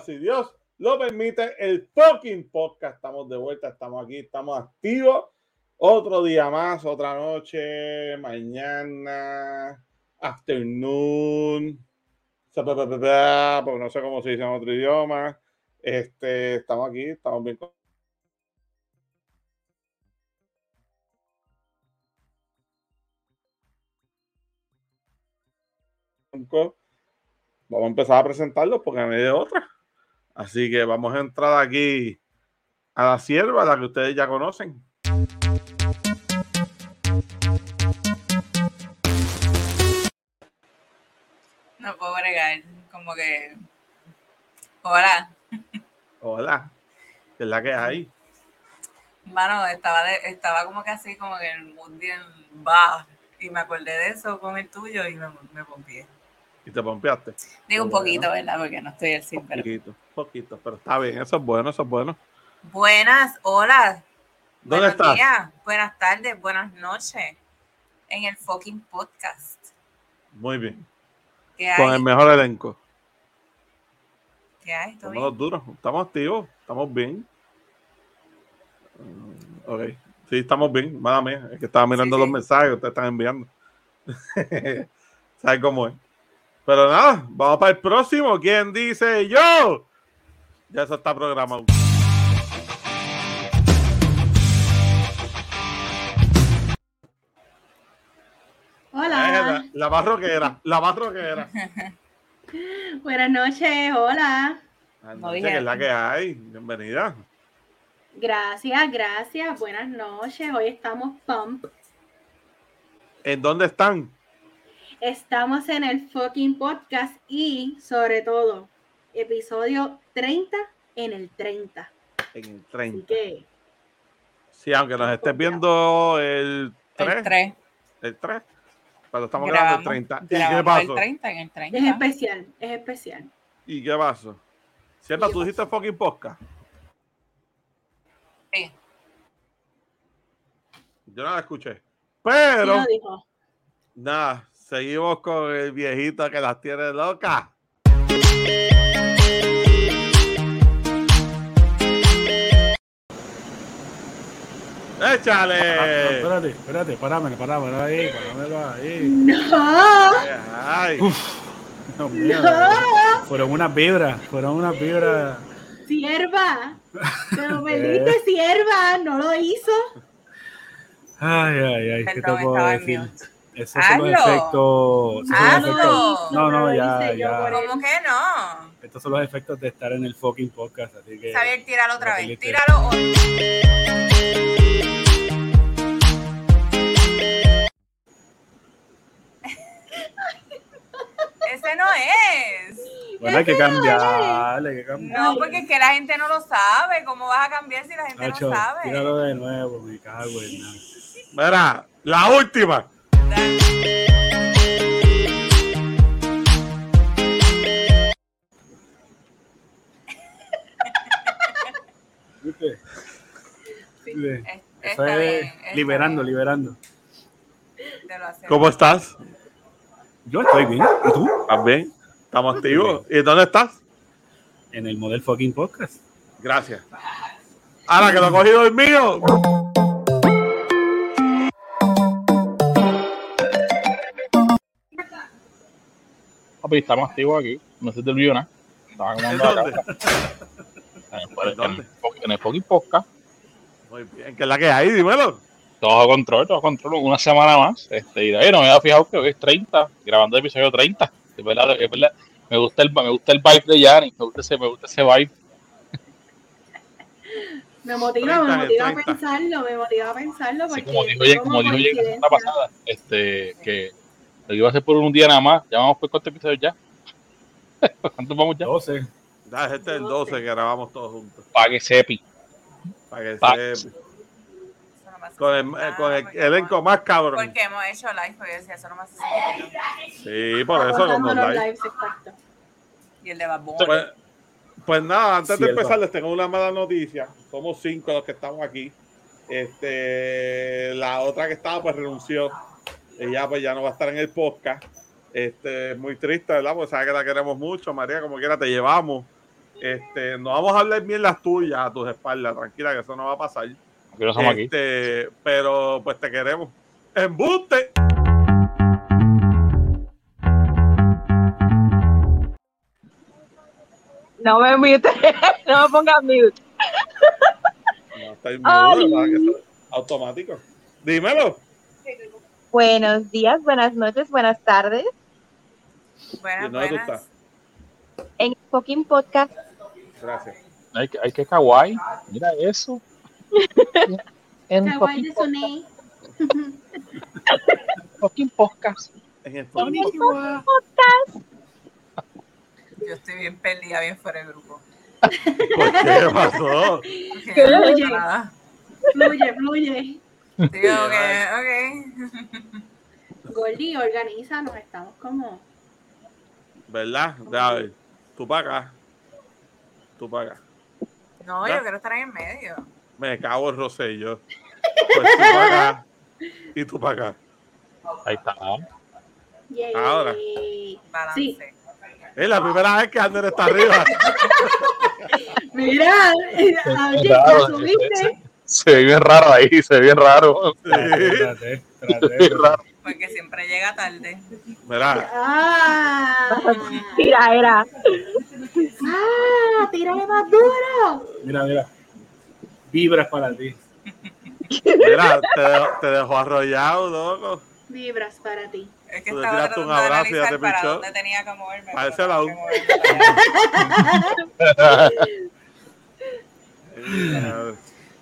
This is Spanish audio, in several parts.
Si Dios lo permite, el fucking podcast. Estamos de vuelta, estamos aquí, estamos activos. Otro día más, otra noche, mañana, afternoon, porque no sé cómo se dice en otro idioma. Este, estamos aquí, estamos bien. Vamos a empezar a presentarlos porque no hay de otra. Así que vamos a entrar aquí a la sierva, la que ustedes ya conocen. No puedo bregar, como que. Hola. Hola. ¿Qué es la que hay? Mano, estaba, estaba como que así, como que el mood bien bajo. Y me acordé de eso con el tuyo y me, me pompié. ¿Y te pompeaste? Digo un poquito, ¿verdad? Porque no estoy al 100, pero... Poquito, poquito, pero está bien, eso es bueno, eso es bueno. Buenas, hola. ¿Dónde Buenos estás? Días, buenas tardes, buenas noches. En el fucking podcast. Muy bien. Con el mejor elenco. ¿Qué hay? Estamos duros, estamos activos, estamos bien. Mm, ok, sí, estamos bien, mala mía. Es que estaba mirando los mensajes que ustedes están enviando. ¿Sabes cómo es? Pero nada, vamos para el próximo. ¿Quién dice yo? Ya eso está programado. Hola. La, más la más. Buenas noches, hola. Buenas noches, que es la que hay. Bienvenida. Gracias, gracias. Buenas noches. Hoy estamos pump. ¿En dónde están? Estamos en el fucking podcast y sobre todo, episodio 30 en el 30. En el 30. sí, aunque nos estés viendo el 3. El 3. El 3. Cuando estamos grabando el 30. ¿Y qué pasó? El 30 en el 30. Es especial, es especial. ¿Y qué pasó? ¿Cierto? ¿Tú dijiste fucking podcast? Sí. Yo no la escuché. Pero. Nada, Seguimos con el viejito que las tiene locas. ¡Échale! Ah, espérate, espérate, parámelo, parámelo ahí, parámelo ahí. ¡No! Ay. Uf, no. Fueron unas vibras, fueron unas vibras. Sierva, pero me dice sierva, no lo hizo. Ay, ay, ay, ¿qué te puedo decir? Esos son los efectos. No, no, ya, ya. ¿Cómo que no? Estos son los efectos de estar en el fucking podcast. Así que. Saber, tíralo otra vez. Tíralo. Ese no es. Bueno, hay que cambiarle, hay que cambiar. No, porque es que la gente no lo sabe. ¿Cómo vas a cambiar si la gente no sabe? Tíralo de nuevo, me cago en nada. Mira, la última. Liberando, liberando. ¿Cómo estás? Yo estoy bien. ¿Y tú? ¿Estás bien? ¿Estamos activos? ¿Y dónde estás? En el Model Fucking Podcast. Gracias. Ahora que lo ha cogido el mío. Papi, estamos activos aquí. No se te olvidó nada. Estaba ¿En el fucking podcast. Muy bien, ¿qué es la que hay? Dímelo. Todo a control, todo a control. Una semana más. Este, y de ahí no me había fijado que hoy es 30, grabando el episodio 30. Es verdad, es verdad. Me gusta el, me gusta el vibe de Yanni, me gusta ese, me gusta ese vibe. Me motiva, me motiva a pensarlo, me motiva a pensarlo. Porque como dijo, como dijo la semana pasada, este, que lo iba a hacer por un día nada más. Ya vamos por cuántos episodios ya. ¿Cuántos vamos ya? 12. Ya, este es el 12 que grabamos todos juntos. Para que sepi. Para que sepi. Con el, eh, con el elenco más cabrón. Porque hemos hecho live, porque decía eso no más Sí, por eso los live. Y el de Bad pues, pues, nada, antes de empezar les tengo una mala noticia. Somos cinco los que estamos aquí. Este, la otra que estaba pues renunció ella pues ya no va a estar en el podcast. Este, muy triste, ¿verdad? Porque sabes que la queremos mucho, María, como quiera te llevamos. Este, no vamos a hablar bien las tuyas a tus espaldas, tranquila, que eso no va a pasar. Este, pero pues te queremos. ¡Embuste! No me mute, no me pongas mute. No, está mute, automático. Dímelo. Buenos días, buenas noches, buenas tardes. Buenas, buenas. En fucking podcast. Gracias. Hay que, hay que kawaii. Mira eso. en kawaii de Sony. fucking podcast. En el fucking podcast. Yo estoy bien perdida, bien fuera del grupo. ¿Por qué pasó? Fluye. Fluye, fluye. Sí, ok, ok. Gordy, organiza, nos estamos como. ¿Verdad? Ver, tú para acá. Tú para acá. No, yo quiero estar ahí en medio. Me cago en Rosello. Pues tú para acá. Y tú para acá. Ahí está. Yay. Ahora. Balance. Sí. Es la primera vez que Ander está arriba. Mira, oye, ¿ya subiste? Se ve bien raro ahí, se ve bien raro. Sí. Trate, trate, raro. Porque siempre llega tarde. Mira. Ah, tira, era. Ah, tírale más duro. Mira, mira. Vibras para ti. Mira, te, te dejó arrollado, loco. Vibras para ti. Es que Tú estaba tratando un abrazo de analizar para dónde tenía que moverme. Parece la U.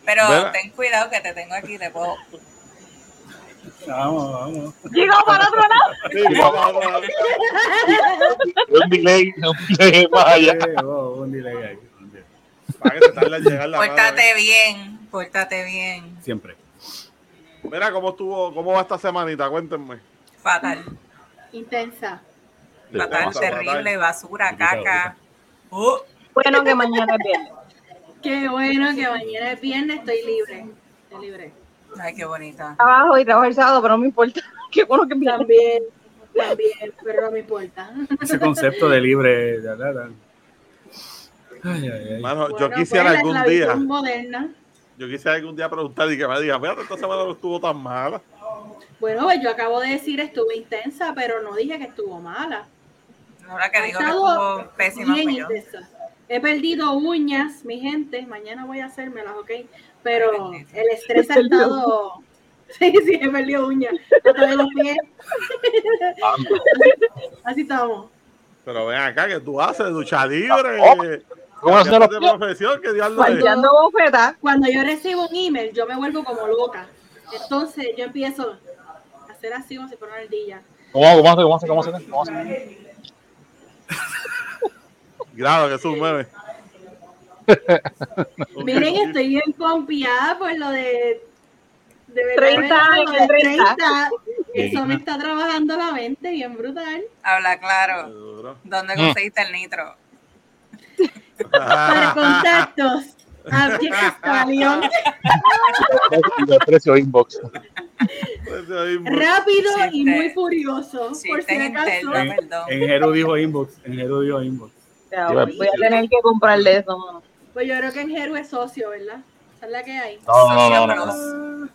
Pero ten cuidado que te tengo aquí, te puedo. Vamos, vamos. Llegó para otro lado. un delay, un delay más allá. un delay ahí. Para que te tarde en llegar la Pórtate bien, pórtate bien. Siempre. Mira cómo estuvo, cómo va esta semanita, cuéntenme. Fatal. Intensa. Fatal, terrible, basura, caca. Uh. Bueno, que mañana es viernes. Qué bueno que mañana es viernes, estoy libre. Estoy libre. Ay, qué bonita. Trabajo y trabajo el sábado, pero no me importa. Qué bueno que viernes. También, también, pero no me importa. Ese concepto de libre. Ay, ay, ay. Mano, yo quisiera pues, algún día. Moderna. Yo quisiera algún día preguntar y que me diga, fíjate, esta semana no estuvo tan mala. Bueno, pues yo acabo de decir estuvo intensa, pero no dije que estuvo mala. Ahora que digo que estuvo pésima. Bien intensa. He perdido uñas, mi gente. Mañana voy a hacérmelas, ¿ok? Pero el estrés ha estado. Sí, sí, he perdido uñas. Hasta los pies. Así estamos. Pero ven acá, que tú haces ducha libre. ¿Cómo haces la profesión? ¿Qué diablo Cuando yo recibo un email, yo me vuelvo como loca. Entonces yo empiezo a hacer así como si fuera una ardilla. ¿Cómo, cómo hace? ¿Cómo hace? ¿Cómo hace? ¿Cómo hace? Claro, que es un meme. Miren, estoy bien confiada por lo de, de 30 años. 30. Eso me está trabajando la mente bien brutal. Habla claro. ¿Dónde conseguiste el nitro? Para contactos. Precio inbox. Rápido y muy furioso. por si acaso. En, en Jero dijo inbox. En Jero dijo inbox voy a tener que comprarle eso, Pues yo creo que en Hero es socio, ¿verdad? Esa es la que hay. No, no, no, no.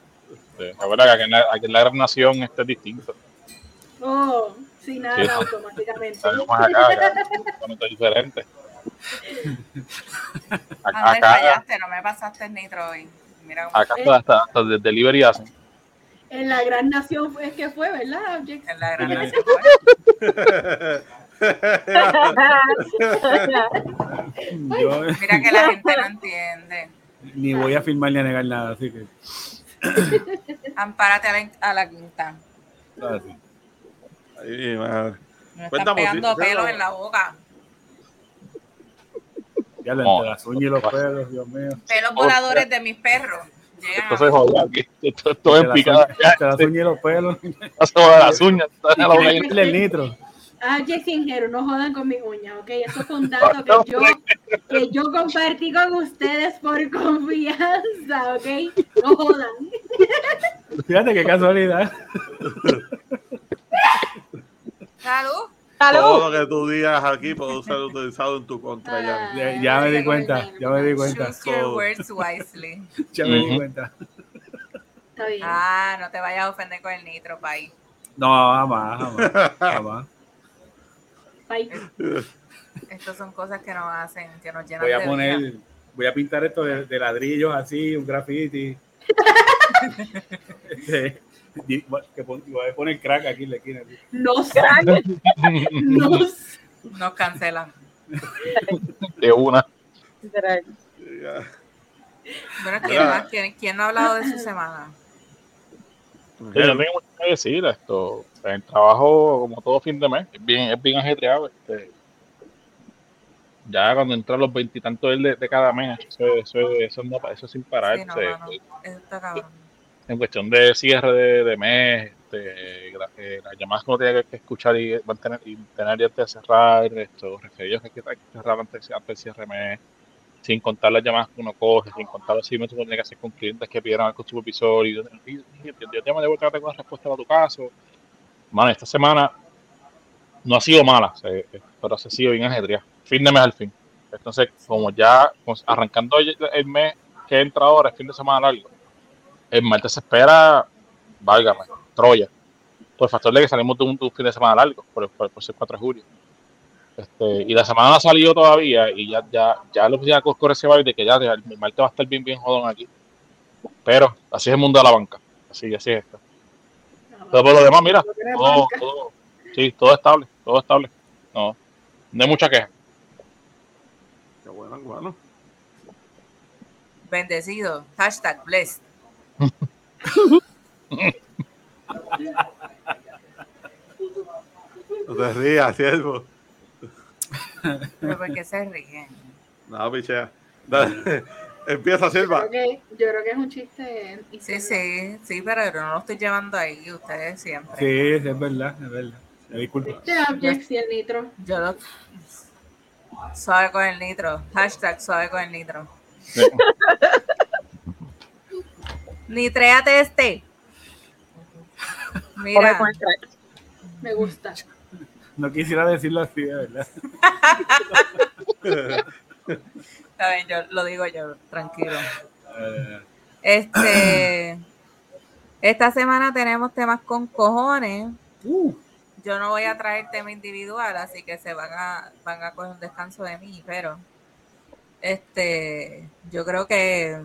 Es verdad que aquí en la, gran nación este es distinto. Oh, sin nada, sí, automáticamente. Más acá, es diferente. Acá, acá, fallaste, no me pasaste el nitro hoy. Mira acá hasta, hasta, de delivery hacen. En la gran nación es que fue, ¿verdad? En la gran nación fue. Mira que la gente no entiende. Ni voy a firmar ni a negar nada, así que. Ampárate a la, a la quinta. Ah, Ay, madre. Me están pegando pelos en la boca. Ya le entre las uñas y los pelos, Dios mío. Pelos voladores de mis perros. Esto se jodió aquí. Esto, es picado. Las uñas y los pelos. Las uñas. El nitro. Ah, Jessingero, no jodan con mis uñas, ¿ok? Eso fue un dato que yo, que yo compartí con ustedes por confianza, ¿ok? No jodan. Fíjate qué casualidad. Salud. Todo lo que tú digas aquí puede ser utilizado en tu contra, ya. Ya, me di cuenta, ya me di cuenta. Choose your words wisely. ya me di cuenta. Está bien. Ah, no te vayas a ofender con el nitro, pay. No, jamás, jamás, jamás. Bye. Estas son cosas que nos hacen, que nos llenan Voy a de poner, vida. voy a pintar esto de, de ladrillos así, un graffiti. Este, que pon- voy a poner crack aquí en la esquina. así. Nos, nos. Nos cancelan. De una. Bueno, ¿quién, más? ¿Quién, quién no ha hablado de su semana? Sí, yo no tengo mucho que decir. Esto, el trabajo, como todo fin de mes, es bien, es bien ajetreado. Este, ya cuando entran los veintitantos de, de cada mes, eso, eso, eso, no, eso es sin parar. Sí, no, se- no, no. Eso está cabrón. en cuestión de cierre de, de mes, este, eh, las llamadas que uno tiene que, que escuchar y mantener y tener antes de cerrar, estos referidos que hay que cerrar antes, antes del cierre de mes, sin contar las llamadas que uno coge, sin contar los seguimientos que uno tiene que hacer con clientes que pidieron con supervisor y, yo te de vuelta tengo una respuesta para tu caso. Mano, esta semana no ha sido mala, se- pero ha sido bien ajetreada. Fin de mes al fin. Entonces, como ya pues, arrancando el el mes que entra ahora, es fin de semana largo, el martes se espera, válgame, Troya, por el factor de que salimos de un fin de semana largo, por, por, por ser 4 de julio. Este, y la semana no ha salido todavía y ya, ya, ya lo oficina corre ese vibe de que ya el martes va a estar bien, bien jodón aquí. Pero así es el mundo de la banca, así, así es esto. Pero por lo demás, mira, todo, todo, sí, todo estable, todo estable. No, no hay mucha queja. Qué bueno, qué bueno. Bendecido. Hashtag blessed. No te rías, siervo. Pero ¿por qué se ríen? No, pichea. Empieza, Yo Silva. creo, que, yo creo que es un chiste. Sí, sí, sí, pero no lo estoy llevando ahí, ustedes siempre. Sí, es verdad, es verdad. Me disculpa. Este Objects y el nitro. Yo lo... Suave con el nitro. Hashtag suave con el nitro. Nitréate este. Mira. Me gusta. No quisiera decirlo así, de verdad. está bien, yo lo digo yo, tranquilo. Eh, Este, esta semana tenemos temas con cojones. uh, Yo no voy a traer tema individual, así que se van a, van a coger un descanso de mí, pero este, yo creo que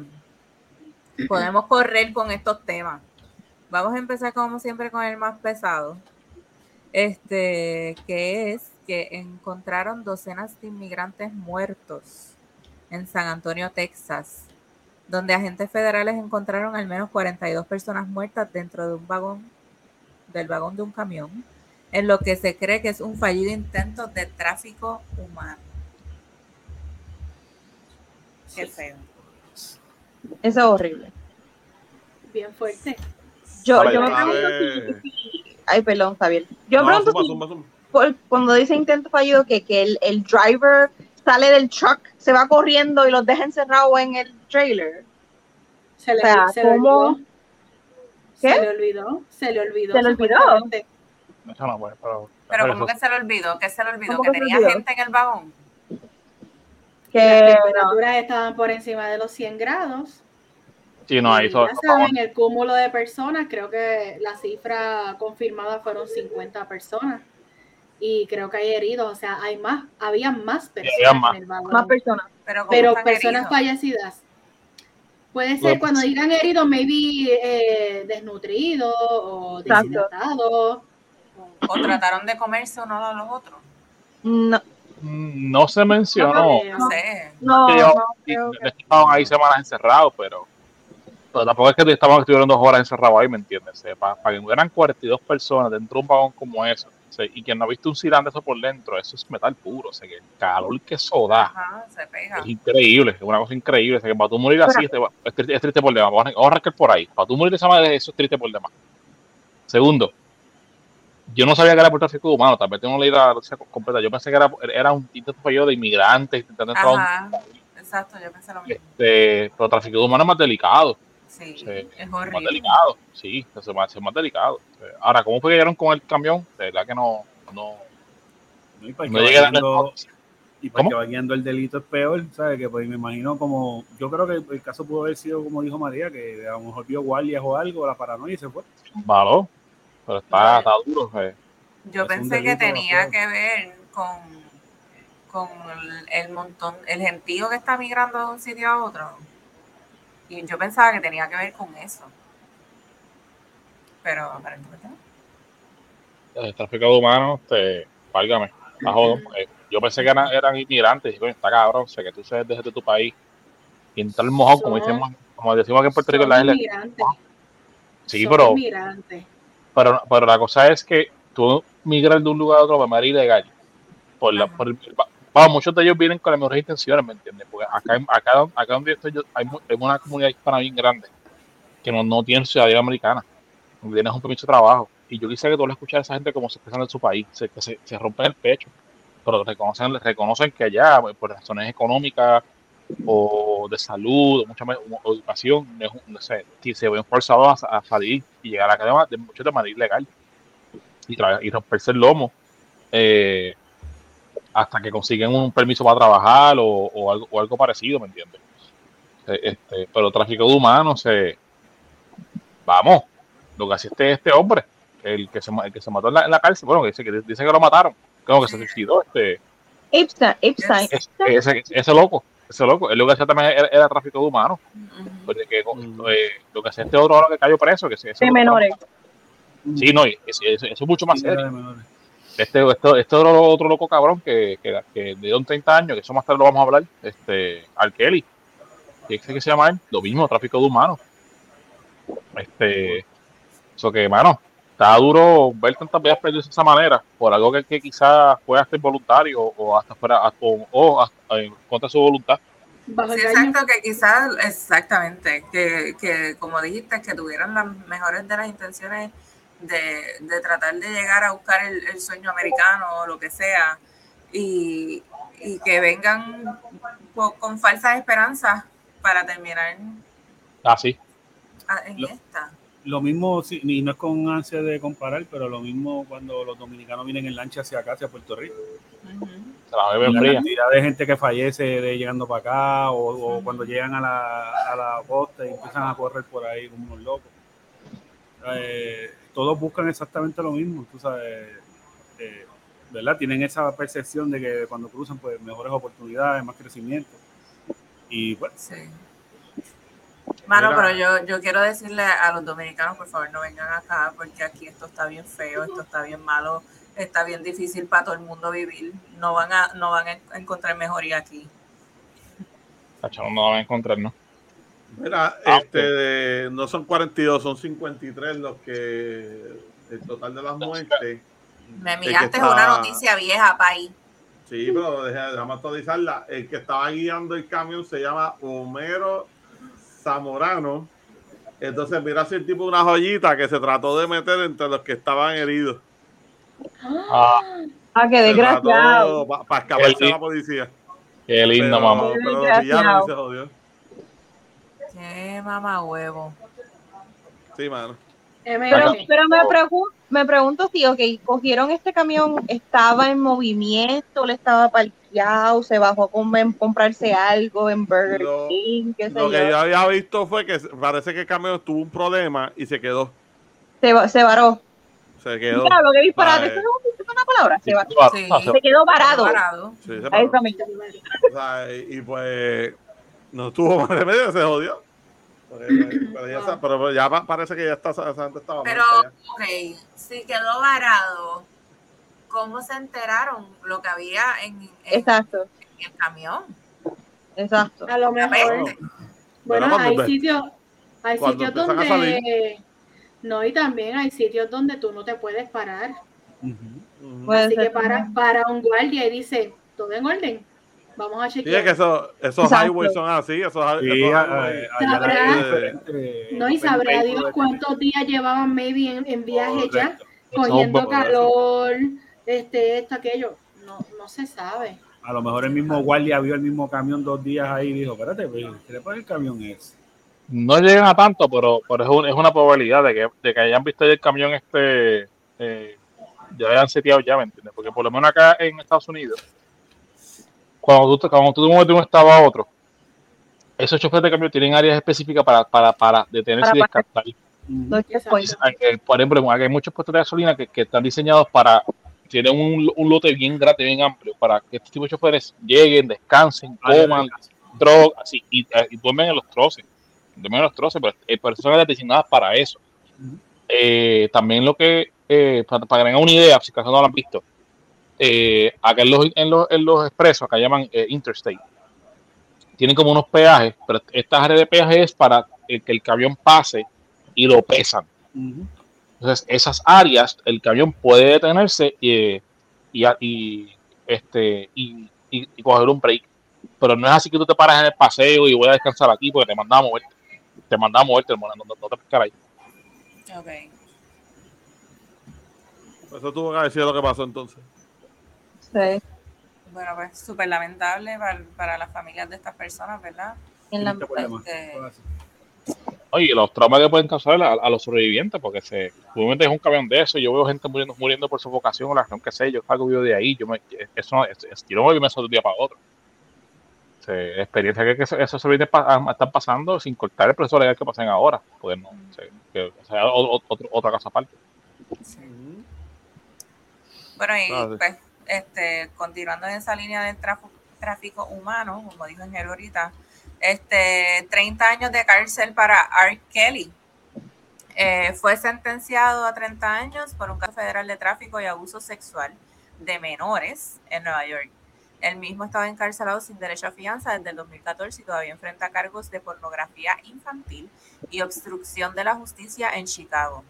podemos correr con estos temas. Vamos a empezar como siempre con el más pesado. Este, que es que encontraron docenas de inmigrantes muertos en San Antonio, Texas, donde agentes federales encontraron al menos 42 personas muertas dentro de un vagón, del vagón de un camión, en lo que se cree que es un fallido intento de tráfico humano. Qué feo. Eso es horrible. Bien fuerte. Yo, yo me a pregunto ver. si- Ay, perdón, Javier. Yo me No, por- cuando dice intento fallido que, que el, el driver sale del truck, se va corriendo y los deja encerrados en el trailer. Se le, O sea, se le ¿cómo? olvidó. ¿Qué? Se le olvidó. Se le olvidó. ¿Se le olvidó? no, pues, pero, Pero pero ¿cómo eso- que se le olvidó? ¿Qué se le olvidó? ¿Cómo ¿Que que se le tenía olvidó? gente en el vagón? Que Las temperaturas estaban por encima de los 100 grados. Sí, no, ahí saben, el cúmulo de personas, creo que la cifra confirmada fueron 50 personas. Y creo que hay heridos, o sea, hay más, había más personas había más. en el vagón. más personas. Pero, ¿cómo pero personas heridos? fallecidas. Puede ser cuando digan heridos, maybe eh, desnutridos o deshidratados. ¿O trataron de comerse uno a los otros? No, Mm, no se mencionó. No. No sé. no, no creo no que estaban ahí semanas encerrados, pero, pero tampoco es que estaban estuvieron dos horas encerrados ahí, ¿me entiendes? Para, que hubieran 42 personas dentro de un vagón como eso, o sea, y quien no ha visto un cilindro de eso por dentro, eso es metal puro, o sea, que el calor que eso da Ajá, se pega. es increíble, es una cosa increíble, o sea, que para tú morir así este- es, triste, es triste por demás, vamos a arrancar por ahí, para tú morir de esa manera, eso es triste por demás. Segundo, yo no sabía que era por tráfico humano, tal vez tengo una idea noticia completa, yo pensé que era, era un intento fallido de inmigrantes intentando entrar a un Ajá, exacto, yo pensé lo mismo. este, pero tráfico de humanos es más delicado. Sí, Sí, es Es más horrible. delicado, sí, es más, es más delicado. Eh, Ahora, ¿cómo fue que llegaron con el camión? De verdad que no, no. no y para, que, guiando, y para que va guiando el delito es peor, ¿sabes? Que pues me imagino como, yo creo que el caso pudo haber sido como dijo María, que a lo mejor vio guardias o algo, la paranoia y se fue. Malo, pero está, está duro. ¿sabes? Yo pensé que tenía que ver con, con el, montón, el gentío que está migrando de un sitio a otro. Y yo pensaba que tenía que ver con eso. Pero aparentemente no. El tráfico de humanos, te, válgame, Yo pensé que eran, inmigrantes. Y bueno, está cabrón, sé que tú seas desde tu país y entrar el mojón, como decimos, como decimos aquí en Puerto Rico, en la isla. Sí, pero, pero, pero la cosa es que tú migrar de un lugar a otro de manera ilegal. Por la, por, vamos, muchos de ellos vienen con las mejores intenciones, ¿me entiendes? Porque acá, acá, acá donde estoy yo, hay, una comunidad hispana bien grande que no, no tiene ciudadanía americana, no tienes un permiso de trabajo. Y yo quisiera que tú le escucharas a esa gente como se expresan en su país, se, se, se rompen el pecho, pero reconocen, reconocen que allá, pues, por razones económicas o de salud, o mucha o educación, no sé, se ven forzados a, salir y llegar a la cadena de muchos de manera ilegal y, romperse el lomo eh, hasta que consiguen un permiso para trabajar o, algo, o algo parecido, ¿me entiendes? Eh, este, pero tráfico de humanos, eh, vamos, lo que hacía este, este hombre, el que se, el que se mató en la, cárcel, bueno, que dice que, dice que lo mataron, como que se suicidó, este. Epstein, Epstein. Ese, ese, loco, ese loco, él lo que hacía también era, tráfico de humanos. Porque que, lo que hacía este otro ahora que cayó preso, que se, de menores. Sí, no, eso, es mucho más serio. Este, este, este otro, otro loco cabrón que, que, que de 30 años, que eso más tarde lo vamos a hablar, este, Al Kelly, que que se llama él, lo mismo, tráfico de humanos. Este, eso que, mano, está duro ver tantas vidas perdidas de esa manera, por algo que, que quizás fue hasta involuntario o hasta fuera, o, o hasta, contra su voluntad. Sí, exacto, que quizás, exactamente, que, que como dijiste, que tuvieran las mejores de las intenciones de, tratar de llegar a buscar el, sueño americano o lo que sea, y, que vengan con falsas esperanzas para terminar así ah, en esta. Lo mismo, y no es con ansia de comparar, pero lo mismo cuando los dominicanos vienen en lancha hacia acá, hacia Puerto Rico. La cantidad de gente que fallece de llegando para acá o, cuando llegan a la, a la costa y empiezan a correr por ahí como unos locos. Eh, todos buscan exactamente lo mismo, tú sabes, eh, ¿verdad? Tienen esa percepción de que cuando cruzan, pues mejores oportunidades, más crecimiento. Y bueno. Sí. Mano, pero yo, yo quiero decirle a los dominicanos, por favor, no vengan acá, porque aquí esto está bien feo, esto está bien malo, está bien difícil para todo el mundo vivir. No van a, no van a encontrar mejoría aquí. No van a encontrar, ¿no? Mira, ah, este, no son 42, son 53 los que el total de las muertes. Me miraste una noticia vieja, país. Sí, pero déjame actualizarla. El que estaba guiando el camión se llama Homero Zamorano. Entonces, mira si el tipo una joyita que se trató de meter entre los que estaban heridos. Ah, ah qué desgraciado. Para escaparse a la policía. Qué lindo, mamá. Pero lo pillaron y se jodió. Qué mamá huevo. Sí, mano. Eh, pero, me, pregunto si, ok, cogieron este camión, estaba en movimiento, le estaba parqueado, se bajó a comer, comprarse algo en Burger King, qué sé Lo que yo había visto fue que parece que el camión tuvo un problema y se quedó. Se, se varó. Se quedó. Claro, lo que disparate, ¿es una palabra? Se, varó. Sí. se quedó varado. Se varado. Sí, se paró. O sea, y pues no tuvo más remedio, se jodió. Pero, ya, pero ya, parece que ya está, estaba Pero, ok, si quedó varado, ¿cómo se enteraron lo que había en, Exacto. el camión? Exacto. A lo mejor. Bueno, hay sitios, hay sitios donde... No, y también hay sitios donde tú no te puedes parar. Así que para, para un guardia y dice, todo en orden Vamos a chequear. Sí, es que eso, esos highways son así. Esos, sí, no, y sabrá Dios cuántos días llevaban maybe en, en viaje ya, cogiendo calor, este, esto, aquello. No, no se sabe. A lo mejor el mismo guardia vio el mismo camión dos días ahí y dijo, espérate, ¿qué le pone el camión es? No llegan a tanto, pero, pero es, un, es, una probabilidad de que, de que hayan visto el camión este eh, ya hayan seteado ya, ¿me entiendes? Porque por lo menos acá en Estados Unidos, cuando tú, cuando tú te mueves de un estado a otro, esos choferes de cambio tienen áreas específicas para, para, para detenerse y descartar. Por ejemplo, hay muchos puestos de gasolina que, que están diseñados para tienen un, un, lote bien grande, bien amplio, para que este tipo de choferes lleguen, descansen, coman, así, y, y, duermen en los troces. Duermen en los troces, pero hay personas designadas para eso. Eh, también lo que, eh, para, que tengan una idea, si acaso no lo han visto, eh, acá en los, en los, en los expresos, acá llaman interstate, tienen como unos peajes, pero esta área de peaje es para que el camión pase y lo pesan. Entonces, esas áreas, el camión puede detenerse y, y, este, y, coger un break. Pero no es así que tú te paras en el paseo y voy a descansar aquí porque te mandamos a moverte. Te mandamos a moverte, hermano, no, no, te pescar ahí. Ok. Eso tuvo que decir lo que pasó entonces. Sí. Bueno, pues súper lamentable para, para, las familias de estas personas, ¿verdad? En la, este, Oye, los traumas que pueden causar a, los sobrevivientes, porque se, obviamente es un camión de eso, yo veo gente muriendo, muriendo por sofocación o la razón que sé, yo salgo vivo de ahí, yo me, eso no, es, es, yo no me de un día para otro. O experiencia que, que esos sobrevivientes están pasando sin cortar el proceso legal que pasen ahora, pues no, que, sea, otra cosa aparte. Bueno, y pues, este, continuando en esa línea del tráfico, humano, como dijo Ingeniero ahorita, este, 30 años de cárcel para R. Kelly. Eh, fue sentenciado a 30 años por un caso federal de tráfico y abuso sexual de menores en Nueva York. El mismo estaba encarcelado sin derecho a fianza desde el 2014 y todavía enfrenta cargos de pornografía infantil y obstrucción de la justicia en Chicago.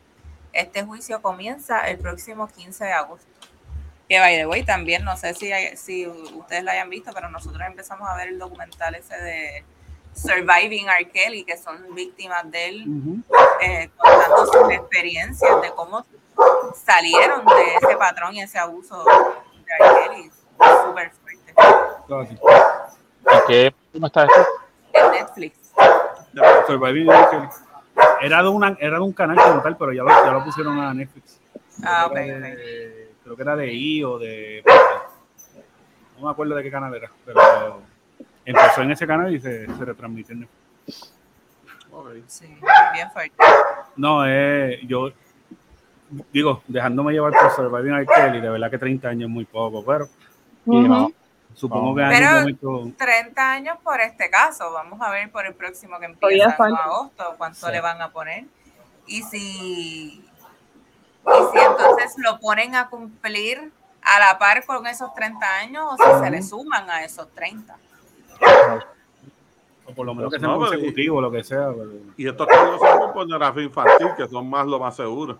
Este juicio comienza el próximo 15 de agosto. Que by the way, también no sé si, si ustedes lo hayan visto, pero nosotros empezamos a ver el documental ese de Surviving R. Kelly, que son víctimas de él, eh, contando sus experiencias de cómo salieron de ese patrón y ese abuso de R. Kelly. Súper fuerte. ¿En qué cómo está esto? En Netflix. Surviving R. Kelly. Era de, una, era de un canal como tal, pero ya lo, ya lo pusieron a Netflix. Ah, ok. Creo que era de I o de. No me acuerdo de qué canal era, pero empezó en ese canal y se, se retransmitió en Sí, bien fuerte. No, eh, yo digo, dejándome llevar por Surviving R. Kelly, de verdad que 30 años es muy poco, pero supongo que pero 30 años por este caso, vamos a ver por el próximo que empieza en agosto, cuánto le van a poner. Y si, y si entonces lo ponen a cumplir a la par con esos 30 años o si se le suman a esos 30. O por lo menos que sea consecutivo, o lo que sea. Y estos casos son por pornografía infantil, que son más lo más seguro.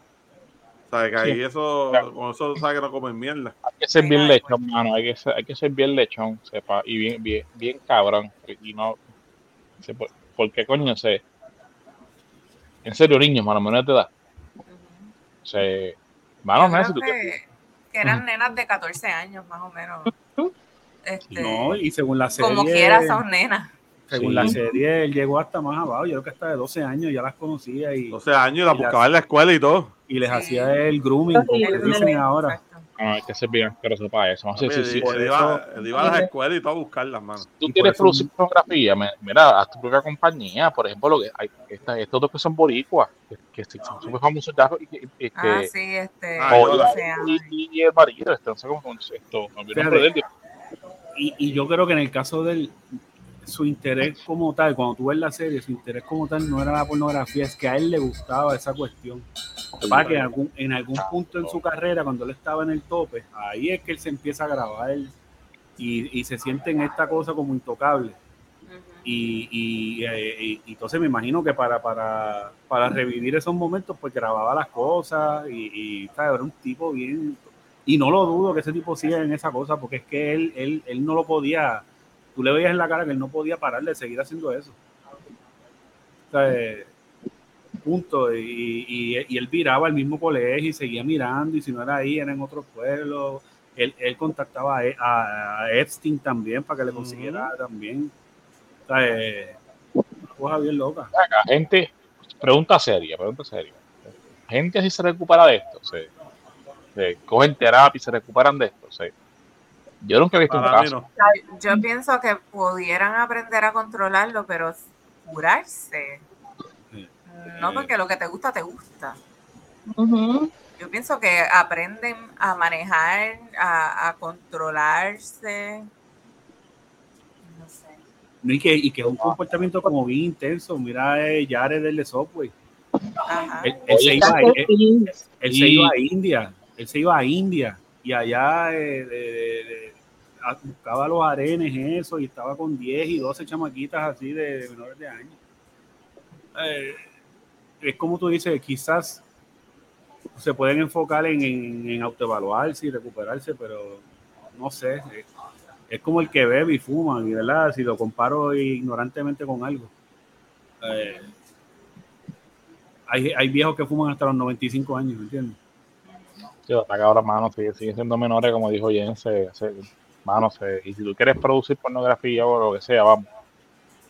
O sea, que ahí eso, con eso sabe que no comen mierda. Hay que ser bien lechón, mano. Hay que ser, hay que ser bien lechón, sepa. Y bien, bien, bien cabrón. Y no. ¿Por qué coño sé? En serio, niños, mano, menores de edad. O sea, que, que eran nenas de 14 años, más o menos. Este, no, y según la serie. Como quiera, son nenas. Según la serie, él llegó hasta más abajo. Yo creo que hasta de 12 años ya las conocía. y 12 años y las buscaba en la escuela y todo. Y les hacía el grooming, como le dicen ahora. No, hay que ser bien pero sepa eso. No sé si, él, iba, iba, a las escuelas y todo a buscarlas, mano. Tú quieres producir fotografía, mira, haz tu propia compañía. Por ejemplo, lo que hay, estos dos que son boricuas, que, son súper famosos ya. Y, y, ah, sí, este. Ah, y, y, el marido, este, no sé cómo esto. No, y, y yo creo que en el caso del su interés como tal, cuando tú ves la serie, su interés como tal no era la pornografía, es que a él le gustaba esa cuestión. Para que en algún, en algún punto en su carrera, cuando él estaba en el tope, ahí es que él se empieza a grabar y, y se siente en esta cosa como intocable. Y, y, y, entonces me imagino que para, para, para revivir esos momentos, pues grababa las cosas y, y era un tipo bien y no lo dudo que ese tipo siga en esa cosa, porque es que él, él, él no lo podía, tú le veías en la cara que él no podía parar de seguir haciendo eso. O sea, eh, punto. Y, y, él viraba al mismo colegio y seguía mirando, y si no era ahí, era en otro pueblo. Él, él contactaba a, a, Epstein también para que le consiguiera también. O sea, eh, cosa bien loca. gente, pregunta seria, pregunta seria. Gente así se recupera de esto. O este, cogen terapia y se recuperan de esto. Yo nunca he visto un caso. Yo pienso que pudieran aprender a controlarlo, pero curarse. No, porque lo que te gusta, te gusta. Yo pienso que aprenden a manejar, a, controlarse. No sé. y, que, y que es un comportamiento como bien intenso. Mira, eh, Jared del de Software. Él, se iba, a India. Él se iba a India. Y allá eh, buscaba los arenes, eso, y estaba con 10 y 12 chamaquitas así de, menores de años. Eh, es como tú dices, quizás se pueden enfocar en, en, autoevaluarse y recuperarse, pero no sé, es, como el que bebe y fuma, y verdad, si lo comparo ignorantemente con algo. Eh, hay, hay, viejos que fuman hasta los 95 años, ¿me entiendes? Sí, hasta que ahora, mano, siguen siendo menores, como dijo Jens, mano, y si tú quieres producir pornografía o lo que sea, vamos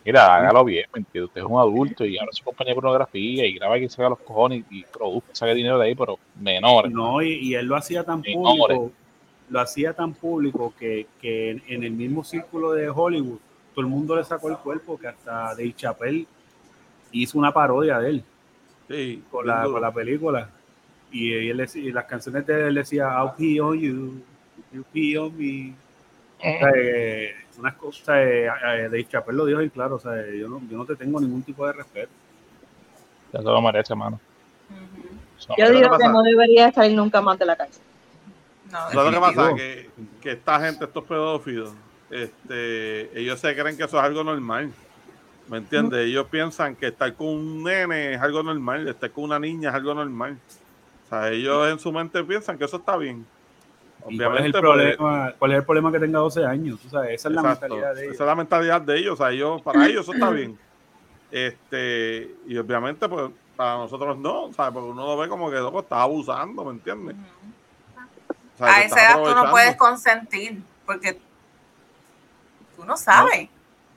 Mira, hágalo bien, ¿me Usted es un adulto y ahora se acompaña de pornografía y graba que se haga los cojones y, produzca, saque dinero de ahí, pero menores. No, y, él lo hacía tan público, lo hacía tan público que, en, el mismo círculo de Hollywood todo el mundo le sacó el cuerpo que hasta Dave Chappelle hizo una parodia de él. Sí, con la, con la película. Y, él, y las canciones de él decía, I'll pee on you, you pee on me. Eh unas cosas, eh, eh, Dave Chappelle lo dijo y claro, o sea, yo no, yo no te tengo ningún tipo de respeto. Ya se lo merece, mano. Yo digo que no debería salir nunca más de la cárcel. No, lo que pasa? Que, que esta gente, estos pedófilos, este, ellos se creen que eso es algo normal. ¿Me entiendes? Ellos piensan que estar con un nene es algo normal, estar con una niña es algo normal. O sea, ellos en su mente piensan que eso está bien. Obviamente, cuál, es el problema, ¿Cuál es el problema que tenga 12 años? esa es la mentalidad de ellos. Esa es la mentalidad de ellos. O sea, ellos, para ellos eso está bien. Este, y obviamente, pues, para nosotros no, ¿sabes? Porque uno lo ve como que loco está abusando, ¿me entiendes? a esa edad tú no puedes consentir, porque tú no sabes.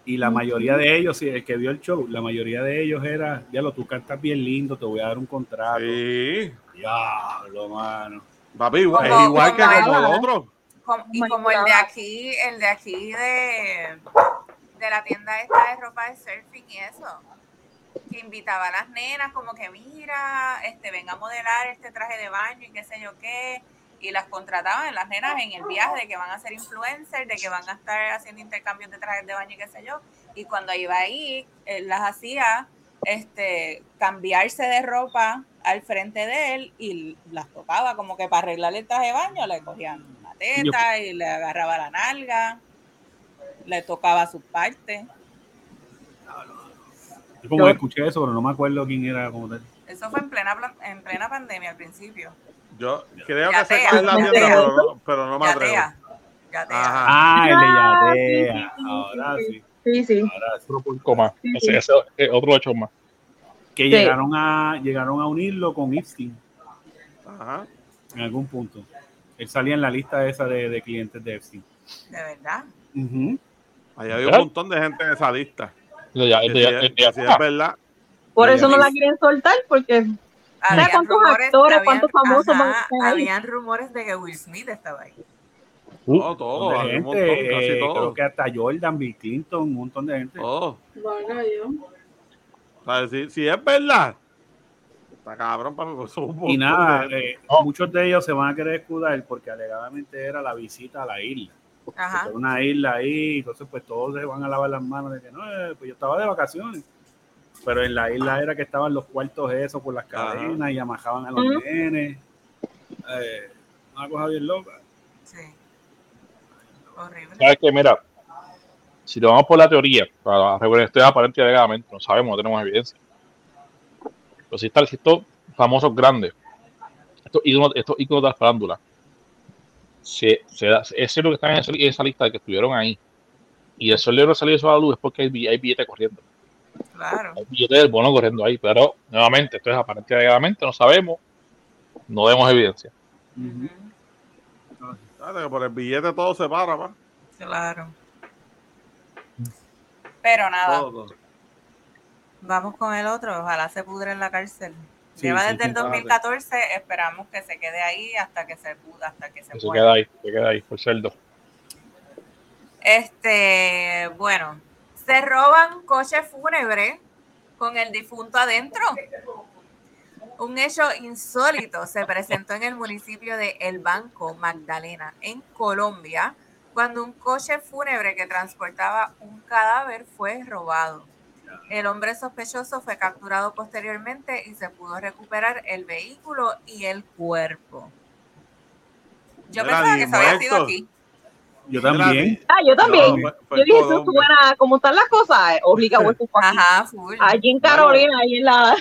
Y la mayoría de ellos, si el que vio el show, la mayoría de ellos era, ya lo tú cantas bien lindo, te voy a dar un contrato. Sí. Diablo, mano. Papi, es igual que como el otro. y como el de aquí, el de aquí de, de la tienda esta de ropa de surfing y eso. Que invitaba a las nenas como que mira, este, venga a modelar este traje de baño y qué sé yo qué. Y las contrataban las nenas en el viaje de que van a ser influencers, de que van a estar haciendo intercambios de trajes de baño y qué sé yo. Y cuando iba ahí, él las hacía este, cambiarse de ropa al frente de él y las tocaba como que para arreglarle el traje de baño, le cogían la teta y le agarraba la nalga, le tocaba su parte. Yo como escuché eso, pero no me acuerdo quién era como tal. Eso fue en plena, en plena pandemia al principio. Yo creo que sé cuál es la tienda, pero no, pero no me atrevo. Ah, el de Yatea. Ahora sí. Sí, sí. Ahora sí. Otro más. Ese, ese, otro hecho más que llegaron a llegaron a unirlo con Epstein. Ajá. En algún punto. Él salía en la lista esa de, de clientes de Epstein. ¿De verdad? Ahí había un montón de gente en esa lista. Ya, es verdad. Por eso no la quieren soltar, porque había cuántos rumores, actores, cuántos famosos ajá, Habían rumores de que Will Smith estaba ahí. Uh, no, todo, gente, un montón, casi todo. Creo que hasta Jordan, Bill Clinton, un montón de gente. Oh. Bueno, yo. Si, es verdad, está cabrón para Y nada, eh, muchos de ellos se van a querer escudar porque alegadamente era la visita a la isla. Ajá. Una isla ahí, entonces pues todos se van a lavar las manos de que no, eh, pues yo estaba de vacaciones. Pero en la isla era que estaban los cuartos esos por las cadenas y amajaban a los nenes. Eh, una cosa bien loca. Sí. Horrible. ¿Sabes qué? Mira, si lo vamos por la teoría, para regular esto es aparente y alegadamente, no sabemos, no tenemos evidencia. Pero si, están estos famosos grandes, estos íconos, estos íconos de la farándula, se, se ese es lo que están en esa, lista de que estuvieron ahí. Y el libro salió eso a la luz es porque hay, billetes corriendo. Claro. Hay billetes del bono corriendo ahí, pero nuevamente, esto es aparente y alegadamente, no sabemos, no vemos evidencia. por el billete todo se para, ¿va? Claro. Pero nada. Vamos con el otro. Ojalá se pudre en la cárcel. Lleva desde el 2014, esperamos que se quede ahí hasta que se puda, hasta que se, se queda ahí, se queda ahí, por cerdo. Este, bueno, se roban coches fúnebres con el difunto adentro. Un hecho insólito se presentó en el municipio de El Banco, Magdalena, en Colombia, cuando un coche fúnebre que transportaba un cadáver fue robado. El hombre sospechoso fue capturado posteriormente y se pudo recuperar el vehículo y el cuerpo. Yo pensaba que se había sido aquí. Yo también. Ah, yo también. yo dije, eso suena, como están las cosas, obliga a Ajá, full. Allí en Carolina, ahí en la,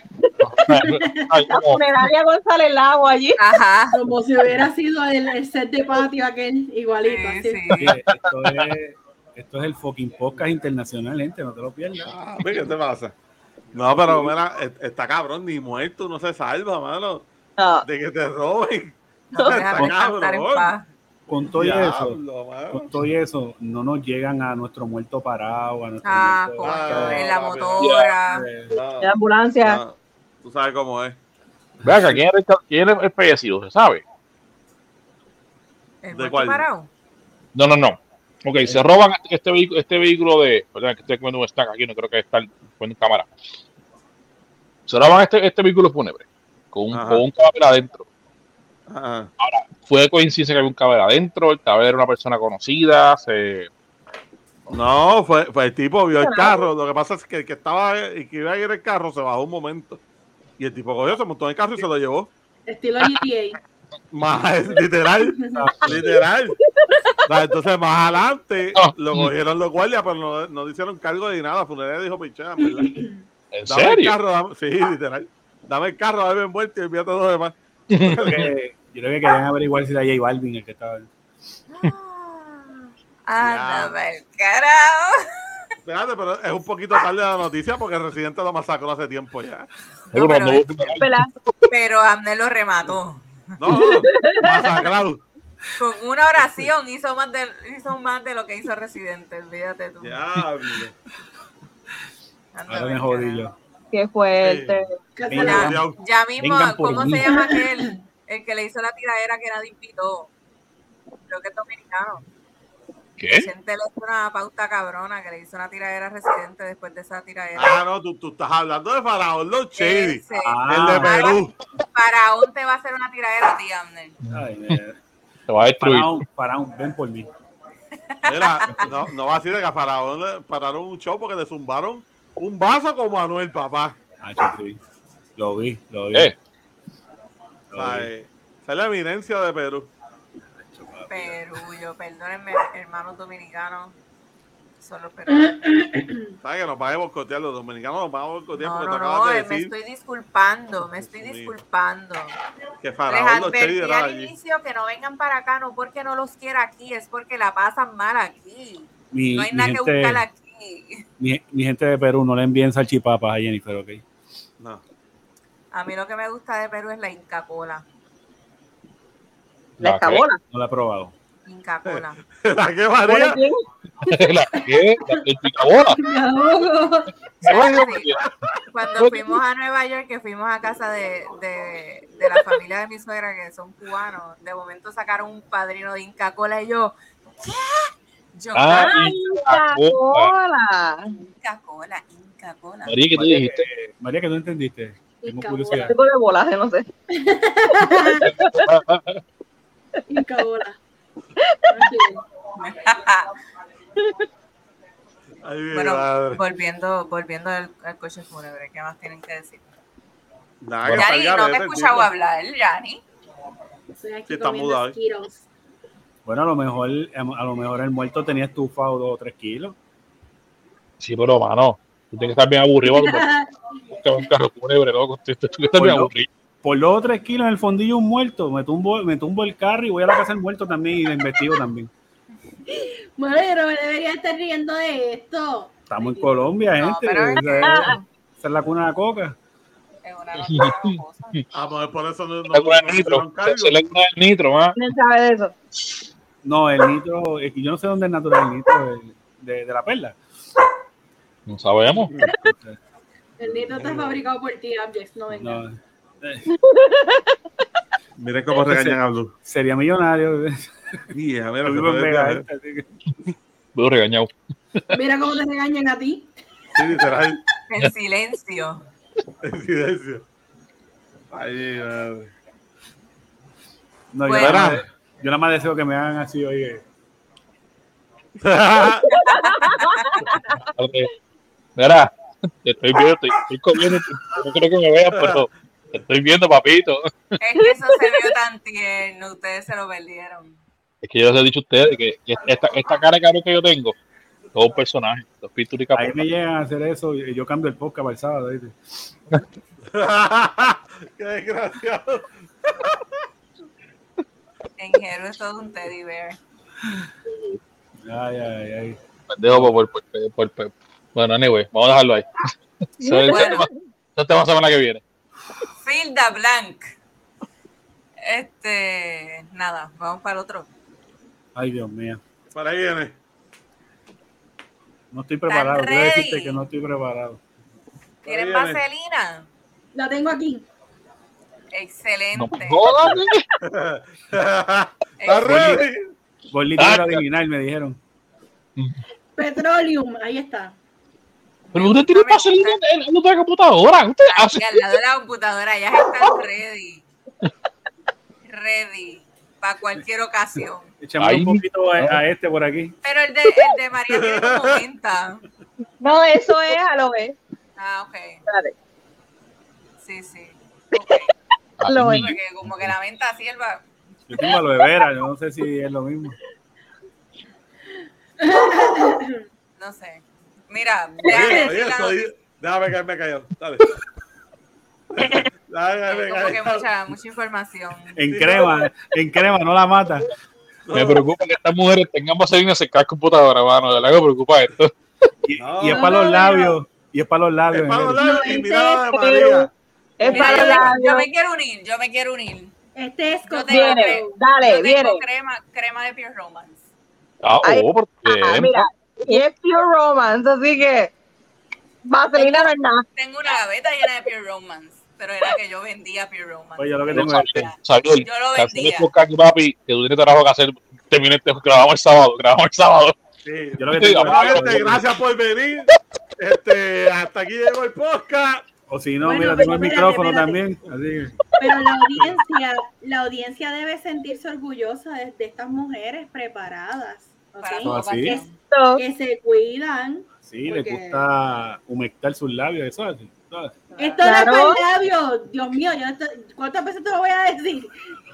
la funeraria González Lago, allí. Ajá. Como si hubiera sido el, set de patio aquel, igualito. Sí, sí. esto, es, esto es el fucking podcast internacional, gente, no te lo pierdas. Ah, ¿Qué te pasa? No, pero mira, está cabrón, ni muerto no se salva, mano. De que te roben. No, está cabrón con todo eso, con todo eso, no nos llegan a nuestro muerto parado, a nuestro ah, muerto, en la motora, en la ambulancia. tú sabes cómo es. Vea ¿quién es, quién es el fallecido? ¿Se sabe? ¿El ¿De cuál? parado? No, no, no. Ok, se roban este vehículo, este vehículo de. Perdón, que estoy comiendo un stack aquí, no creo que está en cámara. Se roban este, este vehículo fúnebre con un, con un cadáver adentro. Ahora, fue coincidencia que había un cadáver adentro, el cadáver era una persona conocida, se... No, fue, fue el tipo, vio el carro, lo que pasa es que el que estaba y que iba a ir el carro se bajó un momento. Y el tipo cogió, se montó en el carro y se lo llevó. Estilo GTA. Más, literal, literal. entonces más adelante lo cogieron los guardias, pero no, no hicieron cargo de nada. Funeraria dijo, pichea, ¿En dame serio? El carro, sí, literal. Dame el carro, dame envuelto y envíate todo lo demás. Yo creo que querían averiguar si era J Balvin el que estaba. Ah, no, el carajo. Espérate, pero es un poquito tarde la noticia porque el residente lo masacró hace tiempo ya. pero, pero Amner lo remató. No, masacrado. Con una oración hizo más de, hizo más de lo que hizo Residente, olvídate tú. Diablo. Ahora me jodí yo. Qué fuerte. Ya, ya mismo, ¿cómo se llama aquel? El que le hizo la tiradera que era de Creo que es dominicano. ¿Qué? Residente le hizo una pauta cabrona que le hizo una tiradera residente después de esa tiradera. Ah, no, tú, tú estás hablando de Faraón Los. Ah. El de Perú. Faraón te va a hacer una tiradera a ti, Amner. Te va a destruir. Faraón, Faraón, ven por mí. Mira, no, no va a decir que a Faraón le pararon un show porque le zumbaron un vaso como a Manuel, papá. Ah, sí. Lo vi, lo vi. Eh. Esa es la evidencia de Perú. Perú, yo, perdónenme, hermanos dominicanos. Son los peruanos. ¿Sabes que nos van a boicotear? Los dominicanos nos van a boicotear no, porque no, te acabas no, de decir. me estoy disculpando, me estoy disculpando. Que Faraón los advertí al inicio que no vengan para acá, no porque no los quiera aquí, es porque la pasan mal aquí. Mi, no hay nada gente, que buscar aquí. Mi, mi, gente de Perú, no le envíen salchipapas a Jennifer, ¿ok? No. A mí lo que me gusta de Perú es la Inca Cola. ¿La Inca Cola? No la he probado. Inca Cola. ¿La qué, María? ¿La qué? ¿La Inca Cola? Cuando fuimos a Nueva York, que fuimos a casa de, de, de, la familia de mi suegra, que son cubanos, de momento sacaron un padrino de Inca Cola y yo, ¿qué? Yo, ah, Inca Cola. Inca Cola, Inca Cola. María, ¿qué tú dijiste? María, ¿qué tú entendiste? Tengo curiosidad. Tipo de volaje, no sé. Inca bola. bueno, volviendo, volviendo al, al, coche fúnebre, ¿qué más tienen que decir? Nah, Yani, no te he escuchado hablar, Yani. Estoy aquí sí, comiendo esquiros. Bueno, a lo mejor, a lo mejor el muerto tenía estufado dos o tres kilos. Sí, pero mano, tú tienes que estar bien aburrido. buscar un carro fúnebre, loco. Que aburrido. Por dos o tres kilos en el fondillo un muerto, me tumbo, me tumbo el carro y voy a la casa del muerto también y le investigo también. Bueno, pero me debería estar riendo de esto. Estamos en Colombia, no, gente. Pero... Esa, es la cuna de la coca. Es una Ah, pues por eso no, no, no, no nitro. Es la cuna del nitro, más. ¿Quién sabe de eso? No, el nitro, yo no sé dónde es natural el nitro de, de, de la perla. No sabemos. El nitro está fabricado por ti, Abjex, no venga. No. Miren cómo regañan a Blue. Sería millonario. Y a ver, Blue regañado. Mira cómo te regañan a ti. Sí, literal. En silencio. En silencio. Ay, madre. No, Bueno. yo, nada más, yo nada más deseo que me hagan así, oye. Mira, te estoy viendo, estoy, estoy comiendo, no creo que me veas, pero te estoy viendo, papito. Es que eso se vio tan tierno, ustedes se lo perdieron. Es que yo les he dicho a ustedes que esta, esta cara de cabrón que yo tengo, todo un personaje, dos pinturas y Ahí me llegan a hacer eso y yo cambio el podcast para el. Qué desgraciado. En Hero es todo un teddy bear. Ay, ay, ay. Pendejo por, por, por, por- Bueno, anyway, vamos a dejarlo ahí. Eso es Bueno. tema- eso es el tema la semana que viene. Filda Blanc. Este, nada, vamos para el otro. Ay, Dios mío. Para ahí viene. No estoy preparado. Quiero decirte ready? que no estoy preparado. ¿Tienen Ahí viene. vaselina? La tengo aquí. Excelente. Ah, tierra original, me dijeron. Petroleum, ahí está. Pero usted tiene vaselina en en otra computadora. Usted hace. Al lado de la computadora, ya están ready. Ready. Para cualquier ocasión. Échame Ay, un poquito a, a este por aquí. Pero el de, el de María tiene como menta. No, eso es a lo es. Ah, ok. Espérate. Sí, sí. Ok. Lo es. Porque como que la menta sirva. Yo tengo a lo de vera, yo no sé si es lo mismo. No sé. Mira, Oye, déjame oye, la estoy- Déjame caerme callado. Dale. Déjame como que mucha, mucha información. En crema, en crema, no la mata. Me preocupa que estas mujeres tengan vaselina la computadora, mano. De verdad que me preocupa esto. Y, No, y es para los labios. Y es para los labios. Es para los labios y mira la de Pero- María. Es para yo, los me, yo labios. me quiero unir, yo me quiero unir. Este es con tengo, Viene, cre- dale, yo tengo viene. crema, crema de Pure Romance. Ah, oh, porque. Ah, mira, y es pure romance, así que vaselina no es nada. Tengo una gaveta llena de Pure Romance, pero era que yo vendía Pure Romance. Oye, yo lo que tengo es sabía, Yo lo vendía. aquí, papi, que tú tienes trabajo que hacer. Terminé, este- grabamos el sábado, grabamos el sábado. Sí. Yo lo que Gente, gracias por venir. Este, hasta aquí llegó el podcast. O si no, Bueno, mira, tengo el micrófono espérate. también. Así Pero la audiencia, la audiencia debe sentirse orgullosa de, de estas mujeres preparadas. Para ¿Ah. So, que se cuidan. Sí, Porque- le gusta humectar sus labios, eso así. ¿sabes? Esto Claro. no es para el labio, Dios mío, yo esto- ¿cuántas veces te lo voy a decir?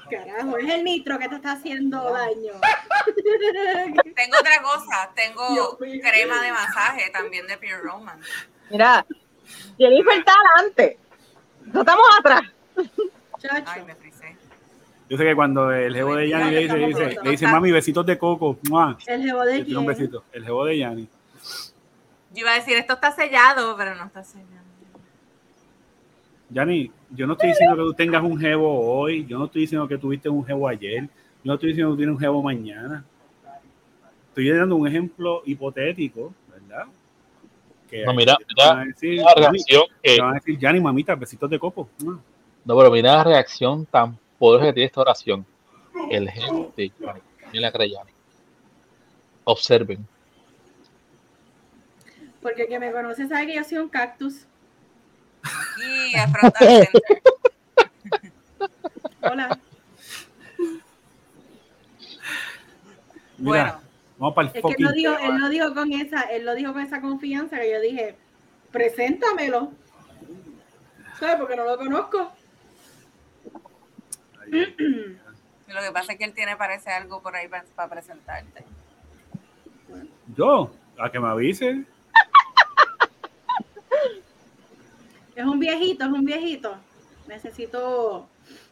Carajo, es el nitro que te está haciendo daño. Tengo otra cosa, tengo Dios mío. crema de masaje también de Pure Romance. mira, Jennifer está adelante. Nosotros estamos atrás. Ay, Chacho. me frisé. Yo sé que cuando el jevo de Yanni le dice, le dice, le dice, mami, besitos de coco. ¡mua! El jevo de tira un besito. El jevo de Yanni. Yo iba a decir, esto está sellado, pero no está sellado. Yanni, yo no estoy diciendo que tú tengas un jevo hoy. Yo no estoy diciendo que tuviste un jevo ayer. Yo no estoy diciendo que tú tienes un jevo mañana. Estoy dando un ejemplo hipotético, ¿verdad? Que No, mira, mira, van a decir, La Yanni, reacción que. te van a decir, Yanni, mamita, besitos de coco. ¡mua! No, pero mira la reacción tan poderosa que tiene esta oración. El gente, mira la. Observen. Porque el que me conoce sabe que yo soy un cactus. Y center. Hola. Mira, Bueno, vamos para el Es que lo, dijo, él lo dijo con esa, él lo dijo con esa confianza que yo dije, preséntamelo. ¿Sabes? Porque no lo conozco. Lo que pasa es que él tiene, parece algo por ahí para, para presentarte. Yo, a que me avise. Es un viejito, es un viejito. Necesito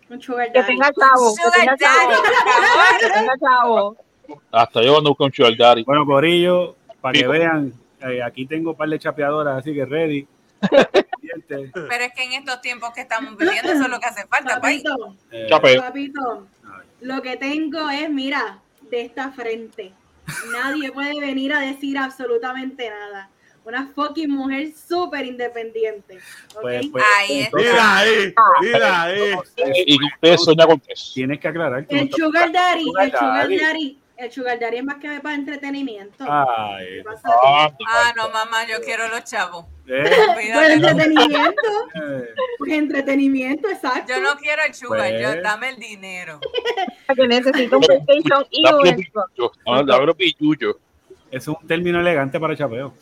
un sugar Que daddy. tenga chavo. Que Sugar tenga chavo. daddy, favor. Que tenga chavo. Hasta yo cuando busco un sugar daddy. Bueno, Corillo, para que vean, eh, aquí tengo un par de chapeadoras, así que ready. Pendiente. Pero es que en estos tiempos que estamos viviendo, eso es lo que hace falta. Papito, Eh, papito, lo que tengo es, mira, de esta frente. Nadie puede venir a decir absolutamente nada. una fucking mujer súper independiente. Pues, pues, ahí mira ahí, mira ahí. Y usted sueña con eso. Tienes que aclarar. Que el sugar daddy, el sugar daddy el sugar daddy es más que para entretenimiento. Ay, ah, ah, no, mamá, yo quiero los chavos. ¿Eh? Pues entretenimiento. Pues entretenimiento, exacto. Yo no quiero el sugar, yo pues. dame el dinero. que necesito un PlayStation y un Es un término elegante para chapeo.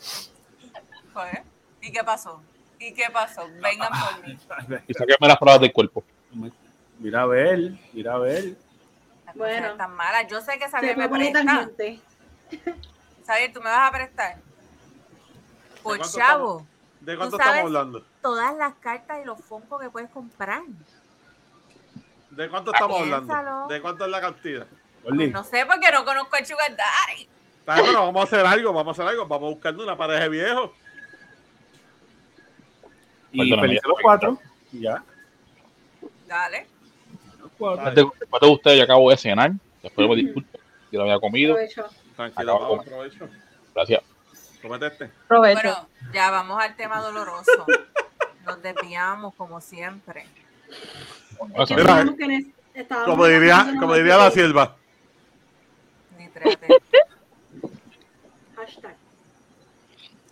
Pues, ¿Y qué pasó? ¿Y qué pasó? Vengan por mí. Y saquenme las pruebas del cuerpo. Mira a ver, mira a ver. Bueno, tan mala. Yo sé que Xavier me, presta. Xavier, ¿tú me vas a prestar? Pues chavo. ¿De cuánto estamos hablando? Todas las cartas y los foncos que puedes comprar. ¿De cuánto estamos hablando? ¿De cuánto es la cantidad? Pues no sé porque no conozco el Sugar Daddy. Bueno, vamos a hacer algo, vamos a hacer algo. Vamos a buscar una pareja de viejos. Y feliz los cuatro. Y ya. Dale. ¿Cuánto de ustedes? Yo acabo de cenar. Después me disculpo. Yo lo había comido. Tranquilo, aprovecho. Gracias. Comete Bueno, ya vamos al tema doloroso. Nos desviamos como siempre. como diría, como diría la sierva. Ni Hashtag.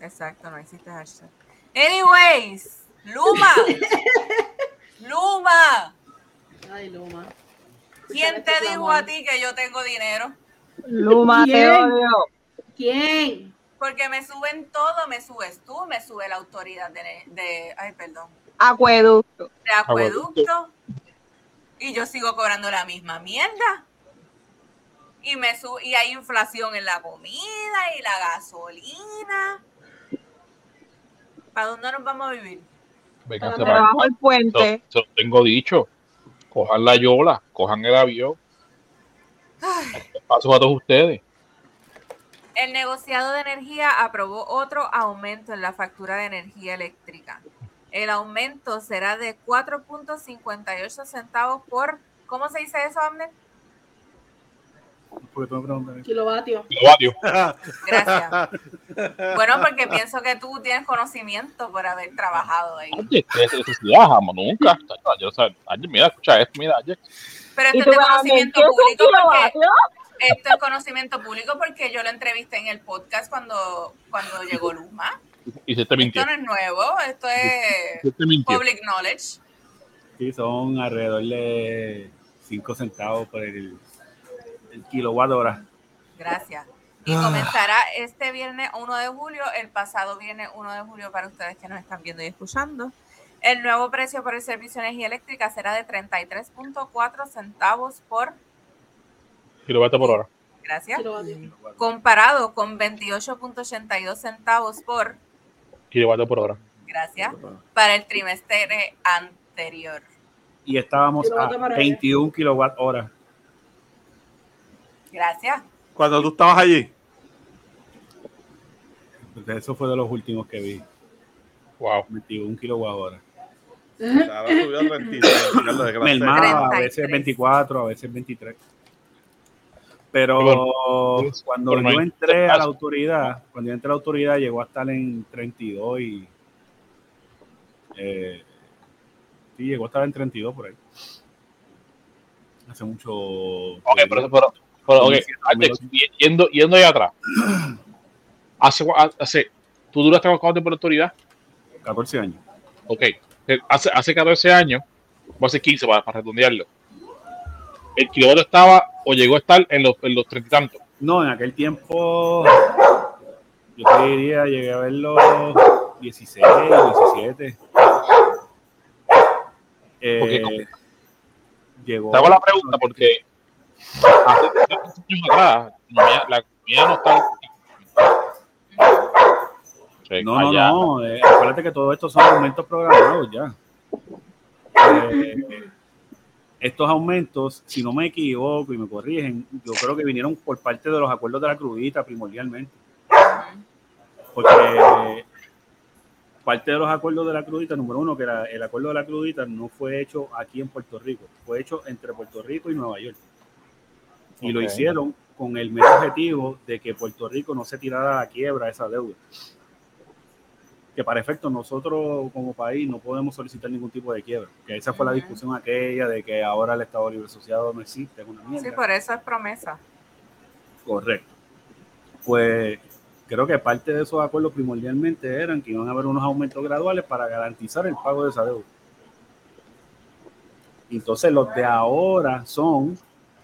Exacto, no existe hashtag. Anyways, Luma. Luma. Ay, Luma. ¿Quién te dijo a ti que yo tengo dinero? Luma, te odio. ¿Quién? Porque me suben todo, me subes tú, me sube la autoridad de, ay, perdón. Acueducto. De acueducto. Y yo sigo cobrando la misma mierda. Y me sube, y hay inflación en la comida y la gasolina. ¿Para dónde nos vamos a vivir? Venga, Para el puente. tengo dicho cojan la yola, cojan el avión. Paso a todos ustedes. El negociado de energía aprobó otro aumento en la factura de energía eléctrica. El aumento será de 4.58 centavos por, ¿cómo se dice eso, Amner? Kilovatio. Kilovatio. Gracias. Bueno, porque pienso que tú tienes conocimiento por haber trabajado ahí. Oye, viajamos nunca. mira, escucha esto, mira. Pero esto es conocimiento público porque esto es conocimiento público porque yo lo entrevisté en el podcast cuando, cuando llegó Luma. Y se te mintió. Esto no es nuevo, esto es public knowledge. Sí, son alrededor de 5 centavos por el el kilowatt hora. Gracias. Y comenzará este viernes 1 de julio, el pasado viernes 1 de julio para ustedes que nos están viendo y escuchando. El nuevo precio por el servicio de energía eléctrica será de 33.4 centavos por kilowatt por hora. Gracias. Comparado con 28.82 centavos por kilowatt por hora. Gracias. Para el trimestre anterior. Y estábamos a 21 kilowatt hora. Gracias. Cuando tú estabas allí. Eso fue de los últimos que vi. Wow. 21 kilowatt hora. a veces 24, a veces 23. Pero cuando yo entré a la autoridad, cuando yo entré a la autoridad llegó a estar en 32 y eh, sí, llegó a estar en 32 por ahí. Hace mucho. Ok, pero, pero pero, okay, yendo, yendo allá atrás. Hace, hace, ¿Tú duraste cuánto tiempo la autoridad? 14 años. Ok. Hace, hace 14 años, o hace 15 para, para redondearlo. ¿El kilómetro estaba o llegó a estar en los, en los 30 y tantos? No, en aquel tiempo yo te diría, llegué a ver los 16, 17. Eh, llegó. Te hago la pregunta porque años atrás, la comida no está. No, no, no. Eh, acuérdate que todo esto son aumentos programados ya. Eh, estos aumentos, si no me equivoco y me corrigen, yo creo que vinieron por parte de los acuerdos de la crudita primordialmente. Porque parte de los acuerdos de la crudita, número uno, que era el acuerdo de la crudita no fue hecho aquí en Puerto Rico, fue hecho entre Puerto Rico y Nueva York. Y lo hicieron con el mero objetivo de que Puerto Rico no se tirara a la quiebra esa deuda. que para efecto nosotros como país no podemos solicitar ningún tipo de quiebra, que esa fue la discusión aquella de que ahora el Estado Libre Asociado no existe, es una mierda. Sí, por eso es promesa. Correcto. Pues creo que parte de esos acuerdos primordialmente eran que iban a haber unos aumentos graduales para garantizar el pago de esa deuda. Entonces los de ahora son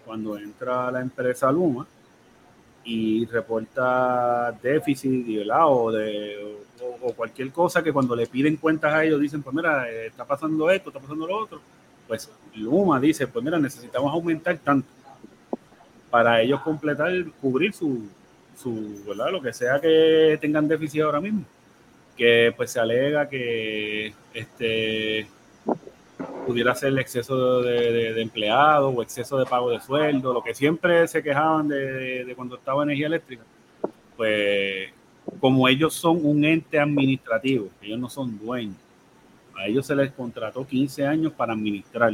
cuando entra la empresa Luma y reporta déficit y, o, de, o, cualquier cosa que cuando le piden cuentas a ellos dicen, pues mira, eh, está pasando esto, está pasando lo otro, pues Luma dice, pues mira, necesitamos aumentar tanto para ellos completar, cubrir su, su, ¿verdad? Lo que sea que tengan déficit ahora mismo. Que pues se alega que este pudiera ser el exceso de, empleados o exceso de pago de sueldo, lo que siempre se quejaban de, cuando estaba energía eléctrica, pues como ellos son un ente administrativo, ellos no son dueños, a ellos se les contrató 15 años para administrar,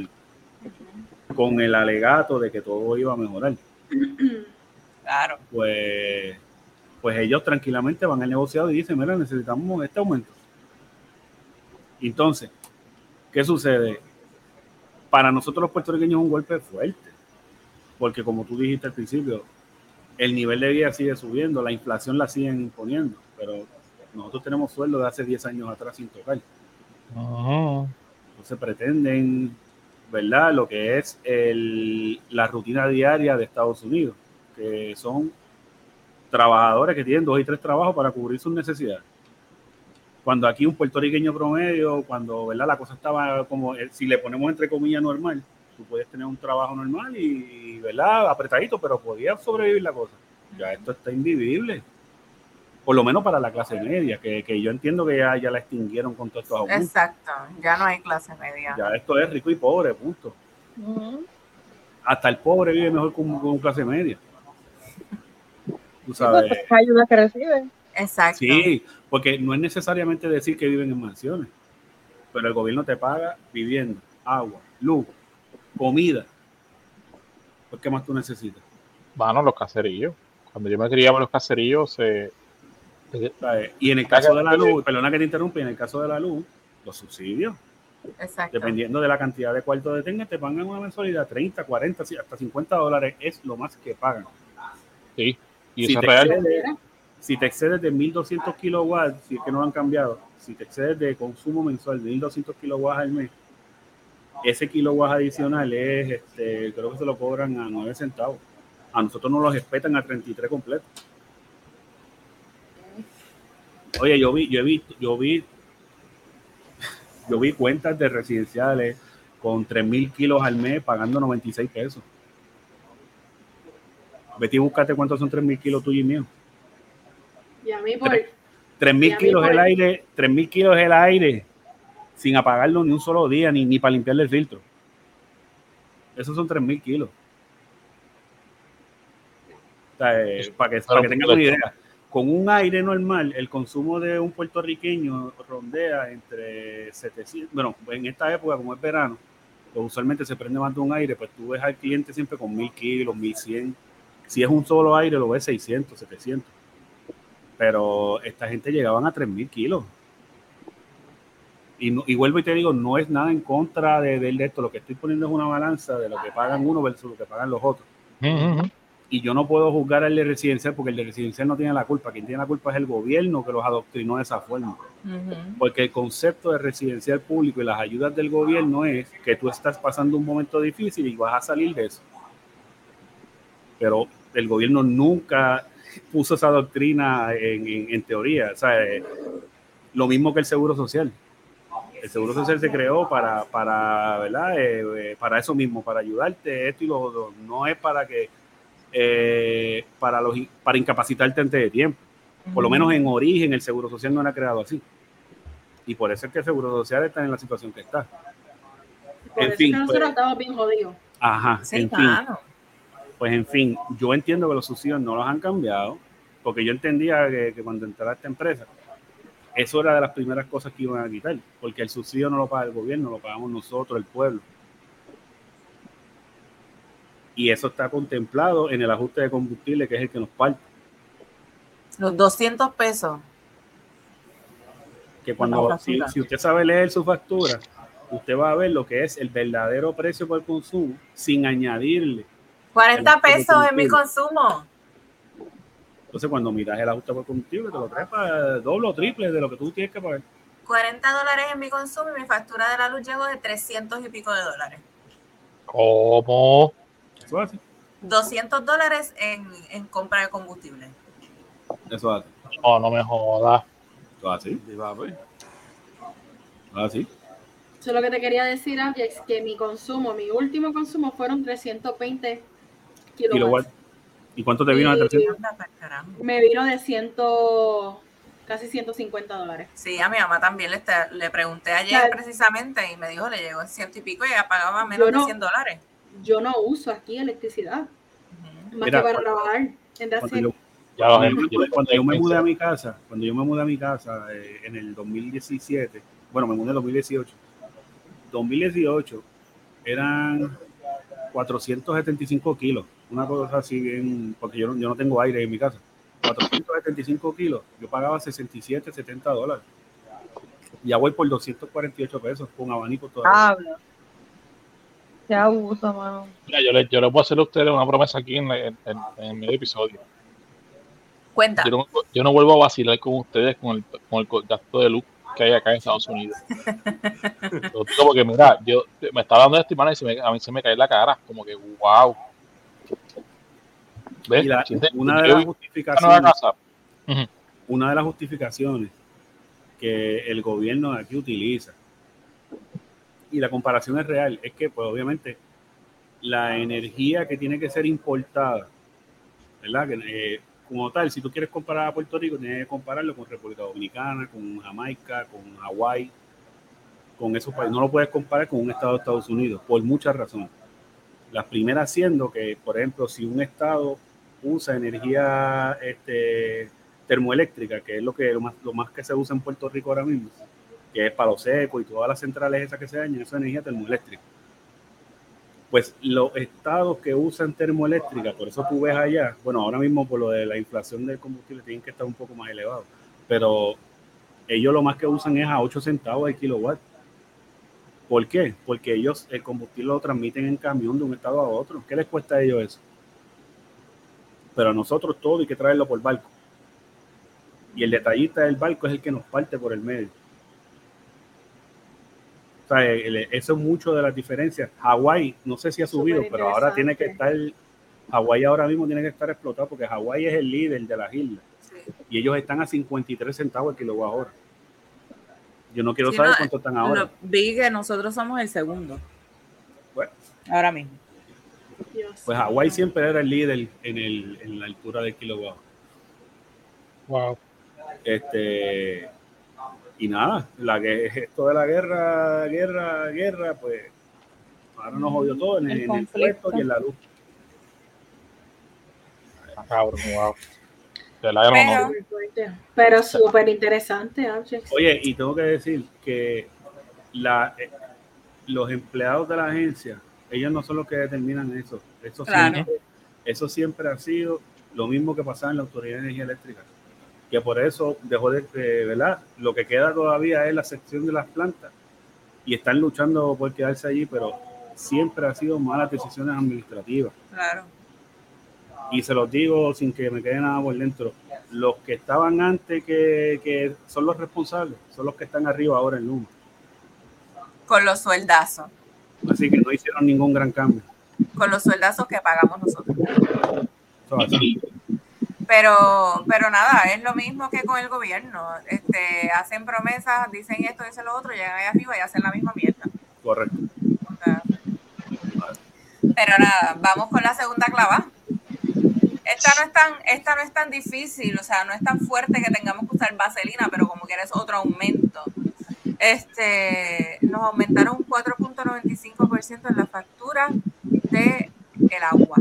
con el alegato de que todo iba a mejorar. Claro. Pues, pues ellos tranquilamente van al negociado y dicen, mira, necesitamos este aumento. Entonces, ¿qué sucede? Para nosotros los puertorriqueños es un golpe fuerte, porque como tú dijiste al principio, el nivel de vida sigue subiendo, la inflación la siguen imponiendo, pero nosotros tenemos sueldo de hace 10 años atrás sin tocar. Entonces pretenden, ¿verdad? Lo que es el, la rutina diaria de Estados Unidos que son trabajadores que tienen dos y tres trabajos para cubrir sus necesidades. Cuando aquí un puertorriqueño promedio, cuando ¿verdad? la cosa estaba como, eh, si le ponemos entre comillas normal, tú puedes tener un trabajo normal y, ¿verdad? Apretadito, pero podías sobrevivir la cosa. Ya esto está invivible. Por lo menos para la clase media, que, que yo entiendo que ya, ya la extinguieron con todos estos aumentos. Exacto, ya no hay clase media. Ya esto es rico y pobre, punto. Hasta el pobre vive mejor con, con clase media. Tú sabes. ayuda que reciben. Exacto. Sí, porque no es necesariamente decir que viven en mansiones, pero el gobierno te paga vivienda, agua, luz, comida. ¿Por qué más tú necesitas? Bueno, los caserillos. Cuando yo me criaba los caserillos, y en el caso de la luz, perdona que te interrumpa, en el caso de la luz, los subsidios. Exacto. Dependiendo de la cantidad de cuartos de tengas, te pagan una mensualidad 30, 40, hasta 50 dólares es lo más que pagan. Sí. Y si eso es real. Si te excedes de 1200 kilowatts, si es que no lo han cambiado, si te excedes de consumo mensual de 1200 kilowatts al mes, ese kilowatt adicional es, este, creo que se lo cobran a 9 centavos. A nosotros nos los respetan a 33 completos. Oye, yo vi, yo he visto, yo vi, yo vi cuentas de residenciales con 3.000 kilos al mes pagando 96 pesos. Vete y búscate cuántos son 3.000 kilos tuyos y míos. Y a mí por... 3.000 kilos el aire, 3.000 kilos el aire, sin apagarlo ni un solo día, ni, ni para limpiarle el filtro. Esos son 3.000 kilos. Eh, para que, para que tengan una idea, con un aire normal, el consumo de un puertorriqueño rondea entre 700, bueno, en esta época, como es verano, pues usualmente se prende más de un aire, pues tú ves al cliente siempre con 1000 kilos, 1100 si es un solo aire, lo ves 600, 700. Pero esta gente llegaban a 3.000 kilos. Y, vuelvo y te digo, no es nada en contra de, de, esto. Lo que estoy poniendo es una balanza de lo que pagan uno versus lo que pagan los otros. Y yo no puedo juzgar al de residencial porque el de residencial no tiene la culpa. Quien tiene la culpa es el gobierno que los adoctrinó de esa forma. Porque el concepto de residencial público y las ayudas del gobierno es que tú estás pasando un momento difícil y vas a salir de eso. Pero el gobierno nunca puso esa doctrina en, teoría. O sea, eh, lo mismo que el seguro social. El seguro social se creó para, para, ¿verdad? Eh, eh, para eso mismo, para ayudarte, esto y lo otro. No es para que, para, los, para incapacitarte antes de tiempo. Por lo menos en origen el seguro social no era creado así. Y por eso es que el seguro social está en la situación que está. en fin, nosotros pues, estamos bien jodidos. Ajá, en fin. Pues en fin, yo entiendo que los subsidios no los han cambiado, porque yo entendía que, cuando entrara esta empresa, eso era de las primeras cosas que iban a quitar, porque el subsidio no lo paga el gobierno, lo pagamos nosotros, el pueblo. Y eso está contemplado en el ajuste de combustible, que es el que nos parte. Los 200 pesos. que cuando, si, usted sabe leer su factura, usted va a ver lo que es el verdadero precio por consumo sin añadirle. 40 pesos en mi consumo. Entonces, cuando miras el ajuste por combustible, te lo traes para doble o triple de lo que tú tienes que pagar. 40 dólares en mi consumo y mi factura de la luz llegó de 300 y pico de dólares. ¿Cómo? Eso así. 200 dólares en, en compra de combustible. Eso hace. No, no me jodas. Eso así. Así. Eso es lo que te quería decir, es que mi consumo, mi último consumo fueron 320 kilowatts. ¿Y cuánto te vino de 300? Me vino de 100, casi 150 dólares. Sí, a mi mamá también le, le pregunté ayer precisamente y me dijo le llegó en ciento y pico y ella pagaba menos de 100 dólares. Yo no uso aquí electricidad, más que para trabajar. Cuando yo, cuando yo me mudé a mi casa, cuando yo me mudé a mi casa eh, en el 2017, bueno, me mudé en el 2018, 2018 eran 475 kilos, una cosa así bien, porque yo yo no tengo aire en mi casa. 475 kilos, yo pagaba 67, 70 dólares. Ya voy por 248 pesos con abanico todavía. Habla. Qué abuso, mano. Mira, yo le, yo le puedo hacer a ustedes una promesa aquí en, en, en, medio episodio. Cuenta. Yo no, yo no, vuelvo a vacilar con ustedes con el, con el gasto de luz que hay acá en Estados Unidos. porque mira, yo me estaba dando de estimar y a mí se me cae la cara, como que wow una, de las justificaciones, una de las justificaciones que el gobierno de aquí utiliza, y la comparación es real, es que pues obviamente la energía que tiene que ser importada, ¿verdad? Que, eh, como tal, si tú quieres comparar a Puerto Rico, tienes que compararlo con República Dominicana, con Jamaica, con Hawái, con esos países. No lo puedes comparar con un estado de Estados Unidos, por muchas razones. Las primeras siendo que, por ejemplo, si un estado usa energía este, termoeléctrica, que es lo que lo más, que se usa en Puerto Rico ahora mismo, que es palo seco y todas las centrales esas que se dañan, eso es energía termoeléctrica. Pues los estados que usan termoeléctrica, por eso tú ves allá, bueno, ahora mismo por lo de la inflación del combustible tienen que estar un poco más elevados, pero ellos lo más que usan es a 8 centavos el kilowatt. ¿Por qué? Porque ellos el combustible lo transmiten en camión de un estado a otro. ¿Qué les cuesta a ellos eso? Pero a nosotros todo hay que traerlo por barco. Y el detallista del barco es el que nos parte por el medio. O sea, eso es mucho de las diferencias. Hawái, no sé si ha subido, pero ahora tiene que estar, Hawái ahora mismo tiene que estar explotado porque Hawái es el líder de las islas. Y ellos están a 53 centavos el kilowatt ahora. Yo no quiero saber cuánto están ahora. vi que nosotros somos el segundo. Bueno. Ahora mismo. Pues Hawái siempre era el líder en, el, en la altura del kilowatt. Wow. Este, y nada, la que esto de la guerra, guerra, guerra, pues ahora nos jodió todo en el, en el y en la luz. Cabrón, wow. Pero, pero súper interesante, Oye, y tengo que decir que la, eh, los empleados de la agencia ellos no son los que determinan eso. Eso, siempre, eso siempre ha sido lo mismo que pasaba en la Autoridad de Energía Eléctrica. Que por eso dejó de, ¿verdad? Lo que queda todavía es la sección de las plantas y están luchando por quedarse allí, pero siempre ha sido malas decisiones administrativas. Claro. Y se los digo sin que me quede nada por dentro. Los que estaban antes que, que son los responsables, son los que están arriba ahora en Luma. Con los sueldazos. Así que no hicieron ningún gran cambio. Con los sueldazos que pagamos nosotros. Pero, pero nada, es lo mismo que con el gobierno. Este, hacen promesas, dicen esto, dicen lo otro, llegan ahí arriba y hacen la misma mierda. Correcto. Pero nada, vamos con la segunda clava. Esta no, es tan, esta no es tan difícil, o sea, no es tan fuerte que tengamos que usar vaselina, pero como quieres otro aumento este, nos aumentaron un 4.95% en la factura de el agua,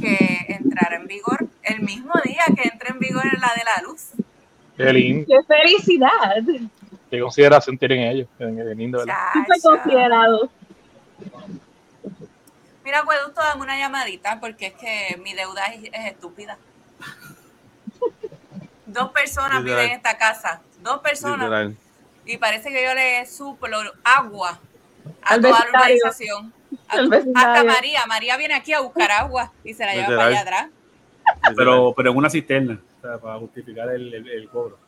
que entrará en vigor el mismo día que entre en vigor la de la luz. Qué lindo. Qué felicidad. Qué consideración tienen ellos. Qué lindo, considerado. Mira, Acueducto, dame una llamadita porque es que mi deuda es, estúpida. Dos personas viven en esta casa dos personas. Y parece que yo le suplo agua a toda la organización. hasta María. María viene aquí a buscar agua y se la lleva para allá atrás. Pero, pero en una cisterna, para justificar el, el, cobro.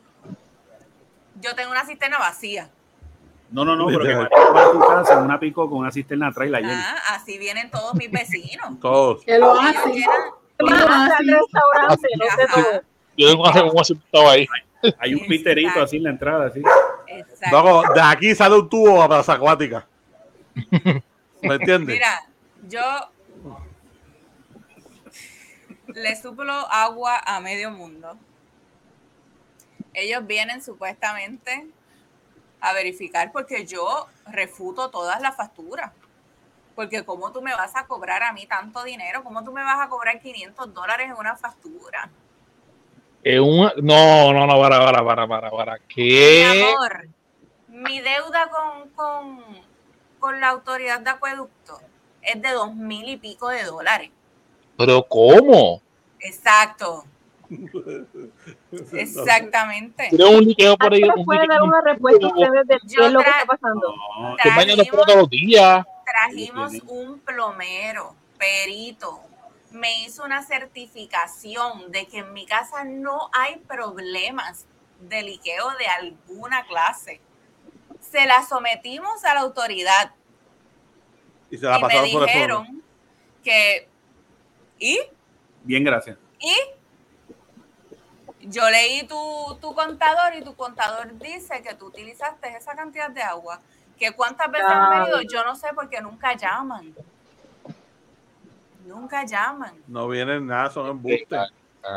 Yo tengo una cisterna vacía. No, no, no, pero que María tu casa en una pico con una cisterna atrás y la llena. Ah, así vienen todos mis vecinos. todos. Que lo hacen. Yo tengo un asustado ahí. Hay un piterito así en la entrada, así. Luego, de aquí sale un tubo a plaza acuática. ¿Me entiendes? Mira, yo le suplo agua a medio mundo. Ellos vienen supuestamente a verificar porque yo refuto todas las facturas. Porque ¿cómo tú me vas a cobrar a mí tanto dinero? ¿Cómo tú me vas a cobrar 500 dólares en una factura? No, no, no, para, para, para, para, para. ¿Qué? Mi amor, mi deuda con, con, con la autoridad de acueducto es de dos mil y pico de dólares. ¿Pero cómo? Exacto. Exactamente. Creo un liqueo por ahí. puede dar una respuesta ustedes de qué es lo que está pasando? No, trajimos, todos los días. Trajimos un plomero, perito, me hizo una certificación de que en mi casa no hay problemas de liqueo de alguna clase. Se la sometimos a la autoridad. Y, se la y me dijeron que... ¿Y? Bien, gracias. ¿Y? Yo leí tu, tu contador y tu contador dice que tú utilizaste esa cantidad de agua. Que cuántas veces han venido, yo no sé porque nunca llaman. Nunca llaman. No vienen nada, son embustes.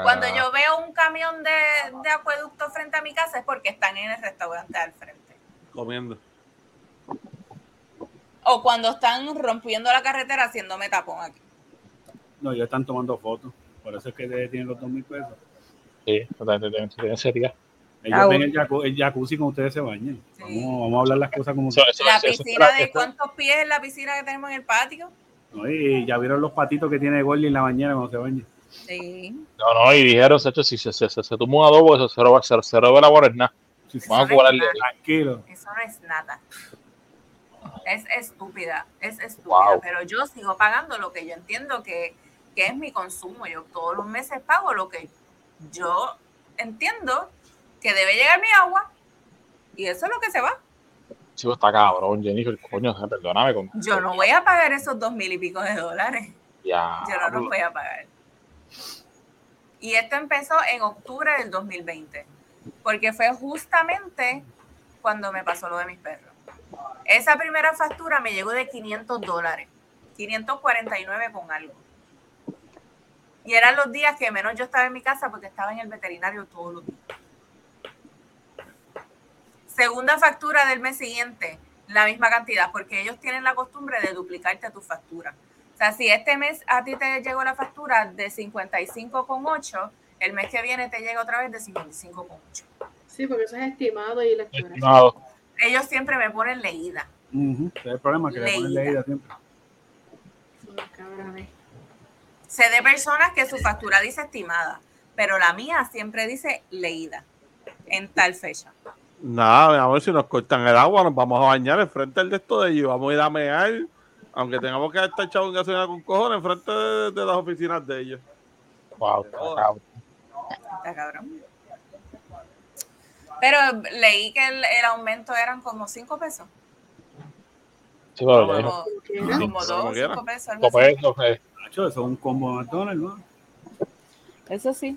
Cuando yo veo un camión de, de, acueducto frente a mi casa es porque están en el restaurante al frente. Comiendo. O cuando están rompiendo la carretera haciéndome tapón aquí. No, ya están tomando fotos. Por eso es que tienen los dos mil pesos. Sí, totalmente sería. Ellos ah, ven el jacuzzi, el jacuzzi como ustedes se bañan. Vamos, vamos, a hablar las cosas como... la piscina de cuántos pies es la piscina que tenemos en el patio. Y ya vieron los patitos que tiene Gordy en la bañera cuando se baña. Sí. No, no, y dijeron, hecho, si se, se, se, se tomó un adobo, eso se roba, se, se roba la. Vamos a cobrarle. Tranquilo. Eso no es nada. Es estúpida, es estúpida, pero yo sigo pagando lo que yo entiendo que, que es mi consumo. Yo todos los meses pago lo que yo entiendo que debe llegar mi agua y eso es lo que se va. Chico, está cabrón, Jennifer, coño, perdóname. Con, yo no voy a pagar esos dos mil y pico de dólares. Ya. Yo no los voy a pagar. Y esto empezó en octubre del 2020, porque fue justamente cuando me pasó lo de mis perros. Esa primera factura me llegó de 500 dólares, 549 con algo. Y eran los días que menos yo estaba en mi casa porque estaba en el veterinario todos los días. Segunda factura del mes siguiente, la misma cantidad, porque ellos tienen la costumbre de duplicarte tu factura. O sea, si este mes a ti te llegó la factura de 55,8, el mes que viene te llega otra vez de 55,8. Sí, porque eso es estimado y estimado. Ellos siempre me ponen leída. Uh el problema que le ponen leída siempre. Sé de personas que su factura dice estimada, pero la mía siempre dice leída en tal fecha. Nada, a ver si nos cortan el agua, nos vamos a bañar enfrente del de esto de ellos, vamos a ir a mear, aunque tengamos que estar echados en gasolina con cojones enfrente de, de, las oficinas de ellos. Wow, está cabrón. Pero leí que el, el, aumento eran como 5 pesos. Sí, bueno, como, como 2, 5 pesos. Eso es un combo de McDonald's, ¿no? Eso sí.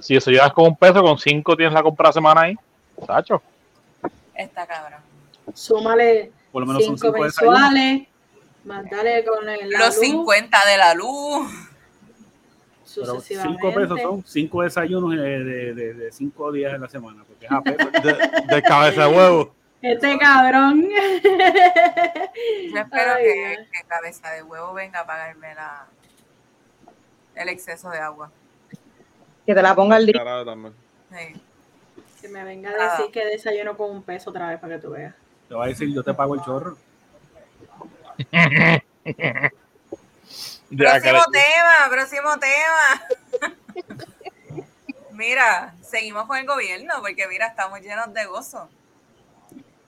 Si eso llevas con un peso, con cinco tienes la compra semana ahí. Sacho. Está cabrón. Súmale Por lo menos cinco, cinco mensuales. Más dale con el, Los 50 de la luz. Pero cinco pesos son cinco desayunos de, de, de, cinco días en la semana. Porque es de, de cabeza de huevo. Este cabrón. Yo espero que, que, cabeza de huevo venga a pagarme la, el exceso de agua. Que te la ponga el día. Sí. Que me venga a decir que desayuno con un peso otra vez para que tú veas. Te va a decir, yo te pago el chorro. próximo tema, próximo tema. mira, seguimos con el gobierno, porque mira, estamos llenos de gozo.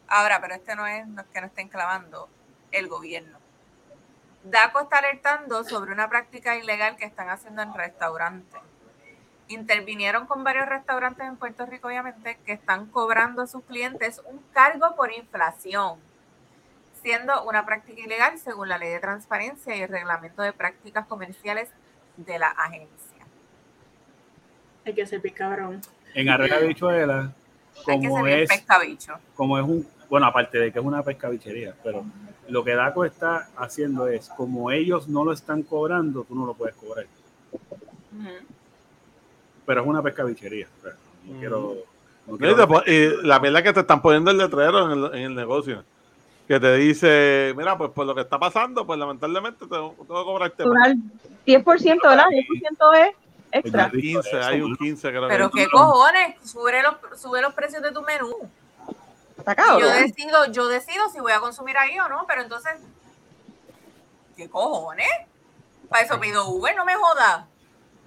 Ahora, pero este no es, no es que no estén clavando el gobierno. DACO está alertando sobre una práctica ilegal que están haciendo en restaurantes. Intervinieron con varios restaurantes en Puerto Rico, obviamente, que están cobrando a sus clientes un cargo por inflación, siendo una práctica ilegal según la ley de transparencia y el reglamento de prácticas comerciales de la agencia. Hay que ser cabrón. En Arrega Bichuela, como es, como es un, bueno, aparte de que es una pescabichería, pero lo que DACO está haciendo es, como ellos no lo están cobrando, tú no lo puedes cobrar. Pero es una pescabichería. no quiero, y la verdad que te están poniendo el letrero en el, en el, negocio. Que te dice, mira, pues por lo que está pasando, pues lamentablemente te tengo que cobrarte. 10%, ¿verdad? 10% es extra. 15, hay un 15 creo Pero qué cojones, sube los, sube los precios de tu menú yo decido, yo decido si voy a consumir ahí o no, pero entonces, ¿qué cojones? Para eso pido Uber, no me joda.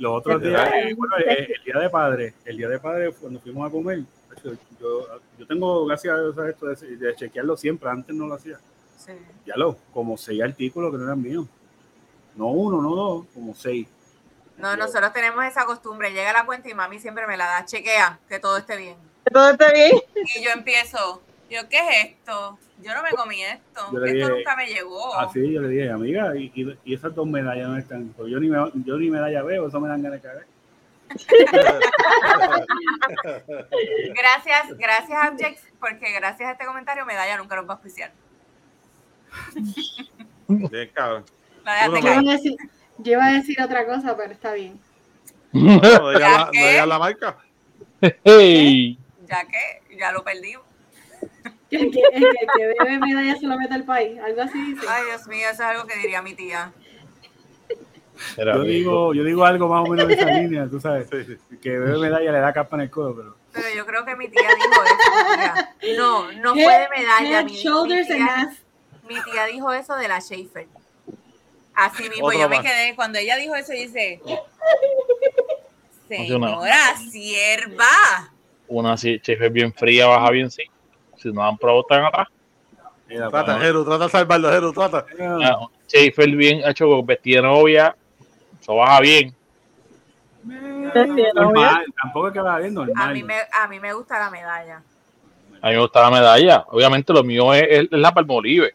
Los otros días, eh, bueno, el, día de padre, el día de padre, cuando fuimos a comer, yo, yo tengo, gracias a esto de, chequearlo siempre, antes no lo hacía. Sí. Ya lo, como seis artículos que no eran míos. No uno, no dos, como seis. No, nosotros tenemos esa costumbre. Llega la cuenta y mami siempre me la da. Chequea que todo esté bien. Que todo esté bien. Y yo empiezo. Yo, ¿qué es esto? Yo no me comí esto. esto nunca me llegó. Así ah, yo le dije, amiga, y, y, esas dos medallas no están. Pues yo ni, me, yo ni medalla veo, eso me dan ganas de cagar. gracias, gracias Abjex, porque gracias a este comentario medalla nunca nos va a auspiciar. Bien, cabrón. yo, iba a decir, otra cosa, pero está bien. No, no la, la marca. Hey. Ya que ya lo perdimos que bebe medalla se lo mete al país, algo así dice. Ay, Dios mío, eso es algo que diría mi tía. Yo digo, yo digo algo más o menos de esa línea, tú sabes, que bebe medalla le da capa en el codo, pero... Pero yo creo que mi tía dijo eso. No, no fue de medalla. Mi, mi, tía, mi, tía, dijo eso de la Schaefer. Así mismo, yo me quedé, cuando ella dijo eso, dice, señora, sierva. Una Schaefer bien fría, baja bien sí si no han probado, están atrás. trata, Jero, trata de salvarlo, Jero, trata. Schaefer bien hecho con vestida novia, eso baja bien. Normal, tampoco es que va bien normal. A mí, me, a mí me gusta la medalla. A mí me gusta la medalla. Obviamente lo mío es, es, la palmolive.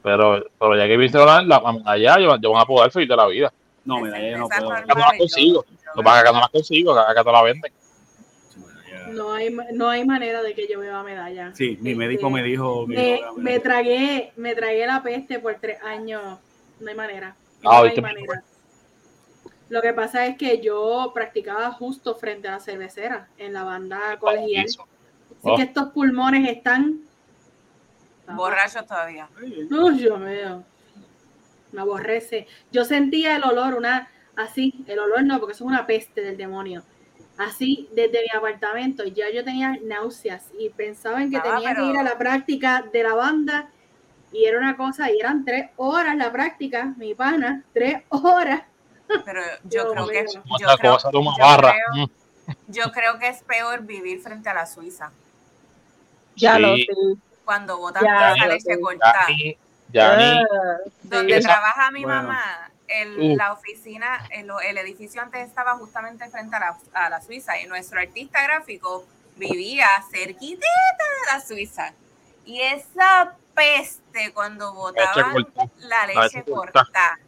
Pero, pero ya que viste la, la medalla, yo, yo van a poder feliz de la vida. No, medalla yo no puedo. No la consigo. Lo que no la consigo, acá te la venden. No hay, no hay manera de que yo beba medalla. Sí, mi médico me dijo. Me, me, tragué, me tragué la peste por tres años. No hay manera. Ah, no hay manera. Lo que pasa es que yo practicaba justo frente a la cervecera en la banda colegial. Así que oh. estos pulmones están borrachos todavía. No, yo veo. Me aborrece. Yo sentía el olor, una así, el olor no, porque eso es una peste del demonio así desde mi apartamento. Ya yo tenía náuseas y pensaba en que tenía que ir a la práctica de la banda y era una cosa, y eran tres horas la práctica, mi pana, tres horas. Pero yo, creo que yo creo, mm. yo, creo, que es peor vivir frente a la Suiza. Ya lo sé. Cuando botan la leche cortada. Ya, ni. Donde trabaja mi mamá el, la oficina, el, el, edificio antes estaba justamente frente a la, a la, Suiza y nuestro artista gráfico vivía cerquita de la Suiza. Y esa peste cuando botaban la leche cortada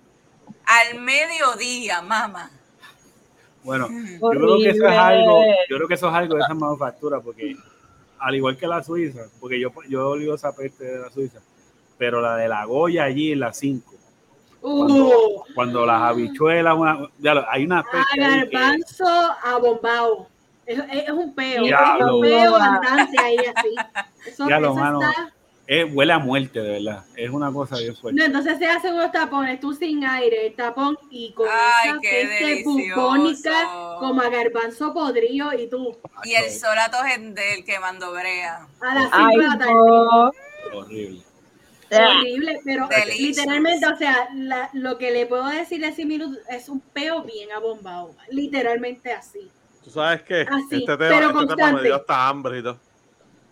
al mediodía, mamá. Bueno, yo creo que eso es algo, yo creo que eso es algo de esa manufactura, porque al igual que la Suiza, porque yo, yo olido esa peste de la Suiza, pero la de la Goya allí en la 5, Uh. Cuando, las habichuelas, ya hay una especie. A garbanzo a bombao. Es, es, un peo. es un peo andante ahí así. Eso, ya lo, mano, huele a muerte, de verdad. Es una cosa bien fuerte. No, entonces se hacen unos tapones, tú sin aire, el tapón y con Ay, esa peste como a garbanzo podrido y tú. Y el solato del quemando brea. A las 5 de la tarde. Horrible horrible, pero literalmente, o sea, lo que le puedo decir de minutos es un peo bien abombado, literalmente así. Tú sabes que este tema, pero este tema me dio hasta hambre y todo.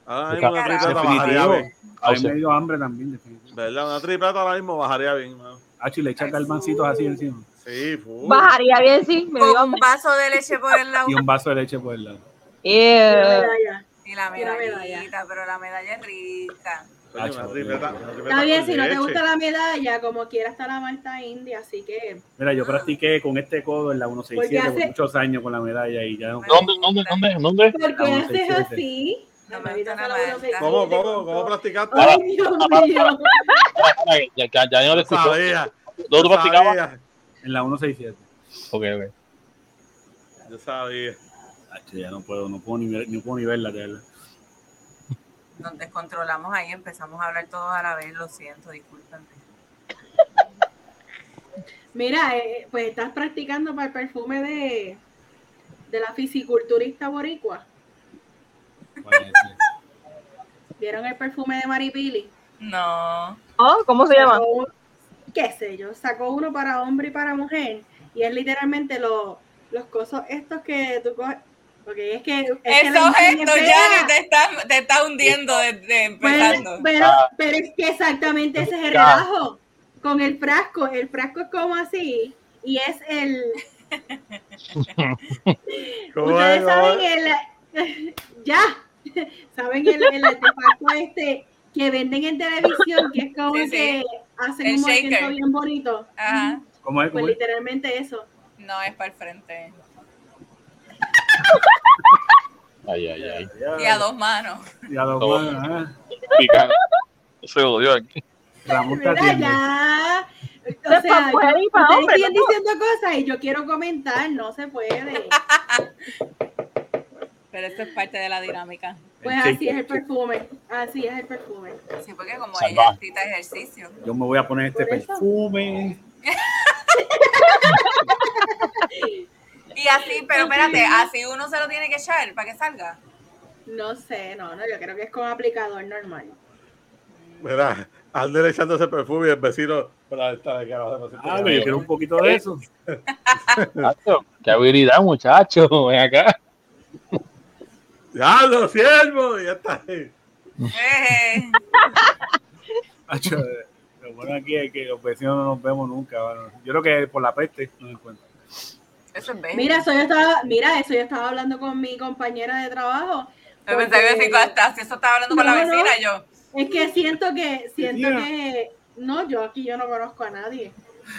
Ahora mismo una tripleta bajaría bien. A mí me dio hambre también, ¿Verdad? Una tripleta ahora mismo bajaría bien, Ah, si le echan galvancitos así encima. Sí, full. Bajaría bien, sí. Me dio un vaso de leche por el lado. Y un vaso de leche por el lado. Y la medallita, pero la medalla es rica. Está bien, si no te gusta la medalla, como quiera está la malta india, así que. Mira, yo practiqué con este codo en la 167 por muchos años con la medalla y ya. ¿Dónde, dónde, dónde, dónde? ¿Por qué haces así? No me ¿Cómo, cómo, cómo practicaste? Ay, Dios mío. Ya, ya, ya no le escuchó. Sabía. ¿Dónde tú practicabas? En la 167. Ok, ok. Yo sabía. Ya no puedo, no puedo ni, no puedo ni verla, de verdad nos descontrolamos ahí, empezamos a hablar todos a la vez, lo siento, discúlpenme. Mira, eh, pues estás practicando para el perfume de, de la fisiculturista boricua. ¿Vieron el perfume de Maripili? No. Oh, ¿cómo se llama? qué sé yo, sacó uno para hombre y para mujer y es literalmente los cosos estos que tú coges, porque es que. Es Esos gestos, ya te está, te está hundiendo desde empezando. Pero, ah. pero, es que exactamente ese es el relajo. Con el frasco, el frasco es como así, y es el. Ustedes saben el. ya. Saben el, el artefacto este que venden en televisión, que es como que hacen un movimiento bien bonito. Ajá. ¿Cómo es? Pues literalmente eso. No, es para el frente. Ay, ay, ay. Y a dos manos. Y a dos manos, ¿eh? Se odió aquí. Ramón ya. O sea, ustedes siguen diciendo cosas y yo quiero comentar, no se puede. Pero esto es parte de la dinámica. Pues así es el perfume, así es el perfume. Sí, porque como ella necesita ejercicio. Yo me voy a poner este perfume. Y así, pero espérate, así uno se lo tiene que echar para que salga. No sé, no, no, yo creo que es con aplicador normal. Mira, Ander echando ese perfume y el vecino para estar aquí abajo. Ah, yo quiero un poquito de eso. Qué habilidad, muchacho. Ven acá. Ya lo siervo, ya está ahí. Eh. lo bueno aquí es que los vecinos no nos vemos nunca. Yo creo que por la peste no encuentro. Mira, eso yo estaba, mira, eso yo estaba hablando con mi compañera de trabajo. Me pensé que si eso estaba hablando con la vecina yo. Es que siento que, siento que, no, yo aquí yo no conozco a nadie,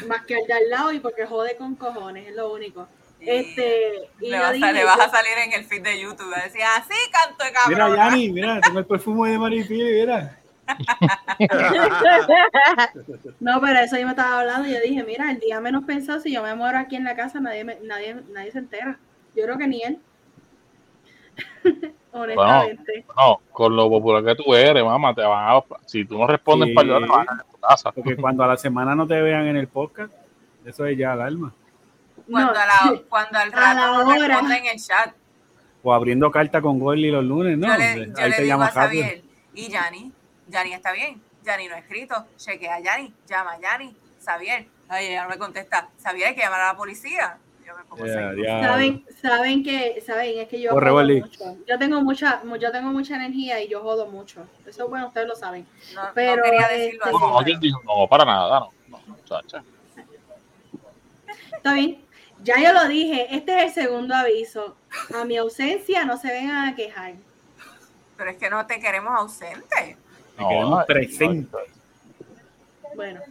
más que al de al lado y porque jode con cojones, es lo único. Este, y le, vas, le vas a salir en el feed de YouTube, decía, así canto de cabrón. Mira, Yanni, mira, tengo el perfume de Maripili, mira. no, pero eso yo me estaba hablando y yo dije, mira, el día menos pensado, si yo me muero aquí en la casa, nadie, nadie, nadie se entera. Yo creo que ni él. Honestamente. no, con lo popular que tú eres, mamá, te van a, si tú no respondes para te van a tu casa. Porque cuando a la semana no te vean en el podcast, eso es ya alarma. Cuando, a la, cuando al rato no responden en el chat. O abriendo carta con Gordy los lunes, ¿no? Yo le, yo Ahí le te digo a Javier, y Yanni, Yanni está bien, Yanni no ha escrito, chequea a Yanni, llama a Yanni, Xavier, ay, ella no me contesta, Xavier hay que llamar a la policía. Yo me pongo saben, saben que, saben, es que yo jodo mucho. Yo tengo mucha, yo tengo mucha energía y yo jodo mucho. Eso bueno, ustedes lo saben. No, Pero quería decirlo este, no, no, para nada, no, no, muchacha. Está bien. Ya yo lo dije, este es el segundo aviso. A mi ausencia no se vengan a quejar. Pero es que no te queremos ausente. No, presente. Bueno.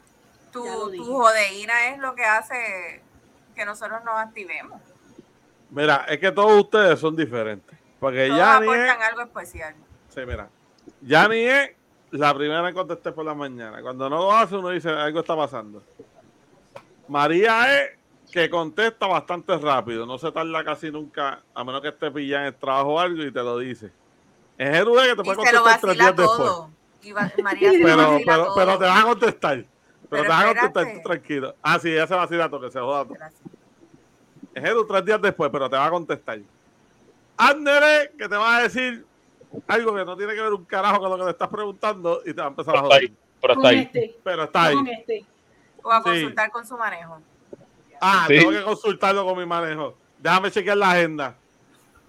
Tu, tu jodeína es lo que hace que nosotros nos activemos. Mira, es que todos ustedes son diferentes. Porque todos ya ni aportan algo especial. Sí, mira. Ya ni es la primera que contesté por la mañana. Cuando no lo hace, uno dice algo está pasando. María es que contesta bastante rápido. No se tarda casi nunca, a menos que esté pillando en el trabajo o algo y te lo dice. Es el que te puede contestar tres días después. Pero, pero, pero, te van a contestar. Pero, te van a contestar tranquilo. Ah, sí, ella se vacila todo, que se joda todo. Es Edu tres días después, pero te va a contestar. Andere, que te va a decir algo que no tiene que ver un carajo con lo que te estás preguntando y te va a empezar a joder. Pero está ahí. Este. Pero está ahí. Este. O a consultar con su manejo. Ah, tengo que consultarlo con mi manejo. Déjame chequear la agenda.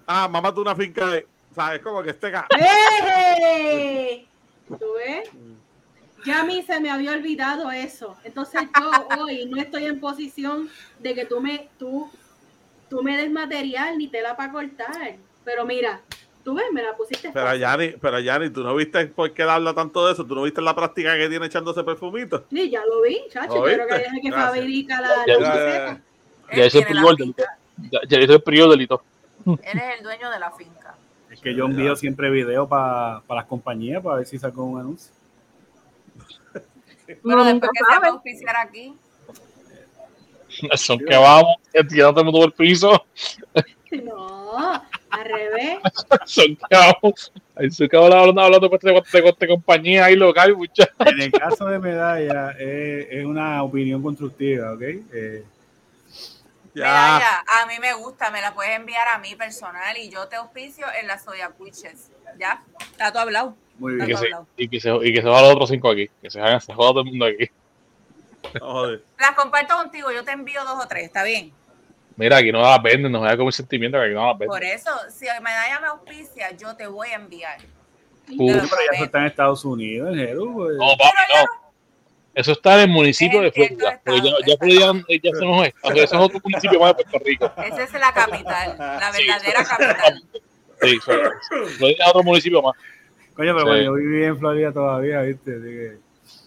Ah, mamá, tú una finca de. ¿Sabes? Como que esté. ¡Eh! ¿Tú ves? Ya a mí se me había olvidado eso. Entonces yo hoy no estoy en posición de que tú me, tú, tú me des material ni tela para cortar. Pero mira, tú ves, me la pusiste. Pero Yari, pero Yari, ¿tú no viste por qué habla tanto de eso? ¿Tú no viste la práctica que tiene echándose perfumito? Sí, ya lo vi, chacho. Yo creo que es que fabrica la, ya, la Ya, es el prior delito. Ya, ya es el prior delito. Él es el dueño de la finca. Es que yo envío siempre videos para las compañías para ver si saco un anuncio. Bueno, después que se va a auspiciar aquí. Son que vamos, tirándote todo el piso. No, al revés. Son que vamos. Son que hablando, hablando de, de, de, compañía ahí local, muchachos. En el caso de medalla, es, es una opinión constructiva, ¿ok? Eh, ya. Medalla, a mí me gusta, me la puedes enviar a mí personal y yo te auspicio en las Soya Cuiches. ¿Ya? Está todo hablado. Muy bien. Y que, se, y, que se, y que se va los otros cinco aquí. Que se, hagan, se joda todo el mundo aquí. Las comparto contigo, yo te envío dos o tres, ¿está bien? Mira, aquí no las venden, no me da como el sentimiento que aquí no las venden. Por eso, si medalla me auspicia, yo te voy a enviar. Uh, pero ya eso está en Estados Unidos, en Jeru, pues. No, papi, no. Eso está en el municipio de Florida. Pero ya, ya Florida ya se nos es. O sea, eso es otro municipio más de Puerto Rico. Esa es la capital, la verdadera sí, capital. Sí, Florida es otro municipio más. Coño, pero sí. bueno, yo viví en Florida todavía, ¿viste? Así que...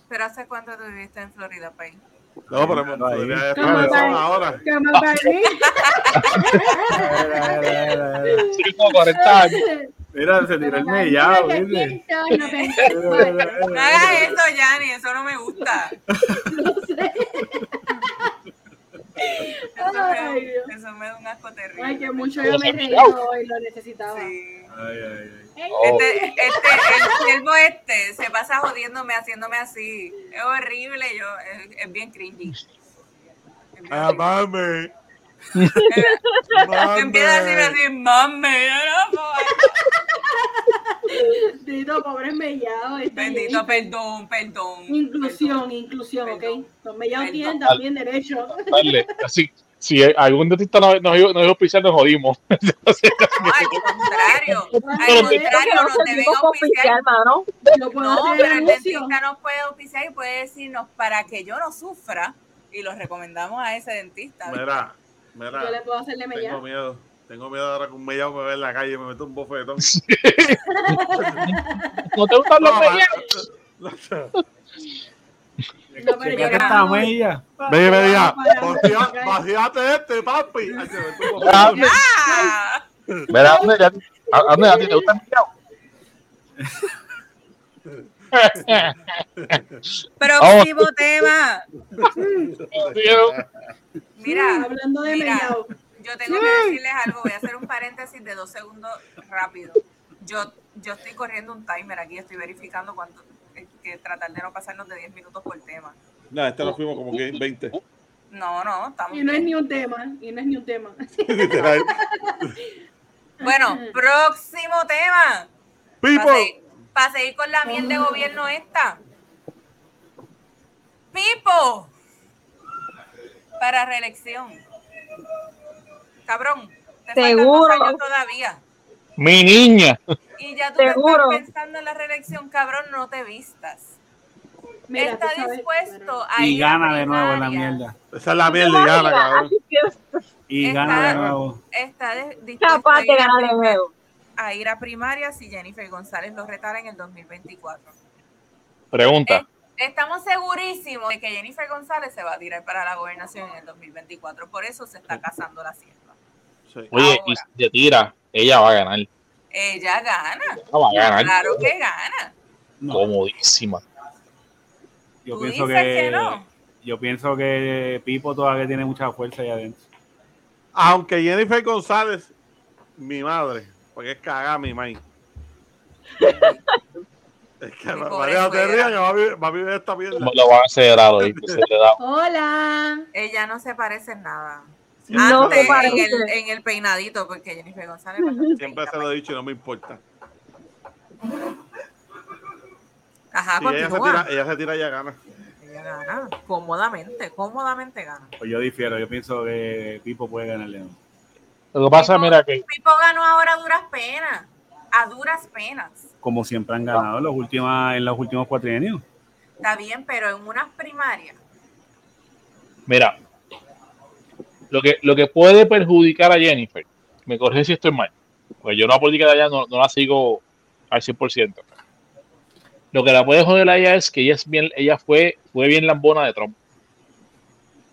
¿Pero hace cuánto tú viviste en Florida, Pay? No, pero en Florida es ahora. ¿Cómo para como 40 años. Mira, se tiró el mellado, ¿viste? No hagas eso, Yanni, eso no me gusta. No sé. Eso, Ay, me, eso me da un asco terrible. Ay, que mucho yo me reí hoy, lo necesitaba. Sí. Ay, ay, ay. Este, este, el siervo este se pasa jodiéndome, haciéndome así. Es horrible, yo, es, es bien cringy. Ah, Empieza a decir así, mami. Bendito, pobre mellado. Bendito, perdón, perdón. Inclusión, perdón, inclusión, perdón, ¿ok? Los mellados tienen también derecho. Dale, así. Si algún dentista nos, nos iba a auspiciar, nos jodimos. No, al contrario. Al contrario, nos deben auspiciar. hermano. No, no pero el dentista nos puede auspiciar y puede decirnos para que yo no sufra y lo recomendamos a ese dentista. Mira, mira. Yo le puedo hacerle mellado. Tengo miedo. Tengo miedo ahora que un mellado me ve en la calle y me mete un bofetón. ¿No te gustan los mellados? No, pero yo esta no. mella. Ve, ve, ya. Vacíate este, papi. ¡Ah! Mira, ¿dónde ya? ¿A dónde a ti te gusta el Próximo tema. Mira, Hablando de mira, yo tengo que decirles algo. Voy a hacer un paréntesis de dos segundos rápido. Yo, yo estoy corriendo un timer aquí, estoy verificando cuánto, eh, que tratar de no pasarnos de 10 minutos por tema. No, este lo fuimos como que 20. No, no, estamos Y no es ni un tema. Y no es ni un tema. Literal. Bueno, próximo tema. Para seguir, con la miel de gobierno esta. Pipo. Para reelección. Cabrón. Te faltan Seguro. dos años todavía. Mi niña. Y ya tú Seguro. estás pensando en la reelección, cabrón, no te vistas. Mira, Está dispuesto a Y ir a gana de nuevo en la mierda. Esa es la mierda y gana, cabrón. Y Está- gana de nuevo. Está de- dispuesto capaz a ir ganar de nuevo. A ir a primaria si Jennifer González lo retara en el 2024. Pregunta. Estamos segurísimos de que Jennifer González se va a tirar para la gobernación en el 2024. Por eso se está casando la sierva. Sí. Oye, y si te tira, ella va a ganar. Ella gana. Ella va a ganar. Claro que gana. No, Comodísima. yo ¿Tú pienso dices que, que no? yo pienso que Pipo todavía tiene mucha fuerza ahí adentro. Aunque Jennifer González, mi madre, porque es cagada mi maíz. Es que Mi María no te rías que va a vivir, va a vivir esta mierda. Lo van a acelerar hoy. Hola. Ella no se parece en nada. No Antes, se parece. En el, en el peinadito, porque Jennifer González. no Siempre se lo he dicho y no me importa. Ajá, Si ella se tira, ella se tira, ella gana. Ella gana. Cómodamente, cómodamente gana. Pues yo difiero, yo pienso que Pipo puede ganar León. Lo que pasa, mira que. Pipo ganó ahora a duras penas. A duras penas. Como siempre han ganado en los últimos, en los últimos cuatrienios. Está bien, pero en unas primarias. Mira, lo que, lo que puede perjudicar a Jennifer, me corrige si estoy mal, porque yo la política de allá no, no la sigo al 100%. Lo que la puede joder a ella es que ella, es bien, ella fue, fue bien lambona de Trump.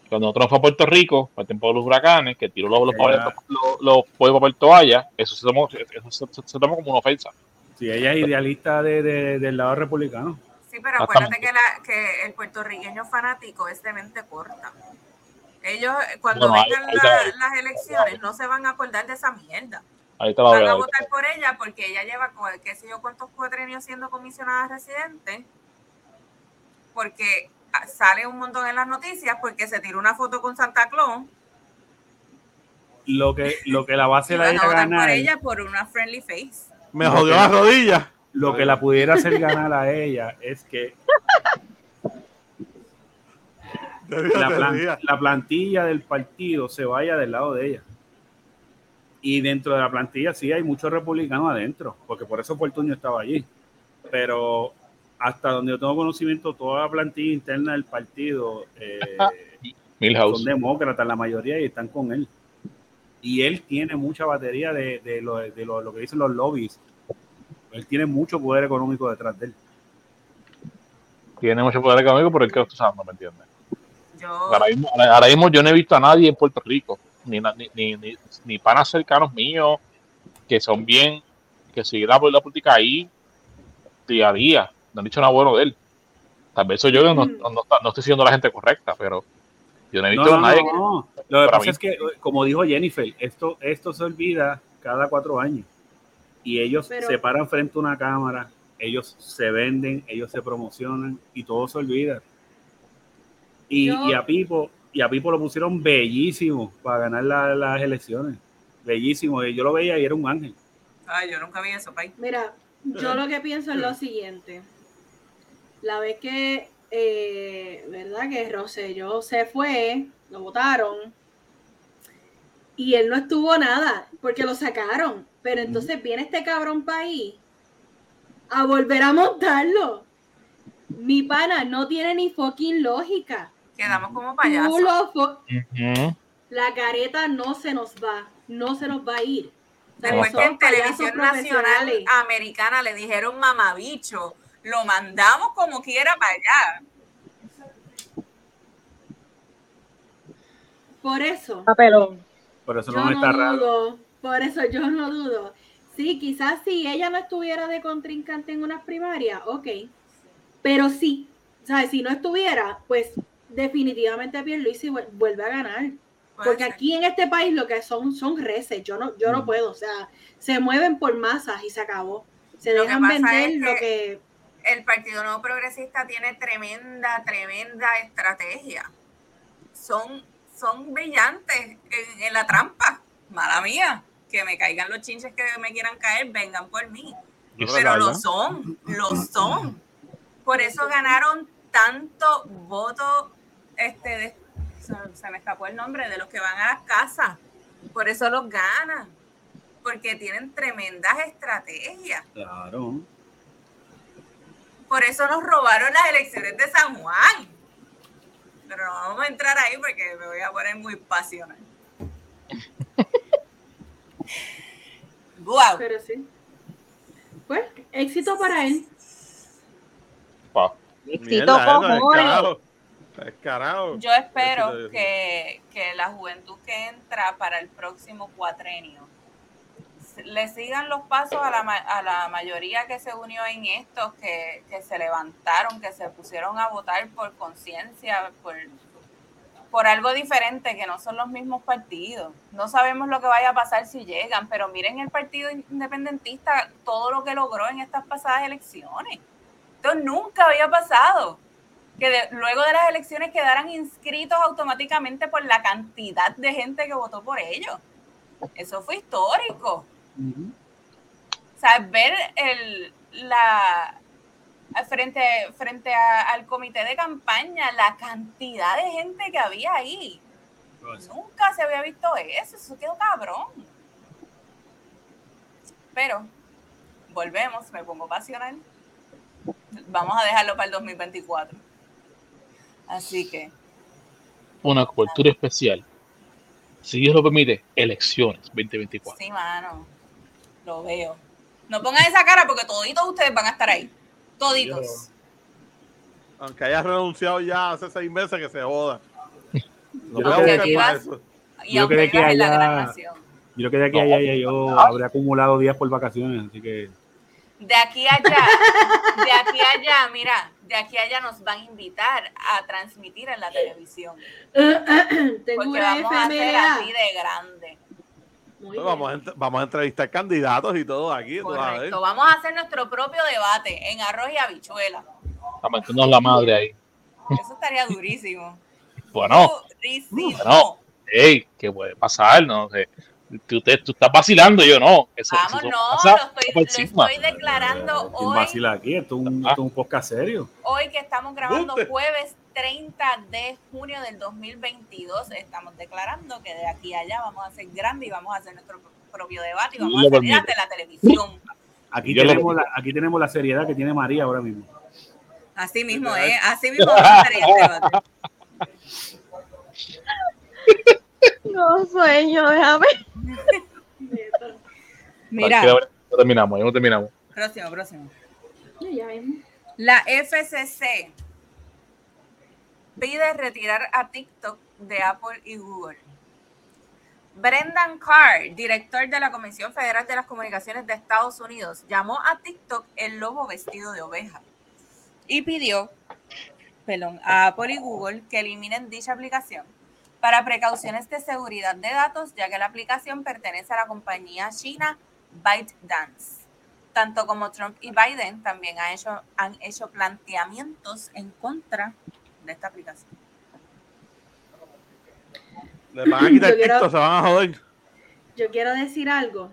Cuando Trump fue a Puerto Rico, para el tiempo de los huracanes, que tiró los, los, los, los papel toalla, eso, se tomó, eso se, tomó como una ofensa. Sí, ella es idealista de, de, del lado republicano. Sí, pero acuérdate que, la, que el puertorriqueño fanático es de mente corta. Ellos, cuando vengan las elecciones, no se van a acordar de esa mierda. Ahí te la van a votar por ella porque ella lleva, qué sé yo, cuántos años siendo comisionada residente. Porque sale un montón en las noticias porque se tiró una foto con Santa Claus. Lo que, lo que la base la ella ganar. por ella por una friendly face. Me jodió las rodillas. Lo que la pudiera hacer ganar a ella es que la, plantilla del partido se vaya del lado de ella. Y dentro de la plantilla sí hay muchos republicanos adentro, porque por eso Fortunio estaba allí. Pero hasta donde yo tengo conocimiento, toda la plantilla interna del partido eh, son demócratas, la mayoría, y están con él. Y él tiene mucha batería de, de, lo, de lo, que dicen los lobbies. Él tiene mucho poder económico detrás de él. Tiene mucho poder económico, pero el que está usando, ¿me entiendes? Ahora, mismo, yo no he visto a nadie en Puerto Rico, ni, ni, ni, ni, panas cercanos míos, que son bien, que siguen la, la política ahí día a día. No han dicho nada bueno de él. Tal vez soy yo que no, mm. no, estoy siendo la gente correcta, pero yo no he visto a nadie. Lo que pasa es que, como dijo Jennifer, esto, esto se olvida cada cuatro años. Y ellos se paran frente a una cámara, ellos se venden, ellos se promocionan y todo se olvida. Y, a Pipo, y a Pipo lo pusieron bellísimo para ganar las elecciones. Bellísimo. Yo lo veía y era un ángel. Ay, yo nunca vi eso, Pai. Mira, yo lo que pienso es lo siguiente. La vez que, eh, ¿verdad? Que Rosselló se fue, lo votaron. Y él no estuvo nada, porque lo sacaron. Pero entonces viene este cabrón país a volver a montarlo. Mi pana no tiene ni fucking lógica. Quedamos como payasos. La careta no se nos va, no se nos va a ir. Después que en televisión nacional americana le dijeron mamabicho, lo mandamos como quiera para allá. Por eso. Papelón. Por eso no, está raro. por eso yo no dudo. Sí, quizás si ella no estuviera de contrincante en unas primarias, ok. Pero sí, ¿sabes? Si no estuviera, pues definitivamente Pierluisi vuelve a ganar. Porque aquí en este país lo que son son reces, yo no, yo no mm. puedo, o sea, se mueven por masas y se acabó. Se dejan vender lo que el Partido Nuevo Progresista tiene tremenda, tremenda estrategia. Son, son brillantes en, la trampa. Mala mía, que me caigan los chinches que me quieran caer, vengan por mí. Pero lo son, lo son. Por eso ganaron tanto voto este, se, me escapó el nombre, de los que van a las casas. Por eso los ganan, porque tienen tremendas estrategias. Claro. Por eso nos robaron las elecciones de San Juan. Pero no vamos a entrar ahí porque me voy a poner muy pasional. wow. Pero sí. Pues, éxito para él. Éxito como yo espero que, la juventud que entra para el próximo cuatrenio le sigan los pasos a la, a la mayoría que se unió en estos, que, se levantaron, que se pusieron a votar por conciencia, por, por algo diferente, que no son los mismos partidos. No sabemos lo que vaya a pasar si llegan, pero miren el Partido Independentista, todo lo que logró en estas pasadas elecciones. Esto nunca había pasado que luego de las elecciones quedaran inscritos automáticamente por la cantidad de gente que votó por ellos. Eso fue histórico. O sea, ver el, la, frente, frente al comité de campaña, la cantidad de gente que había ahí. Nunca se había visto eso, eso quedó cabrón. Pero, volvemos, me pongo pasional. Vamos a dejarlo para el 2024. Así que. Una cobertura especial. Si Dios lo permite, elecciones 2024. Sí, mano. Lo veo. No pongan esa cara porque toditos ustedes van a estar ahí. Toditos. Aunque haya renunciado ya hace seis meses que se joda. yo creo que aquí, yo creo que allá, yo creo que de aquí a allá yo habré acumulado días por vacaciones, así que de aquí allá, de aquí allá, mira, de aquí allá nos van a invitar a transmitir en la televisión. Porque vamos a hacer así de grande. Pues vamos, a, vamos a entrevistar candidatos y todo aquí. Correcto. Vamos a hacer nuestro propio debate en arroz y habichuela. A meternos la madre ahí. Eso estaría durísimo. bueno, durísimo. bueno, hey, ¿qué puede pasar? No sé tú, te, tú estás vacilando, yo no. Eso, Vamos, no, lo estoy, lo estoy declarando hoy. vacila aquí? Esto es un, un podcast serio. Hoy que estamos grabando jueves 30 de junio del 2022, estamos declarando que de aquí a allá vamos a ser grandes y vamos a hacer nuestro propio debate y vamos a salir ante la televisión. Aquí tenemos, la, aquí tenemos la seriedad que tiene María ahora mismo. Así mismo, ¿eh? Así mismo vamos a hacer este debate. No sueño, déjame. Mira. No terminamos, ya no terminamos. Próximo, próximo. La FCC pide retirar a TikTok de Apple y Google. Brendan Carr, director de la Comisión Federal de las Comunicaciones de Estados Unidos, llamó a TikTok el lobo vestido de oveja y pidió a Apple y Google que eliminen dicha aplicación para precauciones de seguridad de datos, ya que la aplicación pertenece a la compañía china ByteDance. Tanto como Trump y Biden también han hecho, han hecho planteamientos en contra de esta aplicación. Le van a quitar se van a joder. Yo quiero decir algo.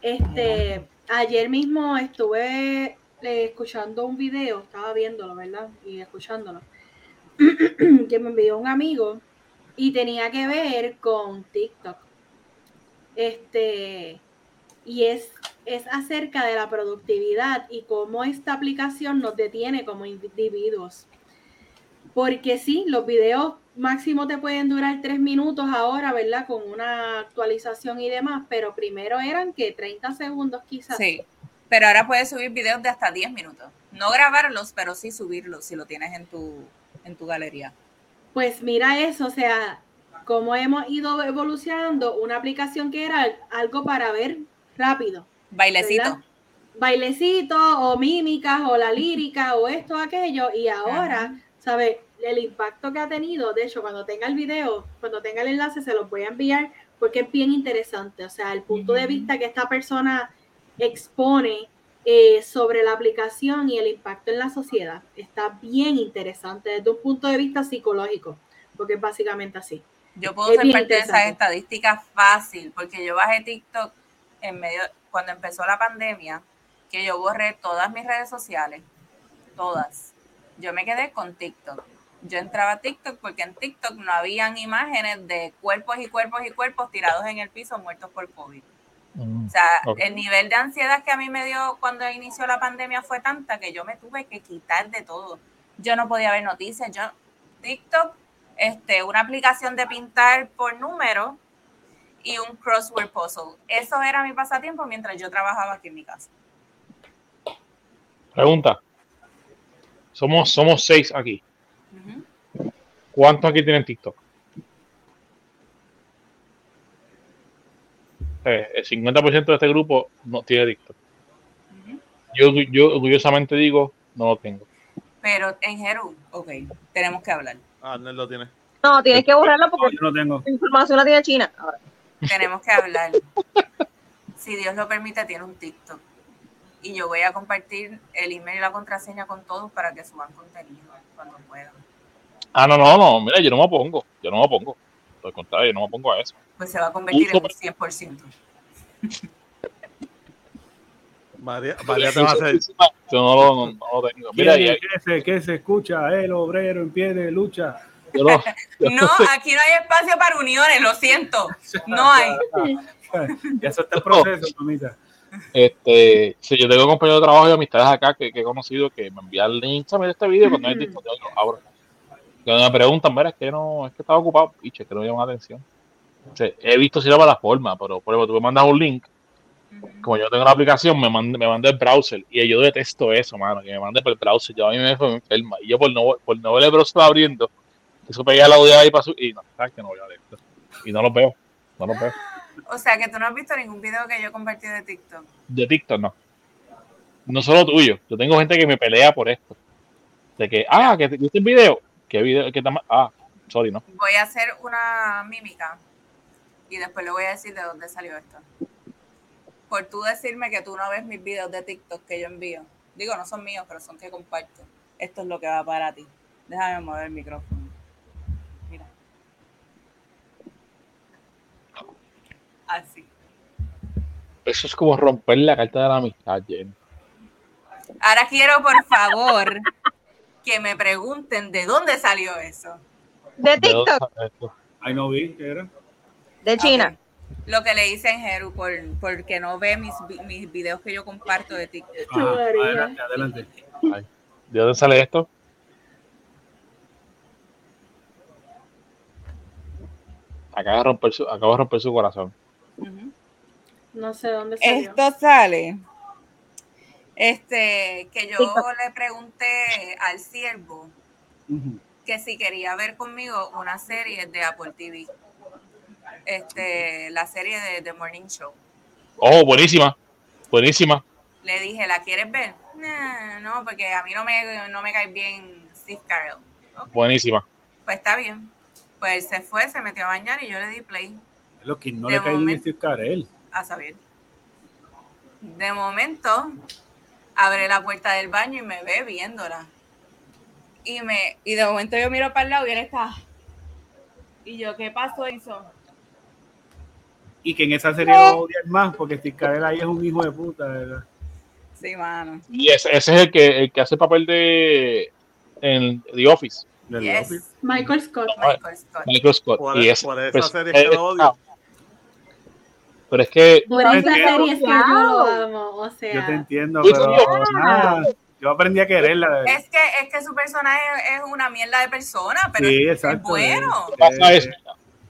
Este, ayer mismo estuve eh, escuchando un video, estaba viéndolo, ¿verdad? Y escuchándolo, que me envió un amigo y tenía que ver con TikTok. Este, y es, es acerca de la productividad y cómo esta aplicación nos detiene como individuos. Porque sí, los videos máximo te pueden durar tres minutos ahora, ¿verdad? Con una actualización y demás, pero primero eran que 30 segundos quizás. Sí, pero ahora puedes subir videos de hasta 10 minutos. No grabarlos, pero sí subirlos si lo tienes en tu, en tu galería. Pues mira eso, o sea, cómo hemos ido evolucionando una aplicación que era algo para ver rápido. Bailecito. Bailecito o mímicas o la lírica o esto, aquello. Y ahora, ¿sabes? El impacto que ha tenido, de hecho, cuando tenga el video, cuando tenga el enlace, se los voy a enviar porque es bien interesante. O sea, el punto de vista que esta persona expone eh, sobre la aplicación y el impacto en la sociedad está bien interesante desde un punto de vista psicológico, porque es básicamente así. Yo puedo ser parte de esas estadísticas fácil, porque yo bajé TikTok en medio, cuando empezó la pandemia, que yo borré todas mis redes sociales, todas. Yo me quedé con TikTok. Yo entraba a TikTok porque en TikTok no habían imágenes de cuerpos y cuerpos y cuerpos tirados en el piso muertos por COVID. Mm, o sea, el nivel de ansiedad que a mí me dio cuando inició la pandemia fue tanta que yo me tuve que quitar de todo. Yo no podía ver noticias, yo TikTok, este, una aplicación de pintar por número y un crossword puzzle. Eso era mi pasatiempo mientras yo trabajaba aquí en mi casa. Pregunta. Somos, somos seis aquí. ¿Cuántos aquí tienen TikTok? Eh, el 50% de este grupo no tiene TikTok. yo, yo orgullosamente digo, no lo tengo. Pero en Jeru, ok, tenemos que hablar. Ah, no lo tiene. No, tienes que borrarlo porque no, tengo. la información la tiene China. Tenemos que hablar. si Dios lo permite, tiene un TikTok. Y yo voy a compartir el email y la contraseña con todos para que suban contenido cuando puedan. Ah, no, no, no, mira, yo no me opongo, yo no me opongo. Al contrario, yo no me opongo a eso pues se va a convertir en un 100%. María, María te va a hacer. Yo no lo, no, tengo. Mira, ¿Qué, se, ¿Qué, se, escucha? El obrero en pie de lucha. no, aquí no hay espacio para uniones, lo siento. No hay. ya eso está el proceso, mamita. Este, si yo tengo compañeros de trabajo y amistades acá que, he conocido que me envían el link de este video cuando hay disco, ahora. Cuando me preguntan, mira, es que no, es que estaba ocupado, y que no llaman atención. he visto si era la forma, pero por ejemplo, tú me mandas un link, como yo tengo la aplicación, me manda, me manda el browser, y yo detesto eso, mano, que me mande por el browser, yo a mí me enferma, y yo por no, por no ver el browser abriendo, eso pegué la audio ahí para su, y no, sabes que no voy a ver esto, y no lo veo, no lo veo. O sea, que tú no has visto ningún video que yo compartí de TikTok. De TikTok, no. No solo tuyo. Yo tengo gente que me pelea por esto. De que, ah, que viste el video. ¿Qué video? ¿Qué ah, sorry, no. Voy a hacer una mímica y después le voy a decir de dónde salió esto. Por tú decirme que tú no ves mis videos de TikTok que yo envío. Digo, no son míos, pero son que comparto. Esto es lo que va para ti. Déjame mover el micrófono. Así. Eso es como romper la carta de la amistad, Jen. Ahora quiero, por favor, que me pregunten de dónde salió eso. De TikTok. Ay, no vi, ¿qué era? De China. Lo que le hice en Jeru, por, porque no ve mis, mis videos que yo comparto de TikTok. adelante, adelante. ¿De dónde sale esto? Acaba de romper su, acaba de romper su corazón. No sé dónde salió. Esto sale. Este, que yo le pregunté al siervo que si quería ver conmigo una serie de Apple TV. Este, la serie de The Morning Show. Oh, buenísima. Buenísima. Le dije, ¿la quieres ver? no, porque a mí no me, no me cae bien Steve Carell. Buenísima. Pues está bien. Pues se fue, se metió a bañar y yo le di play. Lo que no le cae bien Steve Carell a saber. De momento, abre la puerta del baño y me ve viéndola. Y me y de momento yo miro para el lado y él está. Y yo, ¿qué pasó eso? Y que en esa serie lo odian más porque Steve ahí es un hijo de puta, ¿verdad? Sí, mano. Y ese, es el que, el que hace el papel de en The Office. Michael Scott. Michael Scott. Michael Scott. Por, y es, por esa pues, serie que lo odio. Pero es que. Por esa serie es que yo lo amo, o sea. Yo te entiendo, pero nada, yo aprendí a quererla. Es que, es que su personaje es una mierda de persona, pero es, bueno.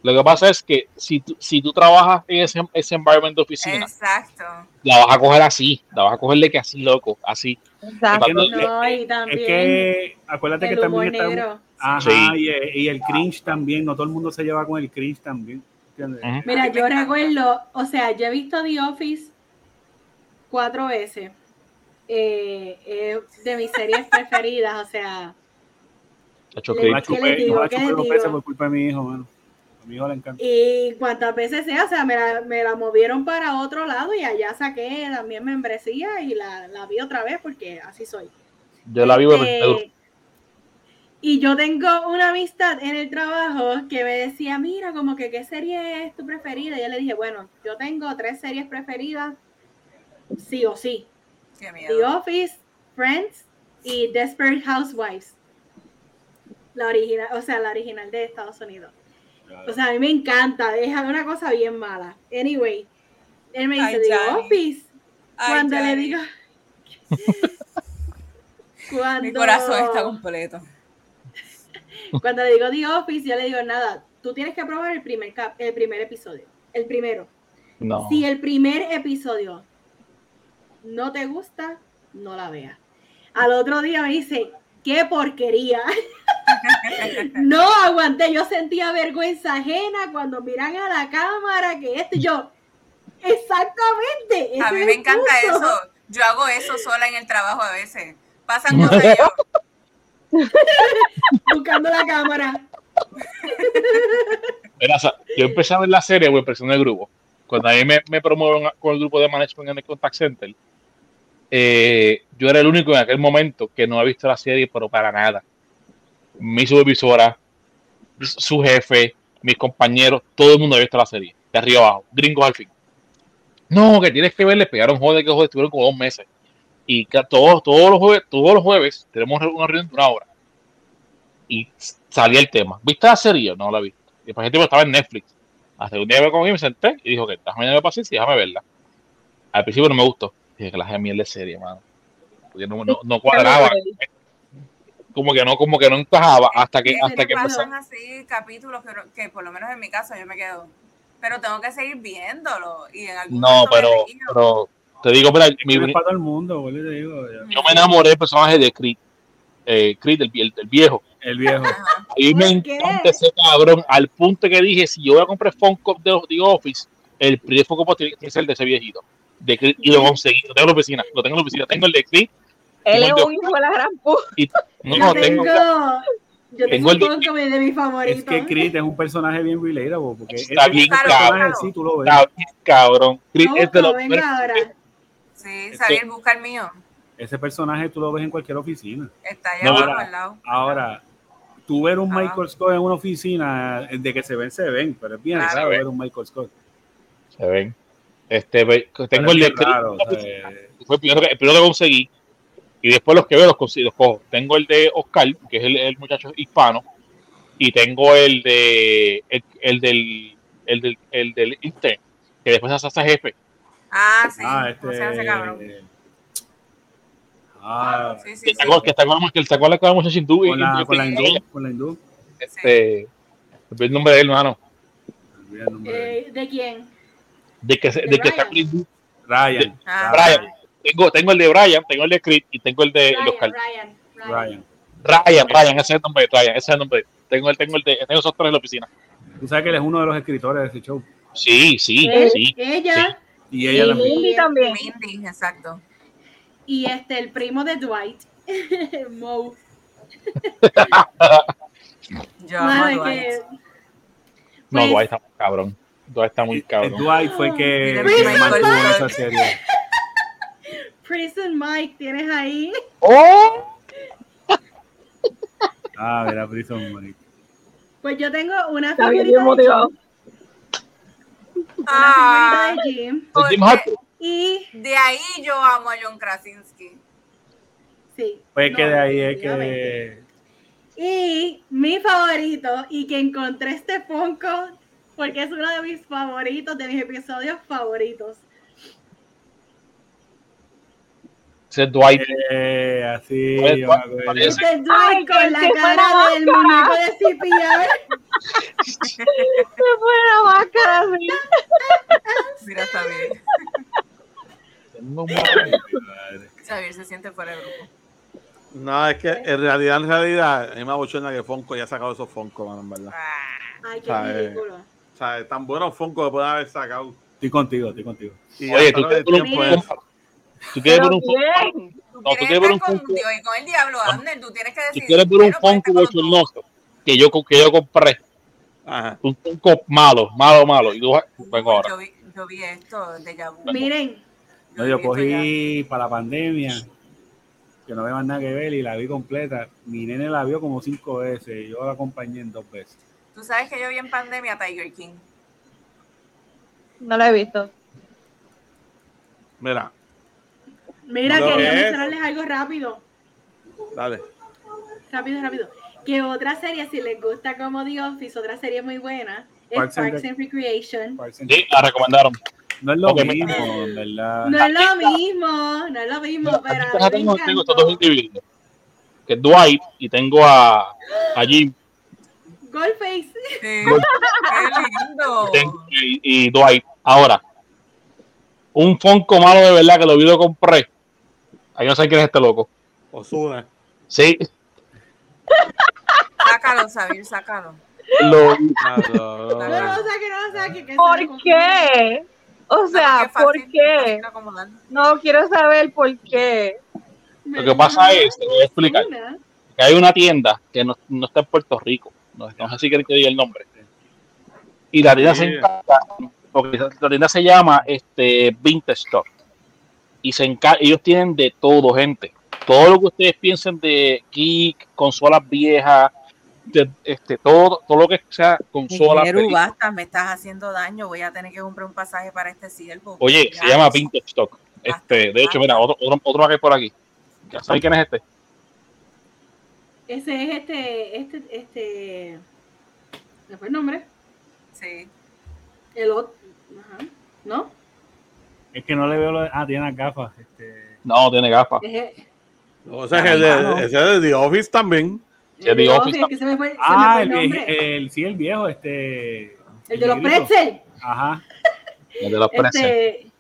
Lo que pasa es que si tú, si tú trabajas en ese, ese environment de oficina, Exacto. la vas a coger así, la vas a cogerle que así, loco, así. Exacto. No, y también es que acuérdate que también está. Ajá, sí. y, y el cringe también, no todo el mundo se lleva con el cringe también. Mira, yo recuerdo, o sea, yo he visto The Office cuatro veces. Eh, de mis series preferidas, o sea. por culpa de mi hijo, mano. A mi hijo le encanta. Y cuantas veces sea, o sea, me la, me la, movieron para otro lado y allá saqué también membresía y la, la vi otra vez porque así soy. Yo la vivo este, y yo tengo una amistad en el trabajo que me decía, mira, como que qué serie es tu preferida. Y yo le dije, bueno, yo tengo tres series preferidas, sí o sí. The Office, Friends y Desperate Housewives. La original, o sea, la original de Estados Unidos. O sea, a mí me encanta, es una cosa bien mala. Anyway, él me dice, The Office. cuando le digo... cuando... Mi corazón está completo. Cuando le digo The Office, yo le digo nada, tú tienes que probar el primer, cap, el primer episodio, el primero. No. Si el primer episodio no te gusta, no la veas. Al otro día me dice, qué porquería. no aguanté, yo sentía vergüenza ajena cuando miran a la cámara que esto yo. Exactamente. A mí me encanta eso. Yo hago eso sola en el trabajo a veces. Pasan cosas yo. Buscando la cámara. yo empecé a ver la serie por presión del grupo. Cuando a mí me, me promovieron con el grupo de management en el contact center, eh, yo era el único en aquel momento que no había visto la serie, pero para nada. Mi supervisora, su jefe, mis compañeros, todo el mundo había visto la serie, de arriba abajo, gringos al fin. No, que tienes que ver, le pegaron joder que joder, estuvieron como dos meses. Y todos, todos, los jueves, todos los jueves tenemos una reunión de una hora. y salía el tema. ¿Viste la serie? No la vi. Y después el tipo estaba en Netflix. Hasta un día me cogí, me senté y dijo que déjame de paciencia y déjame verla. Al principio no me gustó. Dije que la gemiel de serie, mano. Porque no, no, no cuadraba. Como que no, como que no encajaba hasta que, hasta que así capítulos que, que, por lo menos en mi caso yo me quedo. Pero tengo que seguir viéndolo. Y en algún no, pero, pero te digo, mira, mi, para todo el mundo, boludo, te digo, yo me enamoré del personaje de Creed. Eh, Creed, el, el, el viejo. El viejo. Y me encanta ese cabrón, al punto que dije, si yo voy a comprar Funko de The Office, el primer Funko tiene que ser el de ese viejito. De Creed, y lo conseguí, lo tengo en la oficina, lo tengo en la oficina, tengo el de Creed. Él es un hijo de la gran puta. No, no, tengo, yo tengo, el de, de mi favorito. Es que Creed es un personaje bien relatable. Porque está bien cabrón. Sí, tú lo ves. Está bien cabrón. Creed no, es de los Sí, saber buscar mío. Ese personaje tú lo ves en cualquier oficina. Está allá abajo al lado. Ahora, tú ver un Michael Scott en una oficina, de que se ven, se ven, pero es bien raro ver un Michael Scott. Se ven. Este, tengo el de raro, fue el primero, que, el primero que conseguí y después los que veo los, consigo, los cojo. Tengo el de Oscar, que es el, el muchacho hispano, y tengo el de el, el del el del el del que después hace hasta jefe. Ah, sí. Ah, este, ¿Cómo se hace cabrón? Ah, sí, sí, sí. Que está con que el sacó la cara muchacha hindú. Con la, con la hindú. Con la hindú. Este, el nombre de él, hermano. Eh, ¿De quién? De que, de, de que está Ryan. Ah. Tengo, tengo el de Brian, tengo el de Creed y tengo el de los Ryan, Ryan. Ryan, Ryan, ese es el nombre de Ryan, ese es el nombre. Tengo el, tengo el de, tengo esos tres en la oficina. Tú sabes que él es uno de los escritores de ese show. Sí, sí, ¿Eh? sí. Ella. Sí. Y ella también. Mindy también. Mindy, exacto. Y este, el primo de Dwight, Mo. Yo amo Dwight. Que, no, pues, Dwight está muy cabrón. Dwight está muy cabrón. Dwight fue que, mantuvo esa serie. Prison Mike, ¿tienes ahí? ¡Oh! ah, mira, Prison Mike. Pues yo tengo una de Jim. Ah, una de Jim. Porque, y de ahí yo amo a John Krasinski. Sí. Pues no, que de ahí es que... Y mi favorito, y que encontré este Funko, porque es uno de mis favoritos, de mis episodios favoritos Ese Dwight. Eh, así. Ese Dwight con la cara del muñeco de. Se fue la máscara así. Mira, está bien. Xavier se siente fuera de grupo. No, es que en realidad, en realidad, a mí me abochona que Fonco ya ha sacado esos Fonco, man, en verdad. Ay, qué ridículo. O sea, tan buenos Fonco que pueden haber sacado. Estoy contigo, estoy contigo. Y Oye, tú, Tú quieres ver un Funko. No, tú quieres ver un Funko. Y con el diablo, Abner, tú tienes que decir. Tú quieres ver un Funko bochornoso que yo, que yo compré. Ajá. Un Funko malo, malo, malo. Y tú, vengo ahora. Yo vi, yo vi esto de Yabu. Miren. No, yo cogí para la pandemia, que no había más nada que ver y la vi completa. Mi nene la vio como cinco veces y yo la acompañé en dos veces. Tú sabes que yo vi en pandemia Tiger King. No la he visto. Mira, Mira, quería mencionarles algo rápido. Dale. Rápido, rápido. Que otra serie, si les gusta como The Office, otra serie muy buena, es Parks and Recreation. Sí, la recomendaron. No es lo mismo, ¿verdad? No es lo mismo, no es lo mismo, no, pero. Tengo, tengo estos dos individuos. Que es Dwight y tengo a, a Jim. Goldface. Sí, qué lindo. Y, y, Dwight. Ahora, un Fonco malo de verdad que lo vi lo compré Ahí no sé quién es este loco. Osuna. Sí. Sácalo, Sabir, sácalo. Lo... No, no. ¿Por qué? O sea, ¿por qué? No quiero saber por qué. Lo que pasa es, te voy a explicar, que hay una tienda que no, no está en Puerto Rico, no, no sé si quieren que diga el nombre, y la tienda se encarga, la tienda se llama este, Vintage Store y se ellos tienen de todo, gente. Todo lo que ustedes piensen de geek, consolas viejas, de, este, todo, todo lo que sea consola. basta, me estás haciendo daño, voy a tener que comprar un pasaje para este siervo. Oye, se llama Vintage Stock. Este, de hecho, mira, otro, otro, otro por aquí. ¿Ya sabes quién es este? Ese es este, este, este. ¿Me fue el nombre? Sí. El otro. Ajá. ¿No? Es que no le veo lo de. Ah, tiene las gafas. Este... No, tiene gafas. O sea, es de, ese de The Office también. El The Office. Que se me fue, ah, el, el, el, sí, el viejo, este. El de los pretzel. Ajá. El de los este, pretzel.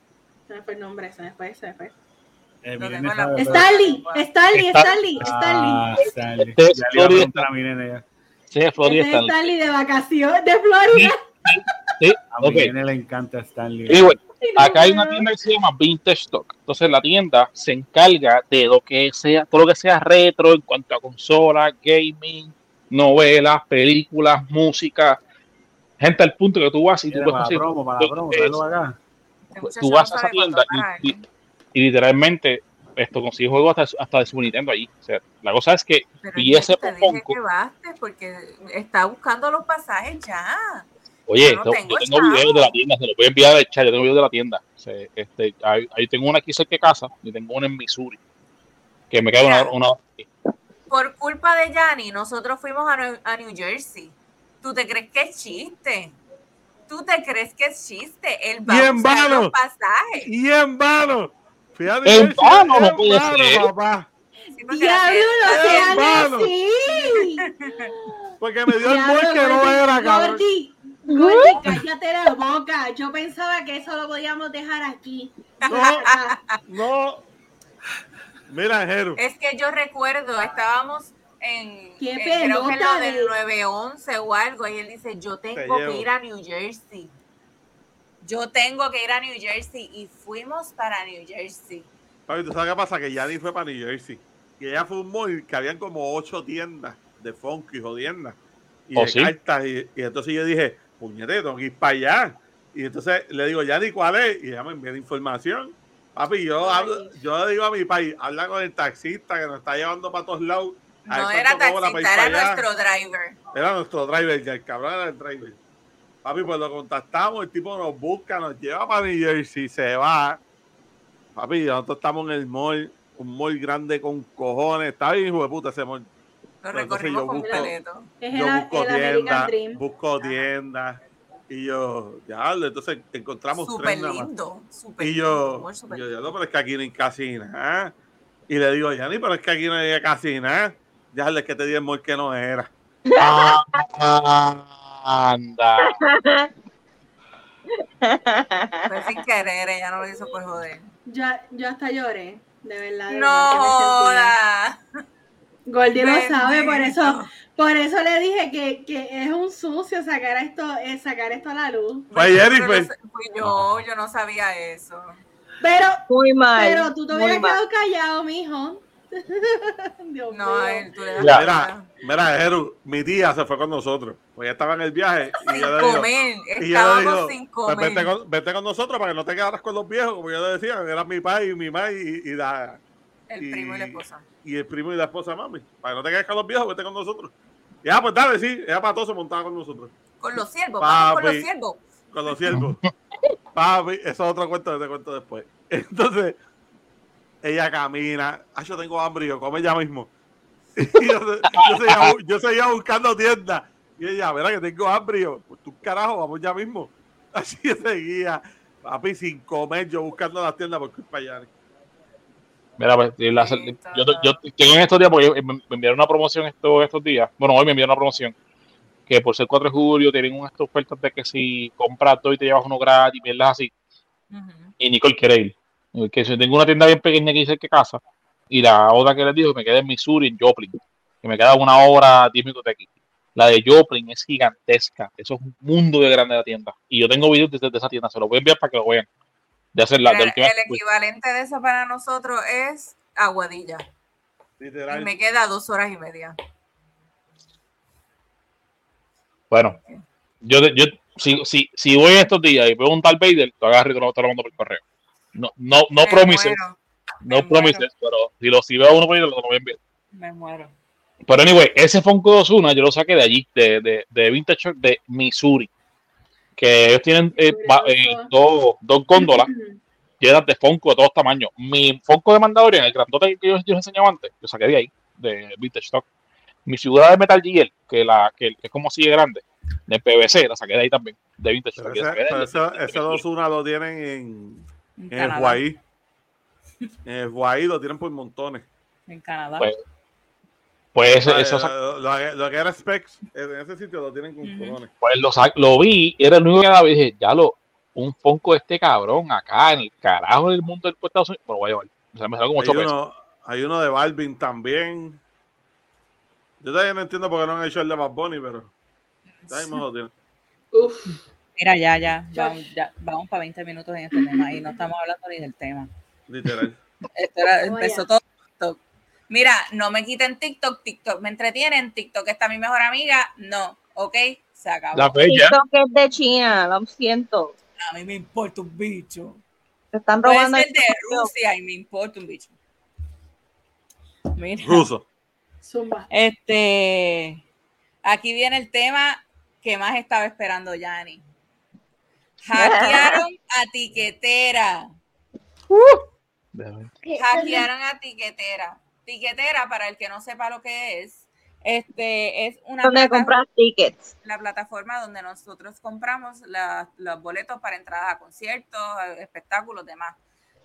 Se me fue el nombre, se me fue, se me fue. Eh, Stanley, Stanley, Stanley, ah, Stanley. Este es Florida. Sí, es Florida. Este es Stanley de vacaciones de Florida. Sí, a mi okay. le encanta Stanley. Sí, bueno, acá hay una tienda que se llama Vintage Stock. Entonces la tienda se encarga de lo que sea, todo lo que sea retro en cuanto a consolas, gaming, novelas, películas, música. Gente, al punto que tú vas y tú puedes para promo, para promo, acá. Tú vas a esa tienda y, y, y, literalmente esto consigue juegos hasta, hasta de su Nintendo allí. O sea, la cosa es que y ese poco, porque está buscando los pasajes ya. Oye, yo, tengo, videos de la tienda, se los voy a enviar al chat, yo tengo videos de la tienda. este, ahí, tengo una aquí cerca de casa y tengo una en Missouri. Que me queda una, Por culpa de Yanni, nosotros fuimos a New, Jersey. ¿Tú te crees que es chiste? ¿Tú te crees que es chiste? El y en vano. pasajes. Y en vano. Fíjate. En vano, no puede ser. Papá. Diablo, no. Porque me dio el gol que no era, cabrón. Gordy, cállate la boca. Yo pensaba que eso lo podíamos dejar aquí. No, no. Mira, Jero. Es que yo recuerdo, estábamos en, ¿Qué creo que lo del 911 o algo, y él dice, yo tengo que ir a New Jersey. Yo tengo que ir a New Jersey y fuimos para New Jersey. Papi, ¿tú sabes qué pasa? Que Yanni fue para New Jersey. Y ella fue un mall que habían como ocho tiendas de funky jodiendas y oh, de cartas. Y, y entonces yo dije, puñete, tengo que ir para allá. Y entonces le digo, ya ni cuál es, y ella me envía la información. Papi, yo, hablo, yo le digo a mi país, habla con el taxista que nos está llevando para todos lados. No era taxista, era nuestro driver. Era nuestro driver, ya el cabrón era el driver. Papi, pues lo contactamos, el tipo nos busca, nos lleva para New Jersey, se va. Papi, nosotros estamos en el mall, un mall grande con cojones. Está bien, hijo de puta ese mall. Lo recorrimos completo. Yo busco tiendas, busco tiendas. Y yo, ya, entonces encontramos súper lindo, super Y yo, yo, ya no, pero es que aquí no hay casi nada. Y le digo, ya ni, pero es que aquí no hay casi nada. Ya es que te di el que no era. anda. Fue sin querer, ella no lo hizo por joder. Yo, yo hasta lloré, de verdad. no, Gordy lo sabe, por eso, por eso le dije que, que es un sucio sacar esto, eh, sacar esto a la luz. Fue yo, yo no sabía eso. Pero, Muy mal. pero tú te hubieras quedado callado, mijo. Dios no, mío. Tú le mira, mira, Jeru, mi tía se fue con nosotros. Pues ella estaba en el viaje. Y sin yo comer, digo, estábamos sin pues comer. vete, con, vete, con, nosotros para que no te quedaras con los viejos, como yo le decía, era mi padre y mi madre y, y la, el primo y la esposa. Y el primo y la esposa, mami. Para que no te quedes con los viejos, vete con nosotros. Ya, pues dale, sí. Ella para todo se montaba con nosotros. Con los siervos, vamos con los siervos. Con los siervos. Papi, eso es otro cuento que te cuento después. Entonces, ella camina. Ay, yo tengo hambre, yo come ya mismo. Y yo, yo, seguía, buscando tiendas. Y ella, verá que tengo hambre. Y yo, pues tú carajo, vamos ya mismo. Así seguía. Papi, sin comer, yo buscando las tiendas porque es para allá. Mira, pues, yo, yo, tengo en estos días, porque me, enviaron una promoción estos, estos días. Bueno, hoy me enviaron una promoción. Que por ser 4 de julio tienen unas ofertas de que si compras todo y te llevas uno gratis, mierdas así. Y Nicole quiere ir. Que si tengo una tienda bien pequeña que dice que casa. Y la otra que les digo, me queda en Missouri, en Joplin. Que me queda una hora, 10 minutos de aquí. La de Joplin es gigantesca. Eso es un mundo de grande de la tienda. Y yo tengo videos desde esa tienda. Se los voy a enviar para que lo vean de hacer la, el, equivalente de eso para nosotros es Aguadilla. Y me queda dos horas y media. Bueno, yo, yo si, si, si voy estos días y veo un tal Vader, lo agarro y te lo, te lo mando por correo. No, no, no promises. No promises, pero si, lo, si veo uno por ahí, lo voy a enviar. Me muero. Pero anyway, ese Funko 21 yo lo saqué de allí, de, de, de Vintage de Missouri que ellos tienen eh, eh, dos, dos góndolas llenas de Funko de todos tamaños. Mi Funko de Mandalorian, el grandote que yo, yo enseñaba antes, yo saqué de ahí, de Vintage Stock. mi figura de Metal Gear, que, la, que, es como sigue grande, de PVC, la saqué de ahí también, de Vintage. ese, dos una lo tienen en, en, el. En el Hawaii lo tienen por montones. En Canadá. Pues, pues eso, lo, que era Specs, en ese sitio lo tienen con montones. Pues lo, lo vi, era el único que daba y dije, ya lo, un Fonco de este cabrón acá en el carajo del mundo del Estados Unidos, pero voy a llevar. O sea, me salió como 8 pesos. hay uno de Balvin también. Yo todavía no entiendo por qué no han hecho el de Bad Bunny, pero. Uf. Mira, ya, ya, ya, vamos para 20 minutos en este tema y no estamos hablando ni del tema. Literal. Esto era, empezó todo. Mira, no me quiten TikTok, TikTok me entretienen, TikTok está mi mejor amiga, no, ok, se acabó. La TikTok es de China, lo siento. A mí me importa un bicho. Se están robando. Ser de Rusia y me importa un bicho. Mira. Ruso. Zumba. Este, aquí viene el tema que más estaba esperando Yanni. Hackearon a Tiquetera. Uh. Hackearon a Tiquetera. Tiquetera, para el que no sepa lo que es, este es una donde tickets. La plataforma donde nosotros compramos los boletos para entradas a conciertos, espectáculos, demás.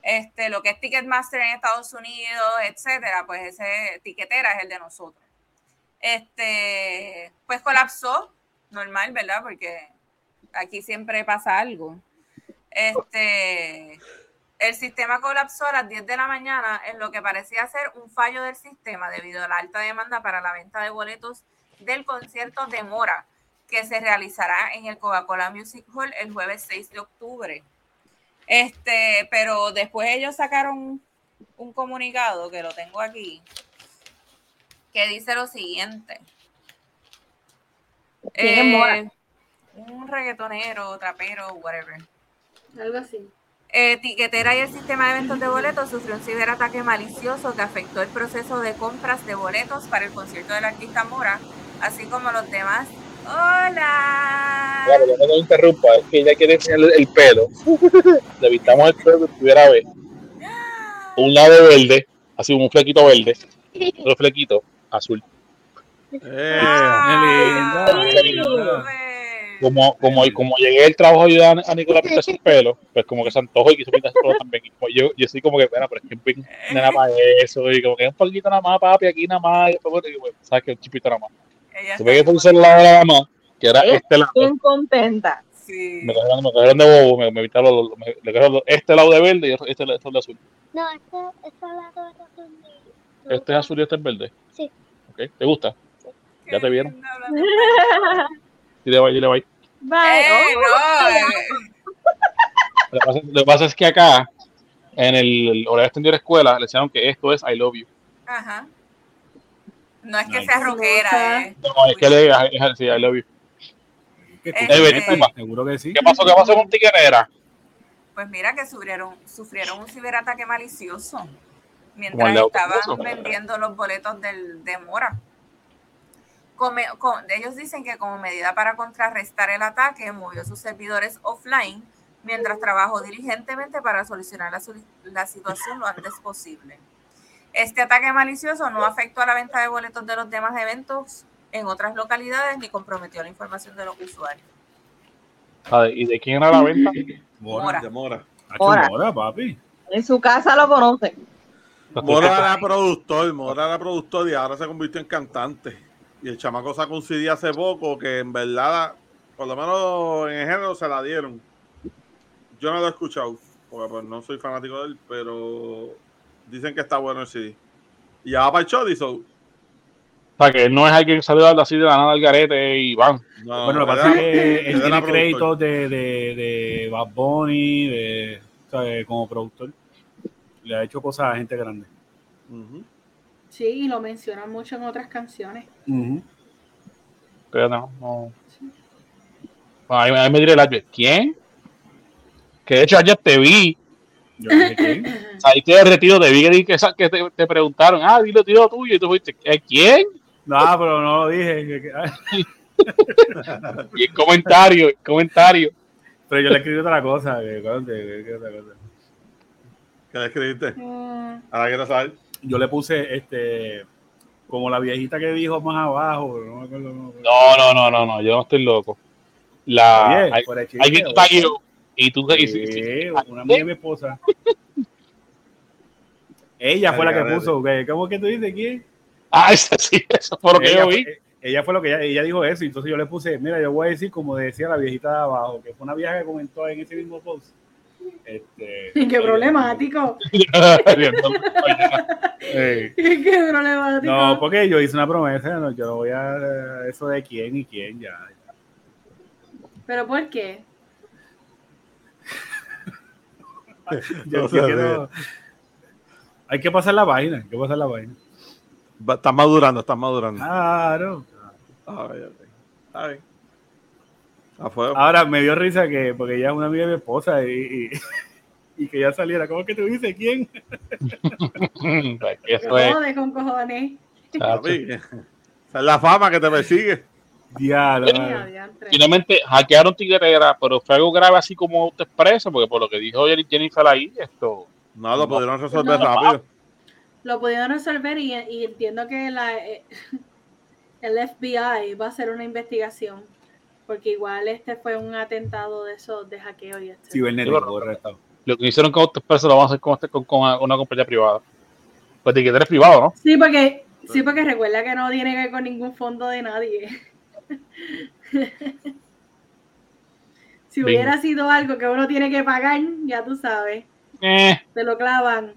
Este, lo que es Ticketmaster en Estados Unidos, etcétera, pues ese tiquetera es el de nosotros. Este, pues colapsó, normal, ¿verdad? Porque aquí siempre pasa algo. Este, el sistema colapsó a las 10 de la mañana en lo que parecía ser un fallo del sistema debido a la alta demanda para la venta de boletos del concierto de Mora, que se realizará en el Coca-Cola Music Hall el jueves 6 de octubre. Este, pero después ellos sacaron un comunicado que lo tengo aquí, que dice lo siguiente. Mora? Eh, un reggaetonero, trapero, whatever. Algo así. Etiquetera y el sistema de eventos de boletos sufrió un ciberataque malicioso que afectó el proceso de compras de boletos para el concierto del artista Mora, así como los demás. ¡Hola! Claro, no me interrumpa, es que ella quiere enseñar el pelo. Le evitamos el pelo que pudiera ver. Un lado verde, así un flequito verde, otro flequito azul. Eh, qué lindo como, como, como llegué el trabajo a ayudar a Nicolás a pintarse el pelo, pues como que se antojó y quiso pintarse el pelo también. Y como yo, yo soy como que, bueno, pero es que nada más eso, y como que un poquito nada más, papi, aquí nada más, y después, y bueno, sabes que un chipito nada más. Tuve que puse el lado de la mamá, que era este lado. Bien contenta. Sí. Me cogieron, me cogieron de bobo, me, me evitaron los, me, le cogieron este lado de verde y este, este, este de azul. No, este, este lado es azul. Este es azul y este es verde. Sí. Okay. ¿Te gusta? Sí. Ya te vieron. Dile bye, dile bye. Bye. Eh, no, eh. Lo, que pasa, lo, que pasa, es que acá, en el horario extendido de la escuela, le decían que esto es I love you. Ajá. No es que sea rockera, eh. No, es que le digas sí, I love you. Este, seguro que sí. ¿Qué pasó? ¿Qué pasó con Tiquenera? Pues mira que sufrieron, sufrieron un ciberataque malicioso mientras estaban vendiendo los boletos del, de Mora ellos dicen que como medida para contrarrestar el ataque, movió sus servidores offline mientras trabajó diligentemente para solucionar la, la, situación lo antes posible. Este ataque malicioso no afectó a la venta de boletos de los demás eventos en otras localidades ni comprometió la información de los usuarios. ¿Y de quién era la venta? Mora. De Mora. Mora. Mora, papi. En su casa lo conocen. Mora era productor, Mora era productor y ahora se convirtió en cantante. Y el chamaco sacó un CD hace poco que en verdad, por lo menos en el género se la dieron. Yo no lo he escuchado, porque pues, no soy fanático de él, pero dicen que está bueno el CD. Y ya va para el show, dice. O sea, que él no es alguien que salió así de la nada al garete y van. No, bueno, lo que pasa es que él tiene créditos de, de, de Bad Bunny, de, o sea, como productor. Le ha hecho cosas a gente grande. Sí, y lo mencionan mucho en otras canciones. Pero no, no. ahí, me diré el ¿quién? Que de hecho ayer te vi. Yo ¿quién? Ahí te retiro, te vi que, que te, te, preguntaron, ah, dilo tío tuyo, y tú fuiste, ¿quién? No, pero no lo dije. y el comentario, el comentario. Pero yo le escribí otra cosa. ¿Qué, le escribiste? Mm. Ahora quiero saber yo le puse este como la viejita que dijo más abajo. No, no, no, no, no, yo no estoy loco. La, hay, alguien y tú sí, sí, una amiga mi esposa. Ella fue la que puso, ¿cómo que tú dices quién? Ah, esa sí, eso fue lo que yo vi. Ella fue lo que ella, ella, dijo eso, y entonces yo le puse, mira, yo voy a decir como decía la viejita de abajo, que fue una vieja que comentó en ese mismo post. Este, qué problemático. qué problemático. No, porque yo hice una promesa, no, yo no voy a eso de quién y quién ya. ¿Pero por qué? yo, quiero, hay que pasar la vaina, hay que pasar la vaina. Está madurando, está madurando. Claro. Ahora me dio risa que, porque ella es una amiga de mi esposa y, y, que ya saliera. ¿Cómo que tú dices? ¿Quién? Eso es. con cojones. Esa es la fama que te persigue. Diablo. Finalmente hackearon Tiguerera, pero fue algo grave así como te expresa, porque por lo que dijo Jennifer ahí, esto. No, lo pudieron resolver rápido. Lo pudieron resolver y, entiendo que la, eh, el FBI va a hacer una investigación, porque igual este fue un atentado de esos de hackeo y este. Lo que hicieron con Express lo vamos a hacer con, este, con, una compañía privada. Pues Tiguerera es privado, ¿no? Sí, porque, sí, porque recuerda que no tiene que ver con ningún fondo de nadie. si hubiera sido algo que uno tiene que pagar, ya tú sabes. Eh. Te lo clavan.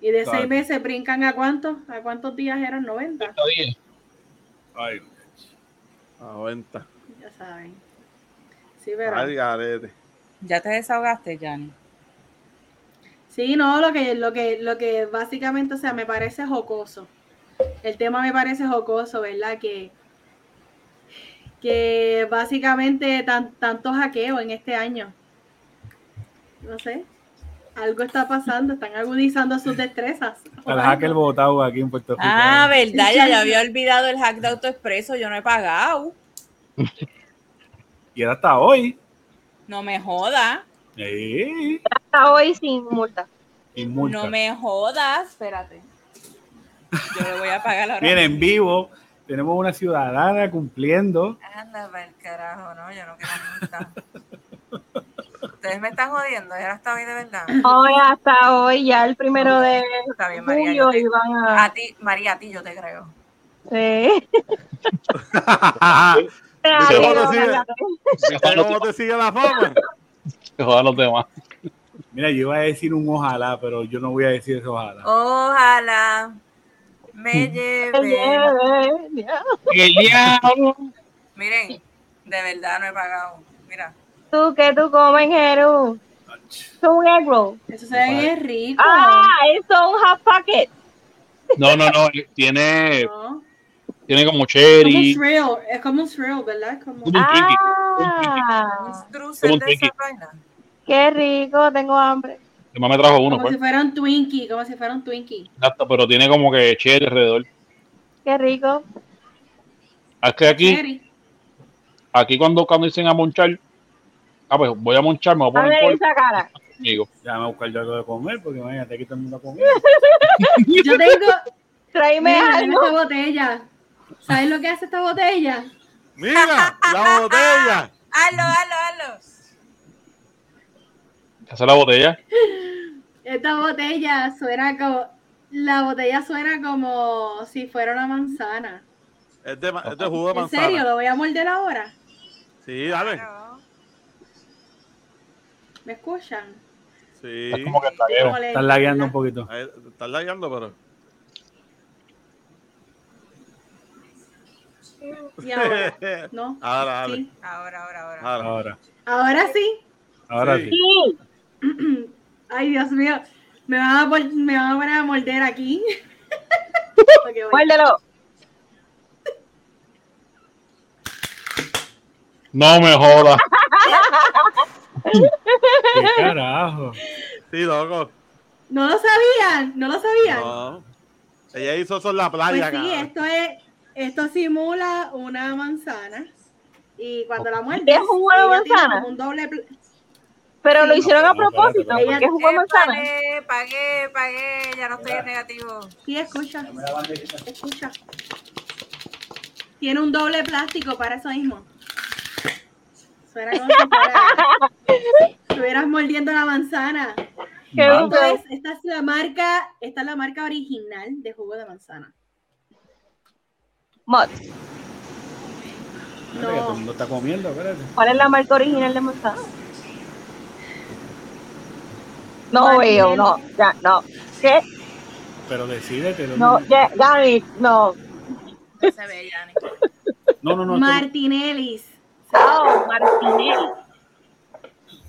Y de seis meses brincan a cuántos? ¿A cuántos días eran? 90. Ay, 90. Ya saben. Sí, pero. ¿Ya te desahogaste, Jani? Sí, no, lo que, lo que, lo que básicamente, o sea, me parece jocoso. El tema me parece jocoso, ¿verdad? Que, que básicamente tan, tanto hackeo en este año. No sé, algo está pasando, están agudizando sus destrezas. El hacker votado aquí en Puerto Rico. Ah, verdad, ya, ya había olvidado el hack de AutoExpreso, yo no he pagado. y era hasta hoy. No me joda. Sí. Hasta hoy sin multa. Sin multa. No me jodas, espérate. Yo le voy a pagar ahora. Bien, en vivo tenemos una ciudadana cumpliendo. Anda, el carajo, no, yo no quiero multa. Ustedes me están jodiendo, ¿era hasta hoy de verdad? Hoy hasta hoy, ya el primero de Está bien, María, julio iban a... a... ti, María, a ti yo te creo. Sí. ¿Cómo te sigue la fama? Joder los demás. Mira, yo iba a decir un ojalá, pero yo no voy a decir eso ojalá. Ojalá me lleve. Miren, de verdad no he pagado. Mira. Tú que tú comes, Jeru. Es un egg roll. Eso se ve rico. Ah, eso es un half packet. No, no, no. Tiene. Tiene como cherry. Como un es como un shrill, ¿verdad? Como, un ah, Como un Twinkie. Qué rico, tengo hambre. Mi mamá me trajo uno. Como pues. si fuera un Twinkie, como si fuera un Twinkie. Exacto, pero tiene como que cherry alrededor. Qué rico. Es que aquí, aquí cuando, cuando dicen a monchar, ah, pues voy a monchar, me voy a poner a ver esa cara. Amigo. Ya me voy a buscar yo algo de comer, porque imagínate aquí todo el mundo a comer. yo tengo. Tráeme algo. esta botella. ¿Sabes lo que hace esta botella? Mira, la botella. Hazlo, hazlo, hazlo. ¿Qué hace la botella? Esta botella suena como. La botella suena como si fuera una manzana. Es de, es de jugo de manzana. ¿En serio? ¿Lo voy a morder ahora? Sí, dale. ¿Me escuchan? Sí. Es como que Están lagueando un poquito. Están lagueando, pero. ¿Y ahora? ¿No? Ahora, sí. ahora, ahora, ahora. Ahora, ahora. ¿Ahora sí? Ahora sí. Ay, Dios mío. Me van a, me van a poner a morder aquí. okay, Muérdelo. No me jodas. ¿Qué carajo? Sí, loco. No lo sabían, no lo sabían. No. Ella hizo eso en la playa. Pues sí, esto es, esto simula una manzana. Y cuando la muerde, ¿es una manzana? un doble Pero lo hicieron a propósito, porque es jugo manzana. Pagué, pagué, pagué, ya no estoy en negativo. Sí, escucha. Escucha. Tiene un doble plástico para eso mismo. Suena como si estuvieras mordiendo la manzana. Esta es, esta es la marca, esta es la marca original de jugo de manzana. Mod. No. no está comiendo, espérate. ¿Cuál es la marca original de manzana? No veo, no, ya, no. ¿Qué? Pero decídete. No, ya, Yanni, no. No se ve, Yanni. No, no, no. Martinellis. Oh, Martinelli.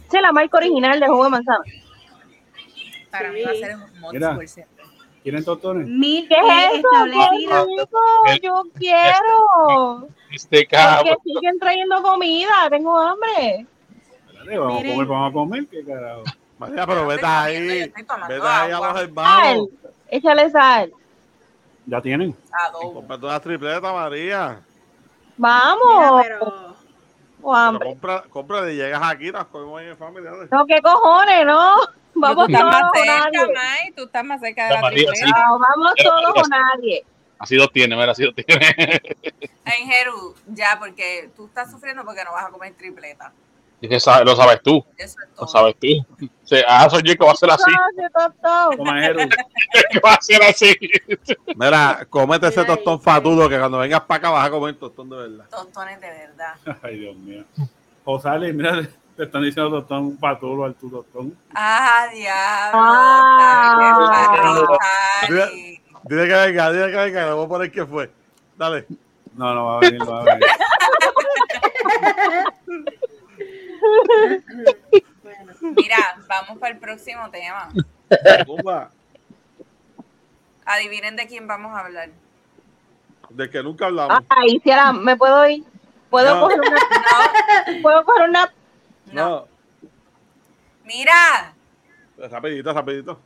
Esa es la marca original de jugo de manzana. Para mí va a ser un mod Mira. por siempre. ¿Quieren tostones? Mil ¿Qué es eso? establecidas. Yo quiero. Este Porque cabrón. siguen trayendo comida, tengo hambre. Espérate, vamos a comer, vamos a comer, qué carajo. María, pero vete ahí. Vete ahí del Sal, bajo. échale sal. ¿Ya tienen? Adobo. Comprate una tripleta, María. Vamos. Mira, pero Tengo hambre. Pero compra, compra y llegas aquí, las comemos en familia. No, ¿qué cojones, no? Vamos todos más o cerca, nadie. Mai, tú estás más cerca de Ya, la María, tripleta. No, vamos Mira, todos mira, o nadie. Así lo tiene, mira, así lo tiene. En Jeru, ya, porque tú estás sufriendo porque no vas a comer tripleta. Es que sabe- lo sabes tú, Eso es lo todo. sabes tú. O sea, ah, soy yo que va a ser así, que va a ser así. Mira, cómete ese tostón fatudo que cuando vengas para acá vas a comer tostón de verdad. Tostones de verdad. Ay, Dios mío. Josale, mira, te están diciendo tostón patulo al tu tostón. Ah, diablo. Ah. Dile que venga, dile que venga, le voy a poner que fue. Dale. No, no va a venir, no va a venir. Mira, vamos para el próximo tema. Adivinen de quién vamos a hablar. de que nunca hablamos. Ay, si ahora me puedo ir. ¿Puedo, No. coger una, No, ¿Puedo coger una? No. Mira, Rapidito, rapidito.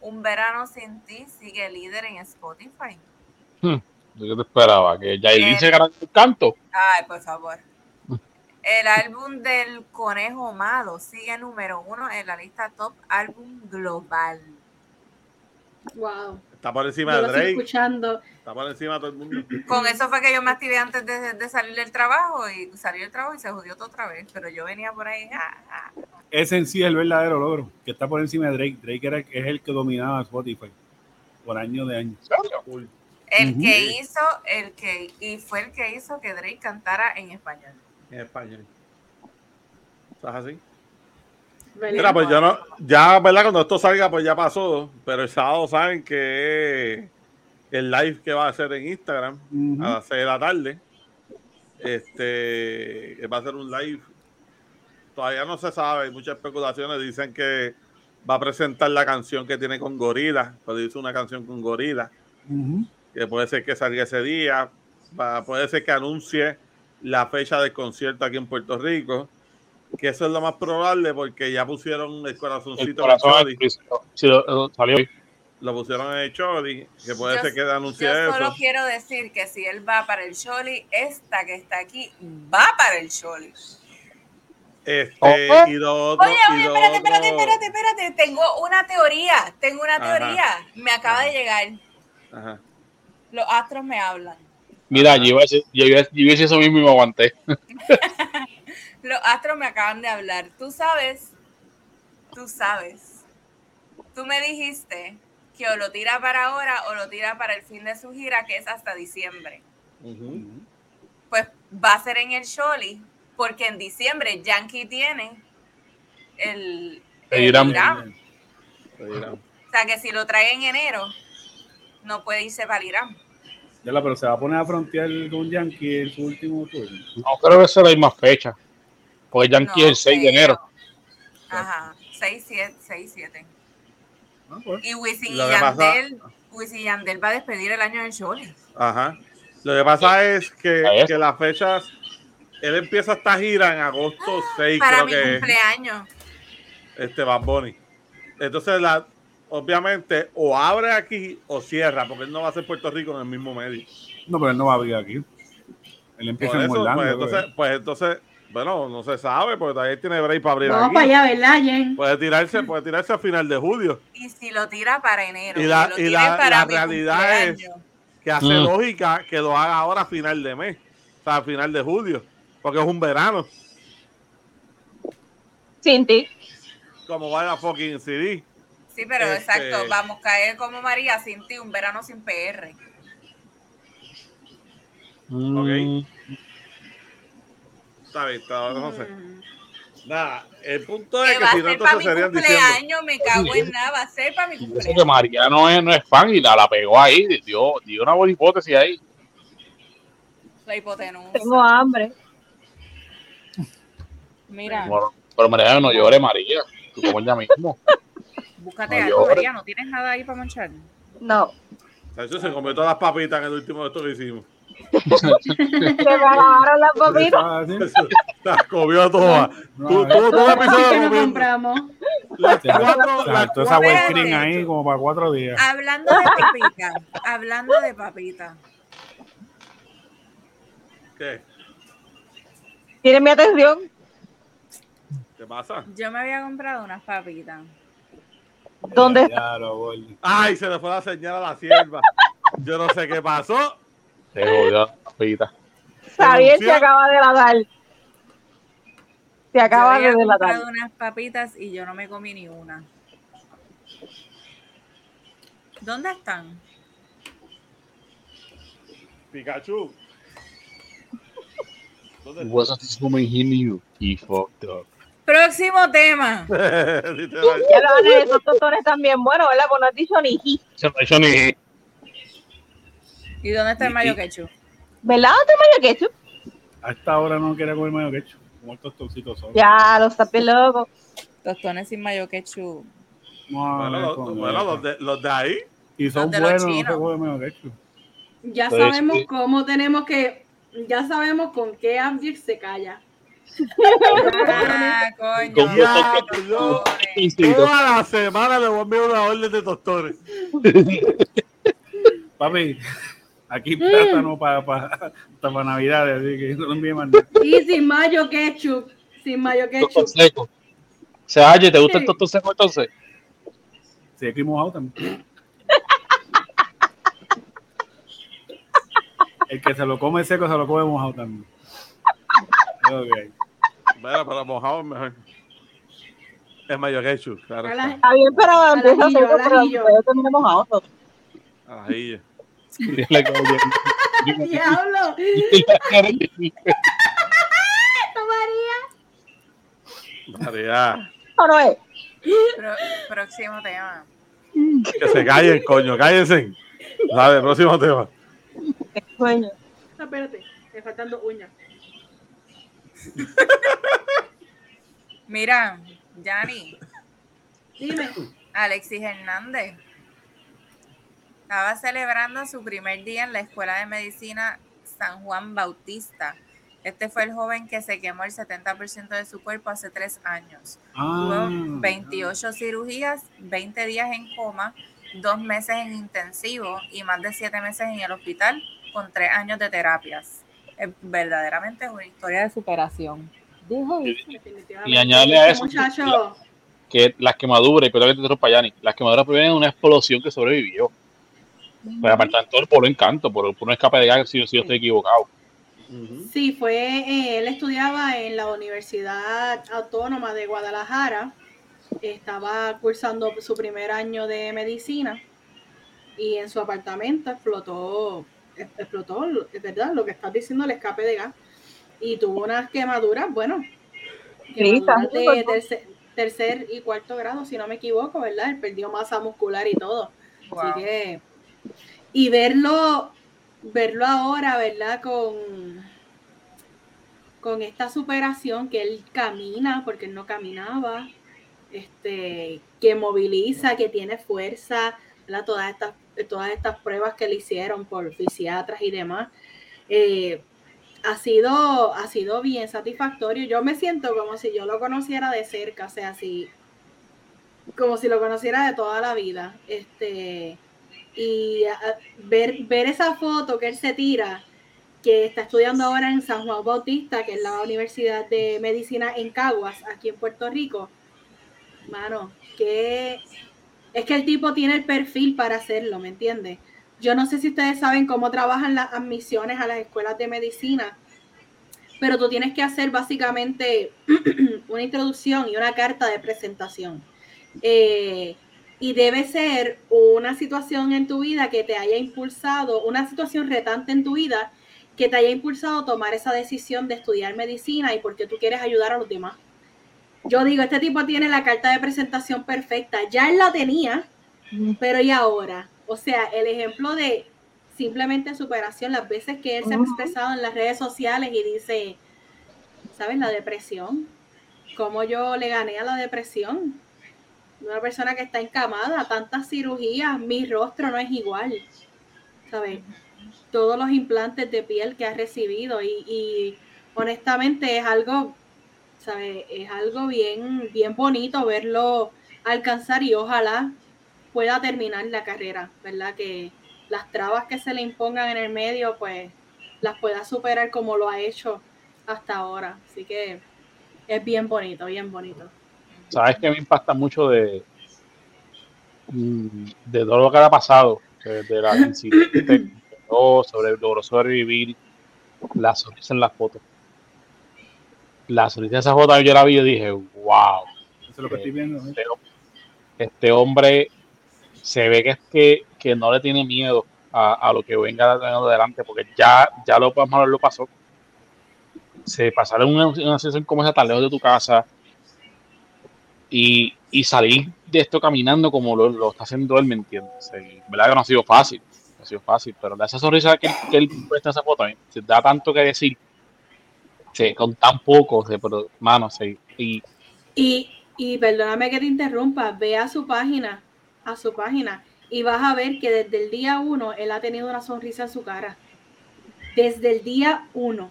Un verano sin ti sigue líder en Spotify. Yo te esperaba que Yailin se ganara el canto. Ay, por favor. El álbum del Conejo Malo sigue número uno en la lista top álbum global. Wow. Está por encima Yo de Drake. escuchando. Está por encima de todo el mundo. Con eso fue que yo me activé antes de, de salir del trabajo y salí del trabajo y se jodió todo otra vez. Pero yo venía por ahí. ah, ah. Ese en sí es el verdadero logro, que está por encima de Drake. Drake era, es el que dominaba Spotify por años de años. Uy, El que hizo, el que, y fue el que hizo que Drake cantara en español. en español. ¿Estás así? Mira, pues yo no, ya, ¿verdad? Cuando esto salga, pues ya pasó. Pero el sábado saben que el live que va a hacer en Instagram Ujú. a las 6 de la tarde. Este va a ser un live. Todavía no se sabe, hay muchas especulaciones. Dicen que va a presentar la canción que tiene con Gorila. Pues hizo una canción con Gorila. Que puede ser que salga ese día. Va- puede ser que anuncie la fecha del concierto aquí en Puerto Rico. Que eso es lo más probable porque ya pusieron el corazoncito El en corazón. Sí, lo- salió hoy. Lo pusieron en el Chori. Que puede Yo- ser que anuncie Yo solo eso. quiero decir que si él va para el Choli, esta que está aquí va para el Choli. Este, Oh. y lo otro. Oye, y oye, lo espérate, espérate, espérate, espérate. Tengo una teoría, tengo una Ajá. teoría. Me acaba de llegar. Ajá. Los astros me hablan. Mira, yo iba a decir, yo iba a- yo iba a decir eso mismo y me aguanté. Los astros me acaban de hablar. Tú sabes, tú sabes. Tú me dijiste que o lo tira para ahora o lo tira para el fin de su gira, que es hasta diciembre. Pues va a ser en el Choli, porque en diciembre Yankee tiene el, El Irán. O sea que si lo trae en enero, no puede irse para el Irán. Ya la, pero se va a poner a frontear con Yankee en su último tour. No creo que sea la misma fecha. Porque Yankee No es el 6 de enero. Ajá, 6, 7, 6, 7. Ah, pues. Y Wisin y Yandel, Wisin y Yandel va a despedir el año del Choli. Ajá. Lo que pasa es que, es. que las fechas. Él empieza esta gira en agosto 6, Para creo mi que es, cumpleaños. este Bad Bunny. Entonces, la, obviamente, o abre aquí o cierra, porque él no va a ser Puerto Rico en el mismo medio. No, pero él no va a vivir aquí. Él empieza Por en eso, Orlando. pues, pues. entonces, pues entonces, Bueno, no se sabe, porque todavía tiene break para abrir. Vamos para allá, ¿verdad, Jen? Puede tirarse, puede tirarse a final de julio. Y si lo tira para enero. Y la, y la, realidad es que hace mm. lógica que lo haga ahora a final de mes. O sea, a final de julio. Porque es un verano. Sin ti. Como va la fucking CD. Sí, pero este, exacto, vamos a caer como María sin ti, un verano sin PR. Ok. Está bien, está, no sé. Mm. Nada, el punto es que, si no, entonces serían diciendo. me cago en nada, va a ser para mi cumpleaños. que María no es, no es fan y la, la pegó ahí, dio, dio una buena hipótesis ahí. La hipotenusa. Tengo hambre. Mira. Bueno, pero María no llore, María. Tú como ya mismo. Búscate algo, María. ¿No tienes nada ahí para manchar? No. Eso se comió todas las papitas en el último de esto que hicimos. Se bajaron las papitas. Las comió todas. Tú, tú, todo episodio lo compramos. Las cuatro, las esa cream ahí como para cuatro días. Hablando de papita, hablando de papita. ¿Qué? ¿Tiene mi atención? ¿Qué pasa? Yo me había comprado unas papitas. ¿Dónde? Ay, se le fue la señal a la sierva. Yo no sé qué pasó. Se jodió la se acaba de lavar. Se acaba yo de delatar. unas papitas y yo no me comí ni una. ¿Dónde están? Pikachu. ¿Dónde you. He fucked up. Próximo tema. ya lo esos doctores también bueno, ¿verdad? Pues no has dicho ni. No he dicho ni hi. ¿Y dónde está el mayo quechu? ¿Verdad? ¿Dónde está el mayo quechu? A esta hora no quiere comer mayo quechu. Como estos tostoncitos son. Ya, los tapé loco. Tostones sin mayo quechu. bueno, bueno los, de, los de ahí. Y son buenos, no se come mayo quechu. Ya sabemos cómo tenemos que. Ya sabemos con qué Abdir se calla. Ah, coño. Ya, Toda la semana le voy a enviar una orden de tostones. Papi, aquí mm. plátano para pa, pa, Navidad, así que no envíe más Y sin mayo ketchup. Sin mayo ketchup. seco. O sea, oye, ¿te gusta el tostón seco entonces? Sí, aquí mojado también. el que se lo come seco se lo come mojado también. Okay. Bueno, para mojado es mejor. Es mayo ketchup, claro. Está bien, pero antes de hacerlo, pero yo Diablo. María. María. No, es. próximo tema. Que se callen, coño, cállense. Dale, próximo tema. Sueño. No, espérate, me faltando uñas. Mira, Yanni. Dime. Alexis Hernández estaba celebrando su primer día en la Escuela de Medicina San Juan Bautista. Este fue el joven que se quemó el 70% de su cuerpo hace tres años. Tuvo 28 ah. cirugías, 20 días en coma, dos meses en intensivo y más de siete meses en el hospital con tres años de terapias. Es verdaderamente una historia de superación. y, añade a eso que, las quemaduras, pero que te las quemaduras provienen de una explosión que sobrevivió. Pero aparte todo por encanto, por, por un escape de gas, si, yo estoy equivocado. Sí, fue, eh, él estudiaba en la Universidad Autónoma de Guadalajara, estaba cursando su primer año de medicina y en su apartamento explotó, explotó, es verdad, lo que estás diciendo, el escape de gas. Y tuvo unas quemaduras, bueno, quemaduras de tercer, tercer, y cuarto grado, si no me equivoco, ¿verdad? Él perdió masa muscular y todo. Así que y verlo, verlo ahora, ¿verdad? Con, con esta superación que él camina, porque él no caminaba, este, que moviliza, que tiene fuerza, ¿verdad? Todas estas, todas estas pruebas que le hicieron por fisiatras y demás. Eh, ha sido, ha sido bien satisfactorio. Yo me siento como si yo lo conociera de cerca, o sea, así, como si lo conociera de toda la vida. Este, y ver, ver esa foto que él se tira que está estudiando ahora en San Juan Bautista, que es la Universidad de Medicina en Caguas, aquí en Puerto Rico. Mano, que es que el tipo tiene el perfil para hacerlo, ¿me entiendes? Yo no sé si ustedes saben cómo trabajan las admisiones a las escuelas de medicina, pero tú tienes que hacer básicamente una introducción y una carta de presentación. Eh, y debe ser una situación en tu vida que te haya impulsado, una situación retante en tu vida que te haya impulsado a tomar esa decisión de estudiar medicina y porque tú quieres ayudar a los demás. Yo digo, este tipo tiene la carta de presentación perfecta. Ya él la tenía, pero ¿y ahora? O sea, el ejemplo de simplemente superación, las veces que él se ha expresado en las redes sociales y dice, ¿sabes? La depresión. ¿Cómo yo le gané a la depresión? Una persona que está encamada, tantas cirugías, mi rostro no es igual. ¿Sabes? Todos los implantes de piel que ha recibido y, y honestamente es algo, ¿sabes? Es algo bien, bien bonito verlo alcanzar y ojalá pueda terminar la carrera, ¿verdad? Que las trabas que se le impongan en el medio, pues las pueda superar como lo ha hecho hasta ahora. Así que es bien bonito, bien bonito. Sabes que me impacta mucho de, mm, de todo lo que ha pasado, de la incidente, sobre logró sobrevivir, la sonrisa en las fotos. La sonrisa en esa foto yo la vi y dije, wow. Eso es lo que estoy viendo. Este, este hombre se ve que es que, que no le tiene miedo a, a lo que venga adelante, porque ya, ya lo, lo pasó. Se pasaron una, una sesión como esa tan lejos de tu casa y, y salir de esto caminando como lo, está haciendo él, ¿me entiendes? verdad que no ha sido fácil, no ha sido fácil, pero de esa sonrisa que, que él puesta esa foto, se da tanto que decir, sí, con tan poco, pero, mano, sí, y, y, y perdóname que te interrumpa, ve a su página a su página y vas a ver que desde el día uno él ha tenido una sonrisa en su cara. Desde el día uno.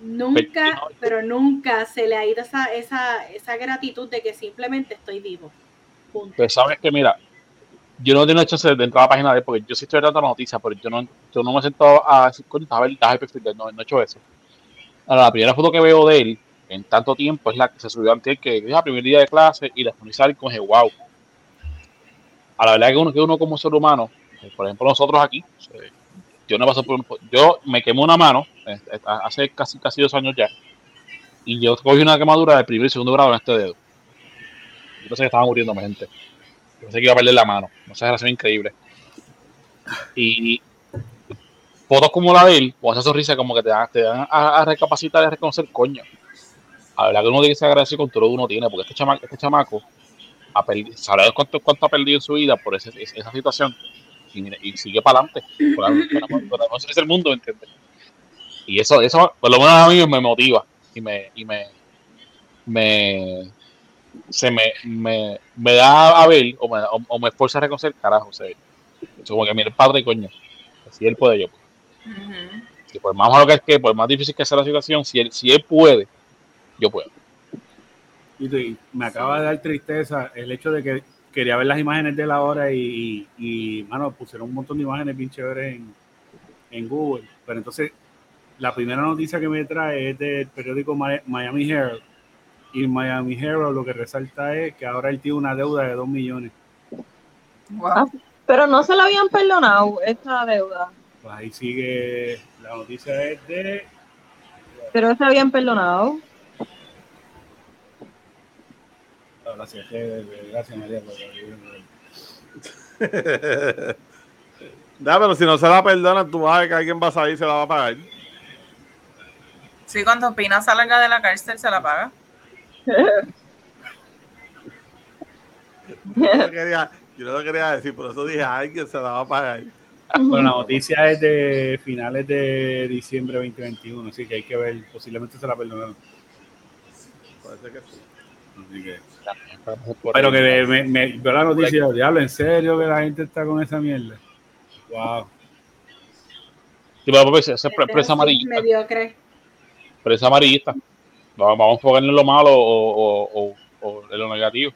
Nunca, pero nunca se le ha ido esa, esa, esa gratitud de que simplemente estoy vivo. Pues sabes que, mira, yo no tengo hecho de entrar a la página de él porque yo sí estoy dando la noticia, pero yo no, yo no me he sentado a decir, a ver, el perfil no, no he hecho eso. Ahora, la primera foto que veo de él en tanto tiempo es la que se subió antes, que es el primer día de clase y la sonrisa con el wow a la verdad que uno, que uno como ser humano, eh, por ejemplo nosotros aquí, eh, yo no paso por yo me quemé una mano hace casi casi dos años ya y yo cogí una quemadura de primer y segundo grado en este dedo. Yo pensé que estaba muriendo gente. Yo pensé que iba a perder la mano. No sé, era increíble. Y fotos como la de él, con esa sonrisa como que te dan, te dan a, recapacitar y a reconocer coño. A verdad que uno tiene que ser agradecido con todo lo que uno tiene, porque este chamaco, este chamaco ha perdido, cuánto, cuánto ha perdido en su vida por esa situación y, sigue para adelante. no es el mundo, ¿entiendes? Y eso, eso, por lo menos a mí me motiva y me, y me, me se me, me, me da a ver o me, o, me esfuerza a reconocer, carajo, o sea, como que mire, padre, coño, si él puede, yo puedo. por más malo que es que, por más difícil que sea la situación, si él, si él puede, yo puedo. Y me acaba de dar tristeza el hecho de que quería ver las imágenes de la hora y, y, mano, pusieron un montón de imágenes bien chéveres en, en, Google. Pero entonces, la primera noticia que me trae es del periódico Miami Herald. Y Miami Herald lo que resalta es que ahora él tiene una deuda de 2 millones. Ah, pero no se la habían perdonado esta deuda. Pues ahí sigue, la noticia es de... Pero se habían perdonado. gracias, gracias María pero si no se la perdona, tú vas a ver que alguien va a salir y se la va a pagar. Sí, cuando Pina salga de la cárcel se la paga. yo, no quería, yo no lo quería decir, por eso dije a alguien se la va a pagar. Bueno, la noticia es de finales de diciembre 2021, así que hay que ver, posiblemente se la perdonaron. Ser que sí. Así que pero que me, me veo la noticia, diablo, en serio que la gente está con esa mierda. Wow. Sí, pero pues, esa presa amarillista. Mediocre. Presa amarillista. Vamos, vamos a enfocarnos en lo malo o, o, o, en lo negativo.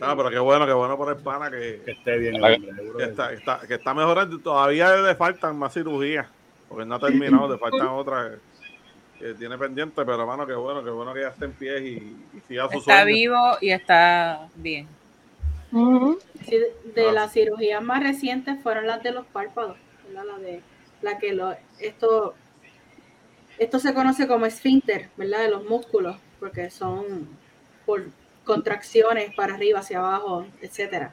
Ah, pero qué bueno, qué bueno por el pana que, esté bien. que, está, está, que está mejorando. Todavía le faltan más cirugías, porque no ha terminado, le faltan otras que tiene pendiente, pero hermano, qué bueno, qué bueno que ya esté en pie y, y siga su Está vivo y está bien. de ah. las cirugías más recientes fueron las de los párpados, la de la que lo, esto, esto se conoce como esfínter, ¿verdad? De los músculos, porque son por contracciones para arriba, hacia abajo, etcétera.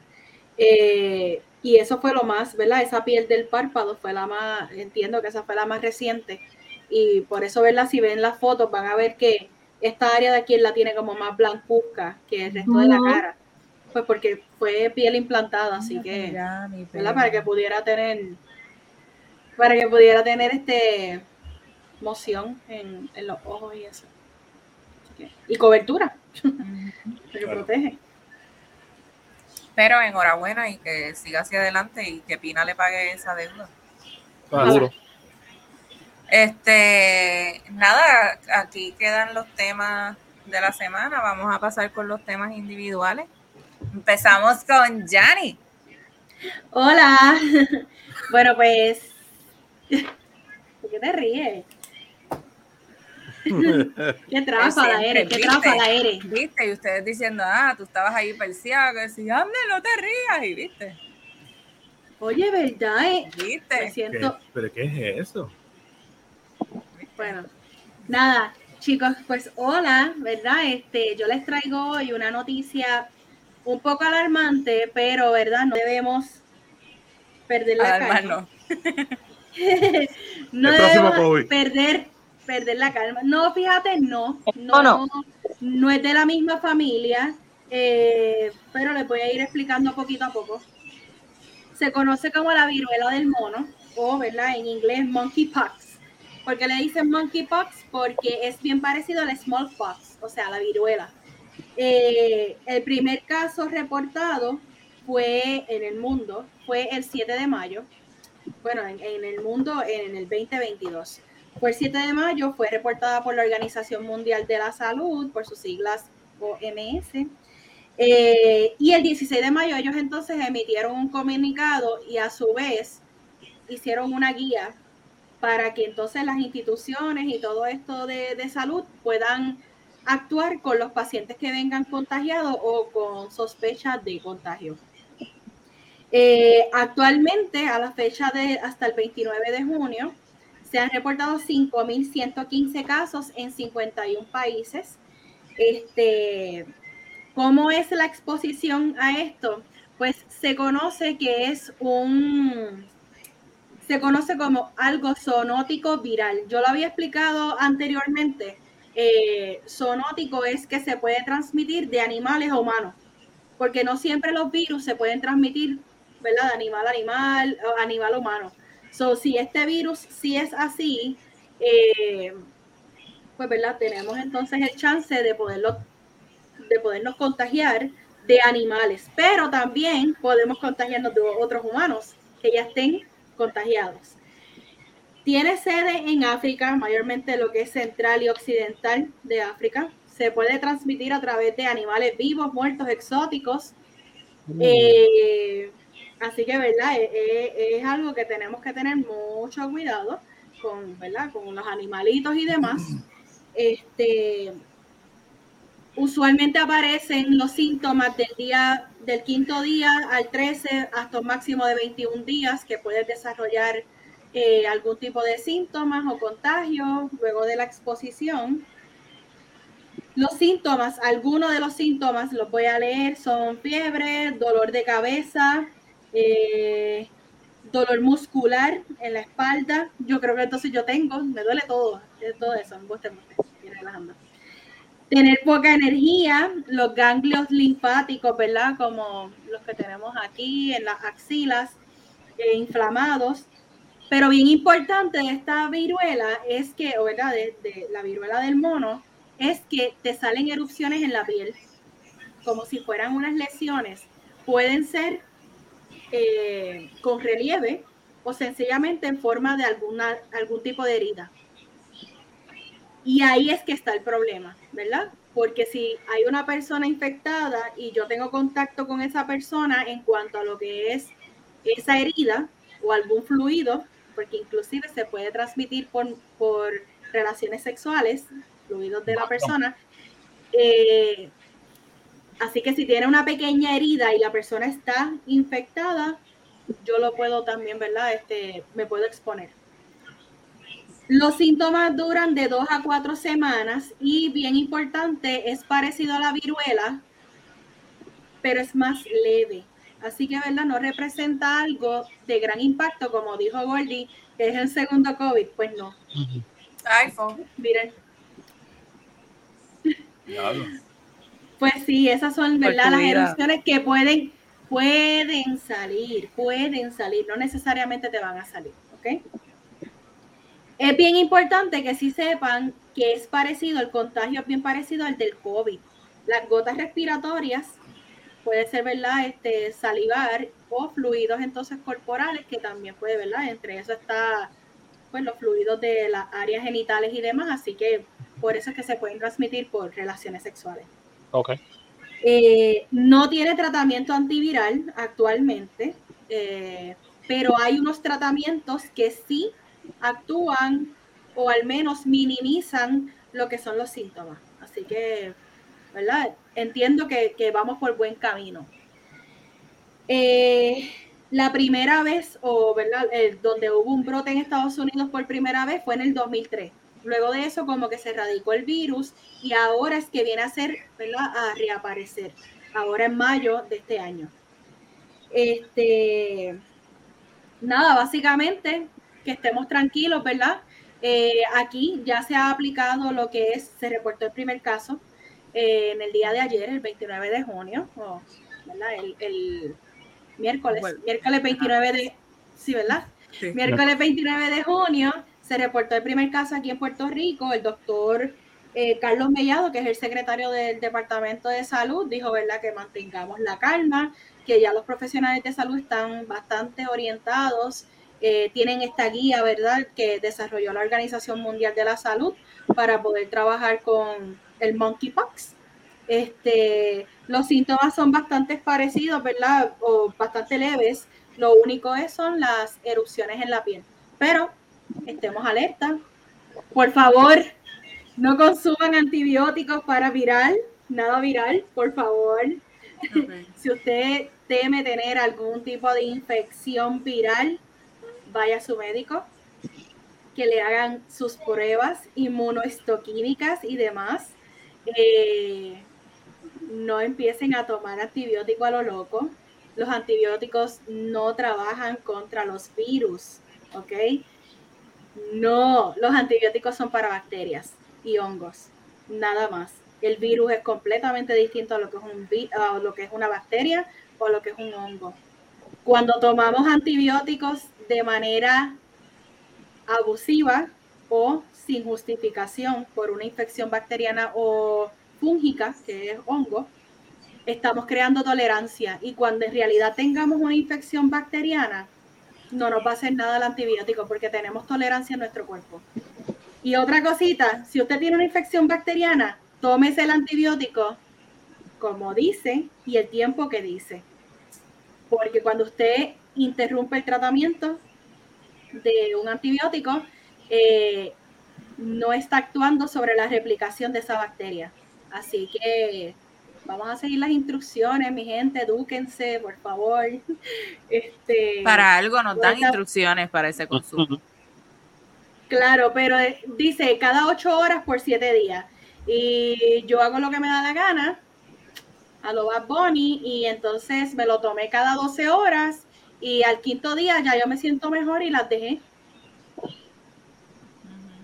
Eh, y eso fue lo más, ¿verdad? Esa piel del párpado fue la más, entiendo que esa fue la más reciente. Y por eso, ¿verdad? Si ven las fotos, van a ver que esta área de aquí la tiene como más blancuzca que el resto de la cara. Pues porque fue piel implantada, así que, ¿verdad? Para que pudiera tener, para que pudiera tener este moción en, en los ojos y eso. Y cobertura, que protege. Pero enhorabuena y que siga hacia adelante y que Pina le pague esa deuda. Este, nada, aquí quedan los temas de la semana. Vamos a pasar con los temas individuales. Empezamos con Yanni. Hola. Bueno, pues. ¿Por qué te ríes? qué tráfala eres, qué tráfala eres. Viste, y ustedes diciendo, ah, tú estabas ahí perseado, que decía, ande, no te rías, y viste. Oye, ¿verdad? Eh? ¿Viste? siento... ¿Pero qué es eso? Bueno, nada, chicos, pues hola, ¿verdad? Este, yo les traigo hoy una noticia un poco alarmante, pero, ¿verdad? No debemos perder la calma. no debemos perder perder la calma. No, fíjate, no, no, no, no es de la misma familia, eh, pero les voy a ir explicando poquito a poco. Se conoce como la viruela del mono, o, ¿verdad? En inglés, monkeypox. ¿Por qué le dicen monkeypox? Porque es bien parecido al smallpox, o sea, la viruela. Eh, el primer caso reportado fue en el mundo, fue el 7 de mayo, bueno, en, el mundo en el 2022. Fue el 7 de mayo, fue reportada por la Organización Mundial de la Salud, por sus siglas OMS. Eh, y el 16 de mayo ellos entonces emitieron un comunicado y a su vez hicieron una guía para que entonces las instituciones y todo esto de, salud puedan actuar con los pacientes que vengan contagiados o con sospecha de contagio. Eh, actualmente, a la fecha de hasta el 29 de junio, se han reportado 5.115 casos en 51 países. Este, ¿Cómo es la exposición a esto? Pues se conoce que es un, se conoce como algo zoonótico viral. Yo lo había explicado anteriormente. Eh, zoonótico es que se puede transmitir de animales a humanos, porque no siempre los virus se pueden transmitir, ¿verdad? De animal a animal, animal a humano. So, si este virus sí es así, eh, pues, ¿verdad? Tenemos entonces el chance de poderlo, de podernos contagiar de animales, pero también podemos contagiarnos de otros humanos que ya estén contagiados. Tiene sede en África, mayormente lo que es central y occidental de África. Se puede transmitir a través de animales vivos, muertos, exóticos. Mm. Eh, Así que, ¿verdad? E, e, es, algo que tenemos que tener mucho cuidado con, ¿verdad? Con los animalitos y demás. Este, usualmente aparecen los síntomas del día, del quinto día al 13 hasta un máximo de 21 días que puedes desarrollar eh, algún tipo de síntomas o contagio luego de la exposición. Los síntomas, algunos de los síntomas los voy a leer, son fiebre, dolor de cabeza, eh, dolor muscular en la espalda. Yo creo que entonces yo tengo, me duele todo, todo eso, Tener poca energía, los ganglios linfáticos, ¿verdad? Como los que tenemos aquí en las axilas, eh, inflamados. Pero bien importante de esta viruela es que, o ¿verdad? de la viruela del mono, es que te salen erupciones en la piel, como si fueran unas lesiones. Pueden ser eh, con relieve o sencillamente en forma de alguna, algún tipo de herida. Y ahí es que está el problema, ¿verdad? Porque si hay una persona infectada y yo tengo contacto con esa persona en cuanto a lo que es esa herida o algún fluido, porque inclusive se puede transmitir por, por relaciones sexuales, fluidos de la persona, eh, así que si tiene una pequeña herida y la persona está infectada, yo lo puedo también, ¿verdad? Este, me puedo exponer. Los síntomas duran de dos a cuatro semanas y bien importante, es parecido a la viruela, pero es más leve. Así que, ¿verdad? No representa algo de gran impacto, como dijo Gordy, que es el segundo COVID. Pues no. iPhone. Miren. Pues sí, esas son, ¿verdad? Las erupciones que pueden, pueden salir, pueden salir, no necesariamente te van a salir, ¿ok? Es bien importante que sí sepan que es parecido, el contagio es bien parecido al del COVID. Las gotas respiratorias puede ser, ¿verdad? Este, salivar o fluidos entonces corporales, que también puede, ¿verdad? Entre eso está, pues, los fluidos de las áreas genitales y demás, así que por eso es que se pueden transmitir por relaciones sexuales. Ok. Eh, no tiene tratamiento antiviral actualmente, eh, pero hay unos tratamientos que sí actúan o al menos minimizan lo que son los síntomas. Así que, ¿verdad? Entiendo que, vamos por buen camino. Eh, la primera vez, o ¿verdad? donde hubo un brote en Estados Unidos por primera vez fue en el 2003. Luego de eso, como que se radicó el virus y ahora es que viene a ser, ¿verdad? A reaparecer. Ahora en mayo de este año. Este, nada, básicamente que estemos tranquilos, ¿verdad? Eh, aquí ya se ha aplicado lo que es, se reportó el primer caso eh, en el día de ayer, el 29 de junio, ¿verdad? El, miércoles, miércoles 29 de, sí, ¿verdad? Miércoles 29 de junio se reportó el primer caso aquí en Puerto Rico, el doctor eh, Carlos Mellado, que es el secretario del Departamento de Salud, dijo, ¿verdad?, que mantengamos la calma, que ya los profesionales de salud están bastante orientados eh, tienen esta guía, ¿verdad?, que desarrolló la Organización Mundial de la Salud para poder trabajar con el monkeypox. Este, los síntomas son bastante parecidos, ¿verdad?, o bastante leves. Lo único es son las erupciones en la piel. Pero estemos alerta. Por favor, no consuman antibióticos para viral, nada viral, por favor. si usted teme tener algún tipo de infección viral, vaya a su médico, que le hagan sus pruebas inmunohistoquímicas y demás. Eh, no empiecen a tomar antibiótico a lo loco. Los antibióticos no trabajan contra los virus, ¿ok? No, los antibióticos son para bacterias y hongos, nada más. El virus es completamente distinto a lo que es, un, a lo que es una bacteria o lo que es un hongo. Cuando tomamos antibióticos de manera abusiva o sin justificación por una infección bacteriana o fúngica, que es hongo, estamos creando tolerancia y cuando en realidad tengamos una infección bacteriana, no nos va a hacer nada el antibiótico porque tenemos tolerancia en nuestro cuerpo. Y otra cosita, si usted tiene una infección bacteriana, tómese el antibiótico como dice y el tiempo que dice. Porque cuando usted interrumpe el tratamiento de un antibiótico, eh, no está actuando sobre la replicación de esa bacteria. Así que vamos a seguir las instrucciones, mi gente, edúquense, por favor. Este, para algo nos dan instrucciones para ese consumo. Claro, pero eh, dice cada ocho horas por siete días. Y yo hago lo que me da la gana a lo Bad Bunny y entonces me lo tomé cada 12 horas y al quinto día ya yo me siento mejor y las dejé.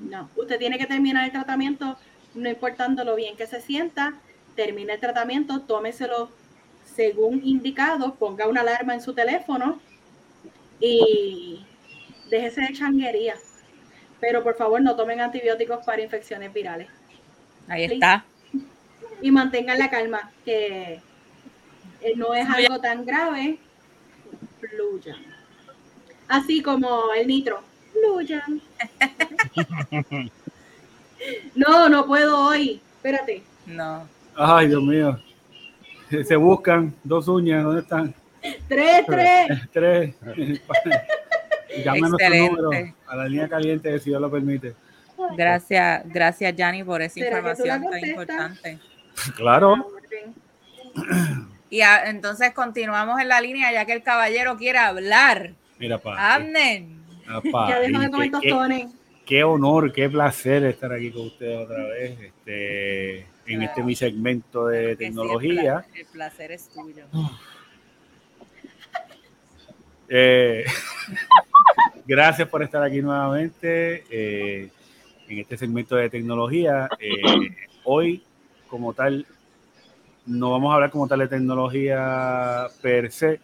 No, usted tiene que terminar el tratamiento, no importando lo bien que se sienta, termine el tratamiento, tómeselo según indicado, ponga una alarma en su teléfono y déjese de changuería. Pero por favor no tomen antibióticos para infecciones virales. Ahí está y mantengan la calma, que eh, no es algo tan grave. Fluyan. Así como el nitro. Fluyan. No, no puedo hoy. Espérate. No. Ay, Dios mío. Se buscan dos uñas, ¿dónde están? Tres, tres. Tres. Llame a nuestro número a la línea caliente si Dios lo permite. Gracias, gracias, Yanni, por esa información tan importante. Claro. Y entonces continuamos en la línea, ya que el caballero quiere hablar. Mira, pa. Ya déjame comer tostones. Qué honor, qué placer estar aquí con ustedes otra vez. Este, en este mi segmento de tecnología. el, placer, es tuyo. Eh, gracias por estar aquí nuevamente eh, en este segmento de tecnología. Eh, hoy, como tal, no vamos a hablar como tal de tecnología per se.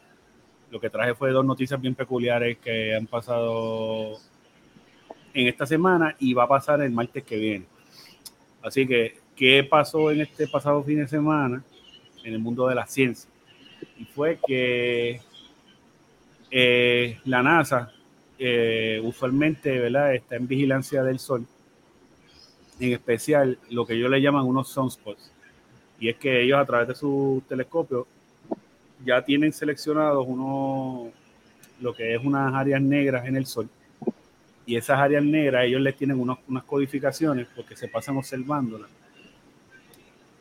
Lo que traje fue dos noticias bien peculiares que han pasado en esta semana y va a pasar el martes que viene. Así que ¿Qué pasó en este pasado fin de semana en el mundo de la ciencia? Y fue que eh, la NASA eh, usualmente ¿verdad? está en vigilancia del Sol, en especial lo que ellos le llaman unos sunspots. Y es que ellos a través de su telescopio ya tienen seleccionados uno, lo que es unas áreas negras en el Sol. Y esas áreas negras ellos les tienen unas codificaciones porque se pasan observándolas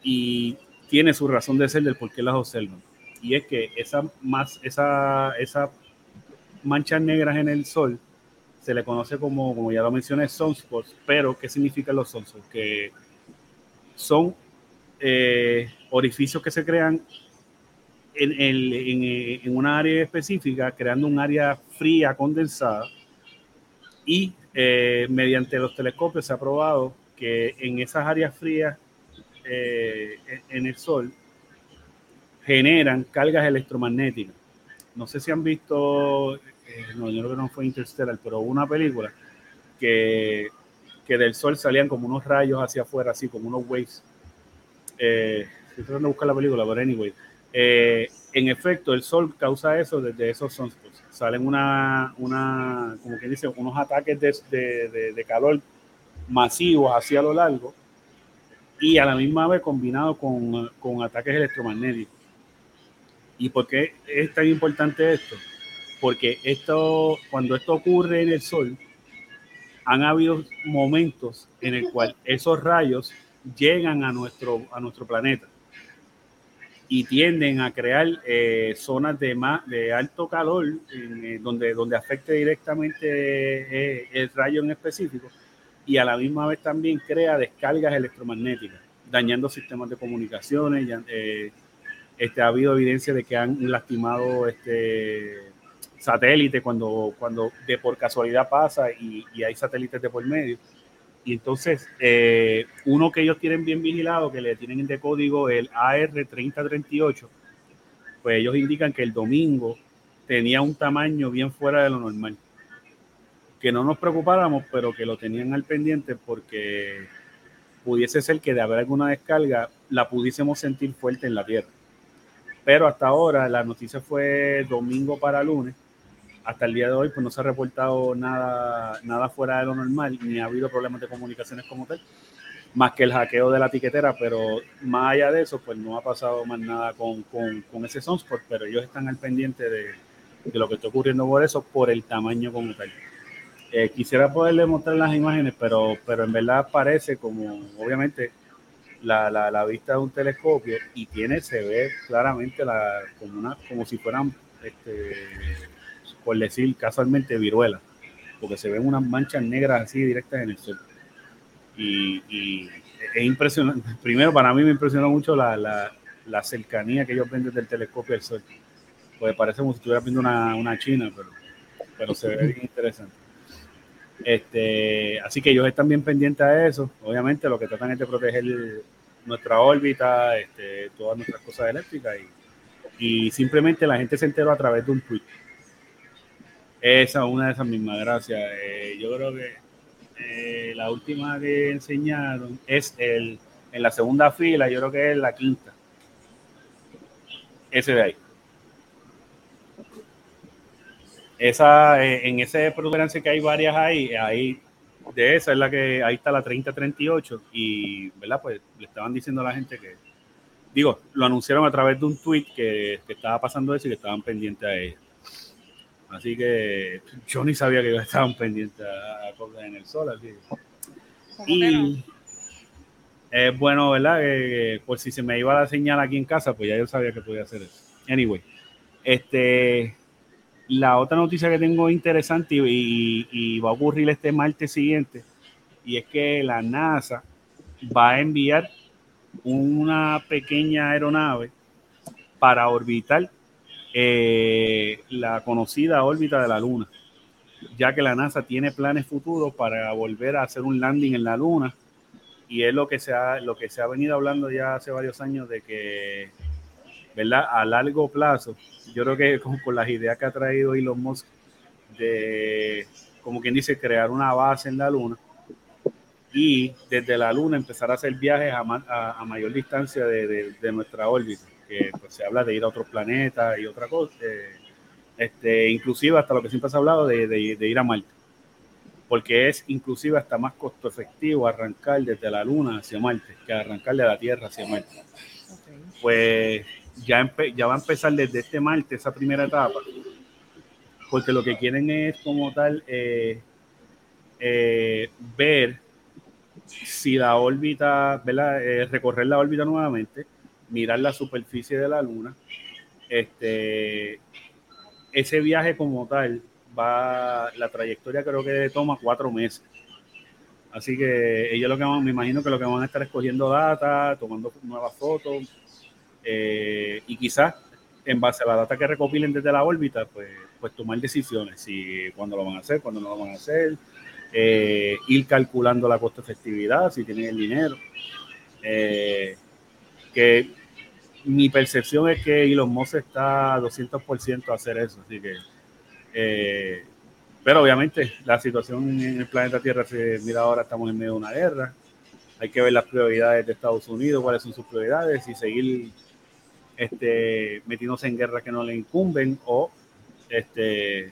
y tiene su razón de ser del por qué las observan. Y es que esa, más, esa, esa manchas negras en el sol se le conoce como, como ya lo mencioné, sunspots, pero ¿qué significan los sunspots? Que son eh, orificios que se crean en, en, en, una área específica, creando un área fría condensada y eh, mediante los telescopios se ha probado que en esas áreas frías eh, en el Sol generan cargas electromagnéticas. No sé si han visto, eh, no, yo creo que no fue Interstellar, pero una película que, que, del Sol salían como unos rayos hacia afuera, así como unos waves. Eh, tratando de buscar la película, pero anyway. Eh, en efecto, el Sol causa eso desde esos sunspots. Salen una, una como que dice, unos ataques de, de, de calor masivos hacia lo largo y a la misma vez combinado con, con ataques electromagnéticos. ¿Y por qué es tan importante esto? Porque esto, cuando esto ocurre en el Sol, han habido momentos en el cual esos rayos llegan a nuestro, a nuestro planeta y tienden a crear eh, zonas de, de alto calor eh, donde, donde afecte directamente eh, el rayo en específico y a la misma vez también crea descargas electromagnéticas, dañando sistemas de comunicaciones. Eh, este, ha habido evidencia de que han lastimado este, satélites cuando, cuando de por casualidad pasa y, hay satélites de por medio. Y entonces, eh, uno que ellos tienen bien vigilado, que le tienen de código el AR3038, pues ellos indican que el domingo tenía un tamaño bien fuera de lo normal que no nos preocupáramos, pero que lo tenían al pendiente porque pudiese ser que de haber alguna descarga la pudiésemos sentir fuerte en la Tierra. Pero hasta ahora la noticia fue domingo para lunes. Hasta el día de hoy pues no se ha reportado nada, nada fuera de lo normal, ni ha habido problemas de comunicaciones como tal, más que el hackeo de la tiquetera, pero más allá de eso pues no ha pasado más nada con, con, con ese Sunspot, pero ellos están al pendiente de, de lo que está ocurriendo por eso, por el tamaño como tal. Eh, quisiera poderle mostrar las imágenes, pero, pero en verdad parece como, obviamente, la, la, la, vista de un telescopio y tiene, se ve claramente la, como, una, como si fueran, este, por decir casualmente, viruela, porque se ven unas manchas negras así directas en el sol. Y, es impresionante. Primero, para mí me impresionó mucho la, la, la cercanía que ellos ven desde el telescopio al sol. Pues parece como si estuviera viendo una, una china, pero, pero se ve bien interesante. Este, así que ellos están bien pendientes a eso. Obviamente lo que tratan es de proteger nuestra órbita, este, todas nuestras cosas eléctricas y, y, simplemente la gente se enteró a través de un tweet. Esa es una de esas mismas, gracias. Eh, yo creo que eh, la última que enseñaron es el, en la segunda fila, yo creo que es la quinta. Ese de ahí esa, eh, en ese protuberancia que hay varias ahí, ahí de esa es la que ahí está la 3038 y, ¿verdad? Pues le estaban diciendo a la gente que, digo, lo anunciaron a través de un tweet que, estaba pasando eso y que estaban pendientes a ella. Así que yo ni sabía que estaban pendientes a, cosas en el sol. Así. Y es bueno, ¿verdad? Que, por si se me iba la señal aquí en casa, pues ya yo sabía que podía hacer eso. Anyway, este, la otra noticia que tengo interesante y, va a ocurrir este martes siguiente, y es que la NASA va a enviar una pequeña aeronave para orbitar eh, la conocida órbita de la Luna, ya que la NASA tiene planes futuros para volver a hacer un landing en la Luna y es lo que se ha, lo que se ha venido hablando ya hace varios años de que, ¿verdad? A largo plazo, yo creo que con, con las ideas que ha traído Elon Musk de, como quien dice, crear una base en la Luna y desde la Luna empezar a hacer viajes a, a, mayor distancia de, de, nuestra órbita, que pues, se habla de ir a otros planetas y otra cosa, eh, este, inclusive hasta lo que siempre se ha hablado de, de ir a Marte porque es inclusive hasta más costo efectivo arrancar desde la Luna hacia Marte que arrancar de la Tierra hacia Marte. Pues ya, va a empezar desde este Marte esa primera etapa, porque lo que quieren es como tal eh, eh, ver si la órbita. Eh, recorrer la órbita nuevamente, mirar la superficie de la Luna, este, ese viaje como tal va, la trayectoria creo que toma cuatro meses. Así que ellos lo que van, me imagino que lo que van a estar escogiendo data, tomando nuevas fotos eh, y quizás en base a la data que recopilen desde la órbita, pues, pues tomar decisiones, si cuándo lo van a hacer, cuándo no lo van a hacer, eh, ir calculando la costo efectividad, si tienen el dinero. Eh, que mi percepción es que Elon Musk está 200% a hacer eso, así que eh, pero obviamente la situación en el planeta Tierra se mira ahora, estamos en medio de una guerra. Hay que ver las prioridades de Estados Unidos, cuáles son sus prioridades y seguir este, metiéndose en guerras que no le incumben o este,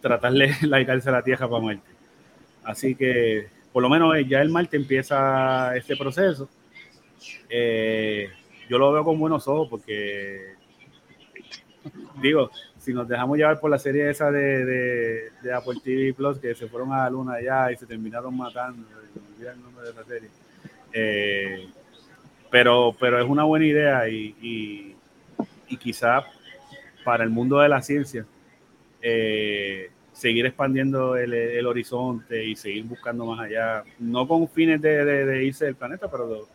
tratarle de largarse a la Tierra para Marte. Así que por lo menos ya el Marte empieza este proceso. Eh, yo lo veo con buenos ojos porque digo, si nos dejamos llevar por la serie esa de, de, Apple TV Plus, que se fueron a la luna allá y se terminaron matando, el nombre de esa serie. Eh, pero, pero es una buena idea y, y quizá para el mundo de la ciencia eh, seguir expandiendo el, el, horizonte y seguir buscando más allá, no con fines de, de, irse del planeta, pero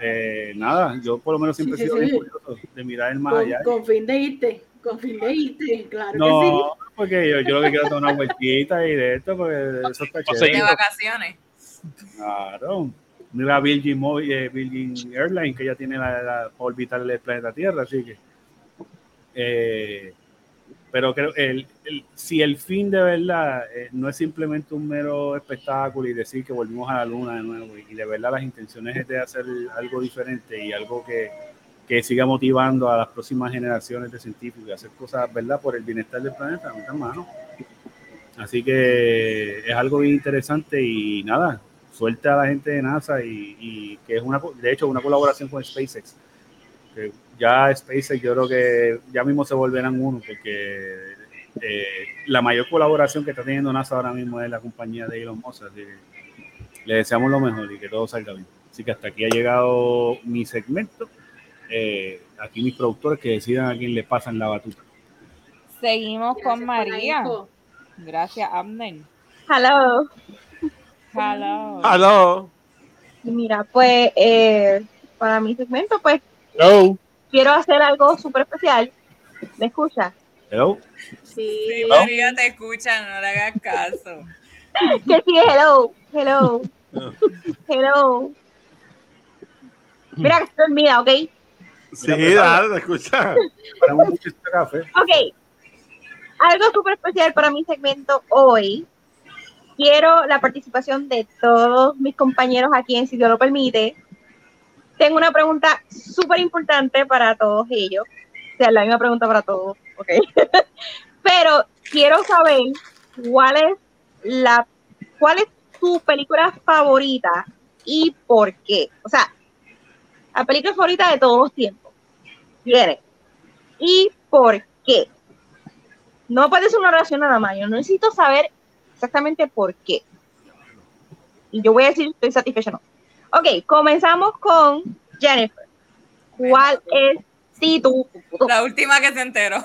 eh, nada, yo por lo menos siempre he sido curioso de mirar el más allá. Con fin de irte con fin de irte, claro no, que sí. porque yo, yo lo que quiero es una vueltita y de esto, porque eso está chévere. De vacaciones. Claro. Mira Virgin, eh, Virgin Airlines, que ya tiene la, la orbital del planeta Tierra, así que. Eh, pero creo el, el, si el fin de verdad eh, no es simplemente un mero espectáculo y decir que volvimos a la luna de nuevo y de verdad las intenciones es de hacer algo diferente y algo que, que siga motivando a las próximas generaciones de científicos a hacer cosas, ¿verdad?, por el bienestar del planeta, hermano. Así que es algo bien interesante y nada, suerte a la gente de NASA y, que es una, de hecho, una colaboración con SpaceX. Que ya SpaceX yo creo que ya mismo se volverán uno porque eh, la mayor colaboración que está teniendo NASA ahora mismo es la compañía de Elon Musk. Así que le deseamos lo mejor y que todo salga bien. Así que hasta aquí ha llegado mi segmento. Eh, aquí mis productores que decidan a quién le pasan la batuta. Seguimos con María. Gracias, Amnen. Hello. Hello. Hello. Y mira, pues eh, para mi segmento, pues Hello. Quiero hacer algo súper especial. ¿Me escucha? Hello. Sí, María te escucha, no le hagas caso. que sí, hello, hello, hello. Mira que estoy dormida, ¿ok? Sí, dale, te escucha. ok. Algo súper especial para mi segmento hoy. Quiero la participación de todos mis compañeros aquí en Si Dios lo permite. Tengo una pregunta súper importante para todos ellos. O sea, la misma pregunta para todos, ok. Pero quiero saber cuál es la, cuál es tu película favorita y por qué. O sea, la película favorita de todos los tiempos. Viene. ¿Y por qué? No puede ser una oración nada más. Yo necesito saber exactamente por qué. Y yo voy a decir, estoy satisfecha no. Ok, comenzamos con Jennifer. ¿Cuál es Sí, tú, La última que se enteró.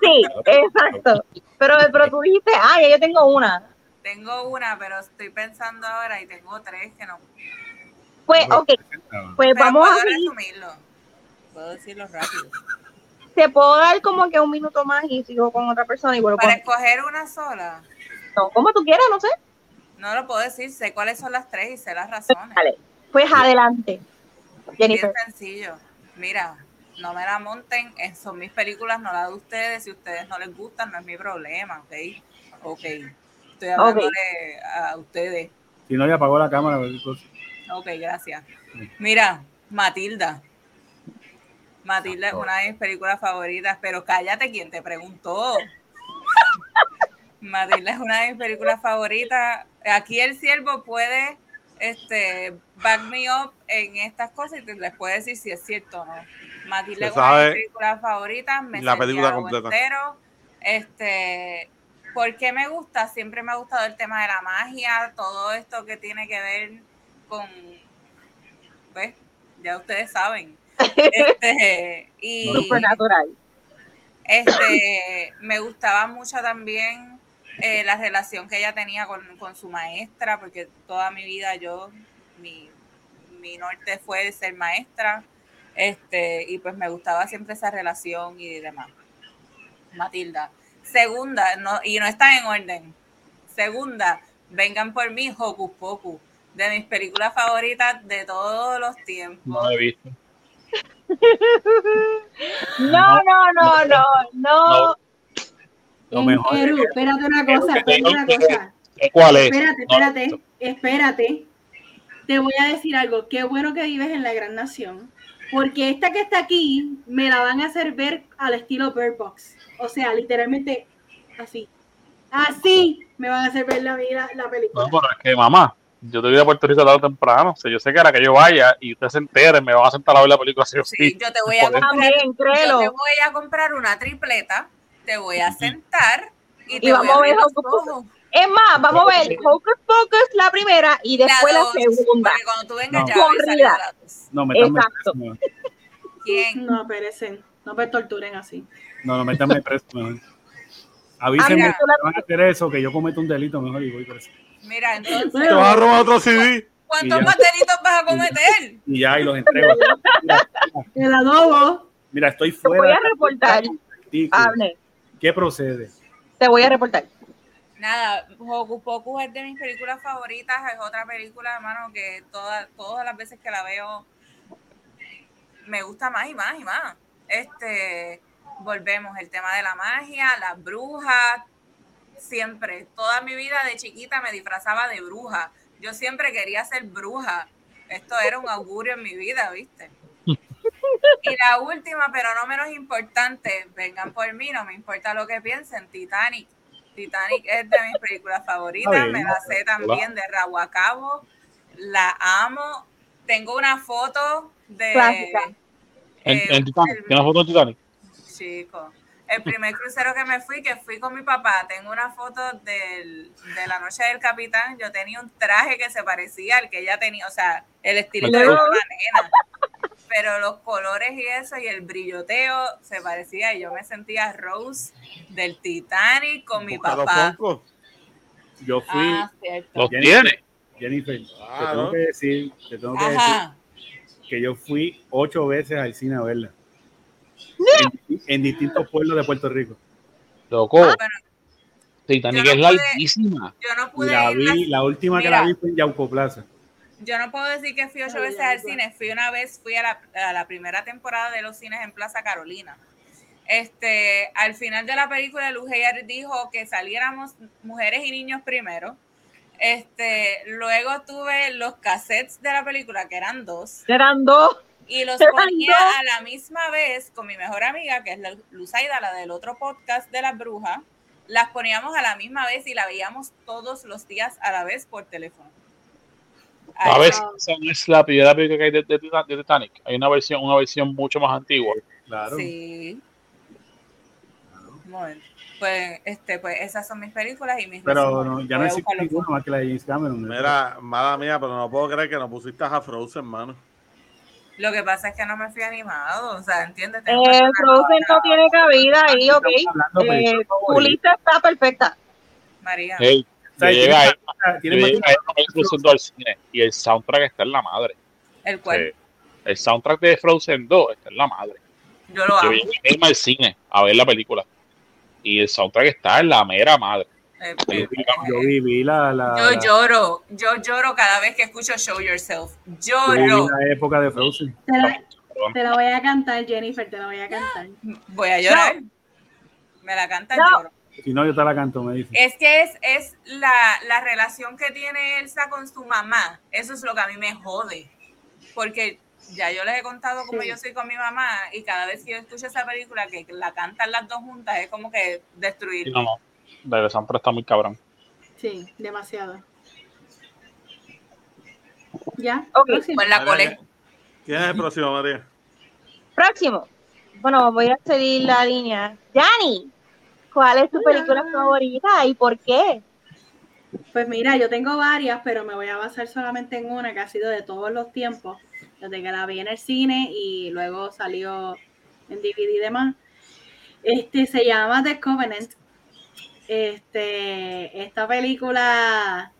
Sí, exacto. Pero, pero tú dijiste, ah, ya yo tengo una. Tengo una, pero estoy pensando ahora y tengo tres que no. Pues, ok. Pues vamos a resumirlo. Puedo decirlo rápido. Te puedo dar como que un minuto más y sigo con otra persona y vuelvo Para escoger una sola. No, como tú quieras, no sé. No lo puedo decir, sé cuáles son las tres y sé las razones. Vale, pues adelante. Jennifer. Bien sencillo. Mira, no me la monten, eh, son mis películas, no las de ustedes, si a ustedes no les gustan, no es mi problema, ¿ok? Ok, estoy hablándole a ustedes. Si no, ya apagó la cámara. Ok, gracias. Mira, Matilda. Matilda es una de mis películas favoritas, pero cállate quien te preguntó. Matilda es una de mis películas favoritas. Aquí el siervo puede este, back me up en estas cosas y les puede decir si es cierto o no. Matilde es una de mis películas favoritas, me la película completa. Entero. Este, ¿por qué me gusta? Siempre me ha gustado el tema de la magia, todo esto que tiene que ver con, pues, ya ustedes saben. Este, y Supernatural. Este, me gustaba mucho también eh, la relación que ella tenía con, con, su maestra, porque toda mi vida yo, mi, mi norte fue ser maestra. Este, y pues me gustaba siempre esa relación y demás. Matilda. Segunda, no, y no está en orden. Segunda, vengan por mí, Hocus Pocus, de mis películas favoritas de todos los tiempos. No he visto. no, no, no, no, no. Lo mejor espérate una cosa, espérate una cosa. ¿Cuál es? Espérate, espérate, espérate. Te voy a decir algo. Qué bueno que vives en la gran nación porque esta que está aquí me la van a hacer ver al estilo Bird Box. O sea, literalmente así. Así me van a hacer ver la, vida, la película. No, pero es que mamá, yo te voy a Puerto Rico tarde temprano. O sea, yo sé que a la que yo vaya y usted se entere, me van a sentar a ver la película sí, sí. Yo te voy a comprar, yo te voy a comprar una tripleta, te voy a sentar y, te voy a ver los ojos. Es más, vamos a ver Hocus Pocus la primera y después la, segunda. Porque cuando tú vengas no. ya Corrida. No, metanme Exacto. preso. ¿Quién? No, perecen. No me torturen así. No, no, métanme preso mejor. Avísenme que van a hacer eso, que yo cometo un delito mejor y voy preso. Mira, entonces... Te vas a robar otro CD. ¿Cuántos más delitos vas a cometer? Y ya, y los entrego. El adobo. Mira, estoy fuera. Te voy a reportar. Hable. ¿Qué procede? Te voy a reportar. Nada, Hocus Pocus es de mis películas favoritas, es otra película, hermano, que todas, todas las veces que la veo me gusta más y más y más. Este, volvemos, el tema de la magia, las brujas, siempre, toda mi vida de chiquita me disfrazaba de bruja. Yo siempre quería ser bruja. Esto era un augurio en mi vida, ¿viste? Y la última, pero no menos importante, vengan por mí, no me importa lo que piensen, Titanic. Titanic es de mis películas favoritas, me la sé también de Rahuacabo, la amo. Tengo una foto de. ¿En, Titanic? ¿Tienes una foto de Titanic? Chico. El primer crucero que me fui, que fui con mi papá, tengo una foto del, de la noche del capitán. Yo tenía un traje que se parecía al que ella tenía, o sea, el estilo de una nena pero los colores y eso y el brilloteo se parecía y yo me sentía Rose del Titanic con mi papá. Yo fui. Ah, ¿Los tiene? Jennifer, te tengo que decir, te tengo que decir que yo fui ocho veces al cine a verla. En, distintos pueblos de Puerto Rico. Loco. Ah, Titanic es larguísima. Yo no pude. La, vi, la última que la vi fue en Yauco Plaza yo no puedo decir que fui ocho veces al cine, fui una vez, fui a la, primera temporada de los cines en Plaza Carolina. Este, al final de la película, Lujer dijo que saliéramos mujeres y niños primero. Este, luego tuve los cassettes de la película, que eran dos. Eran dos. Y los ponía a la misma vez con mi mejor amiga, que es la Luzaida, la del otro podcast de las brujas. Las poníamos a la misma vez y la veíamos todos los días a la vez por teléfono. A ver, esa no es la primera película que hay de, de, Titanic. Hay una versión, una versión mucho más antigua. Claro. Sí. Bueno, pues, este, pues esas son mis películas y mis Pero no, ya no existe ninguna más que la de James Cameron. Mira, mala mía, pero no puedo creer que no pusiste a Frozen, mano. Lo que pasa es que no me fui animado, o sea, ¿entiendes? Eh, Frozen no tiene cabida ahí, ok. Eh, tu lista está perfecta. María. Hey, ahí, y el soundtrack está en la madre. ¿El cual? el soundtrack de Frozen 2 está en la madre. Yo lo hago. Yo voy al cine a ver la película. Y el soundtrack está en la mera madre. Eh, eh, yo viví la, la, Yo lloro, yo lloro cada vez que escucho Show Yourself. Lloro. la época de Frozen. Te la, voy a cantar, Jennifer, te la voy a cantar. Voy a llorar. Me la cantan, lloro. Si no, yo te la canto, me dice. Es que es, es la, la relación que tiene Elsa con su mamá. Eso es lo que a mí me jode. Porque ya yo les he contado cómo yo soy con mi mamá y cada vez que yo escucho esa película que la cantan las dos juntas es como que destruir. No, no. De Sandra está muy cabrón. Sí, demasiado. ¿Ya? Ok, pues la cole. ¿Quién es el próximo, María? Próximo. Bueno, voy a seguir la línea. Yanni, ¿cuál es tu película favorita y por qué? Pues mira, yo tengo varias, pero me voy a basar solamente en una que ha sido de todos los tiempos, desde que la vi en el cine y luego salió en DVD y demás. Este se llama The Covenant este, esta película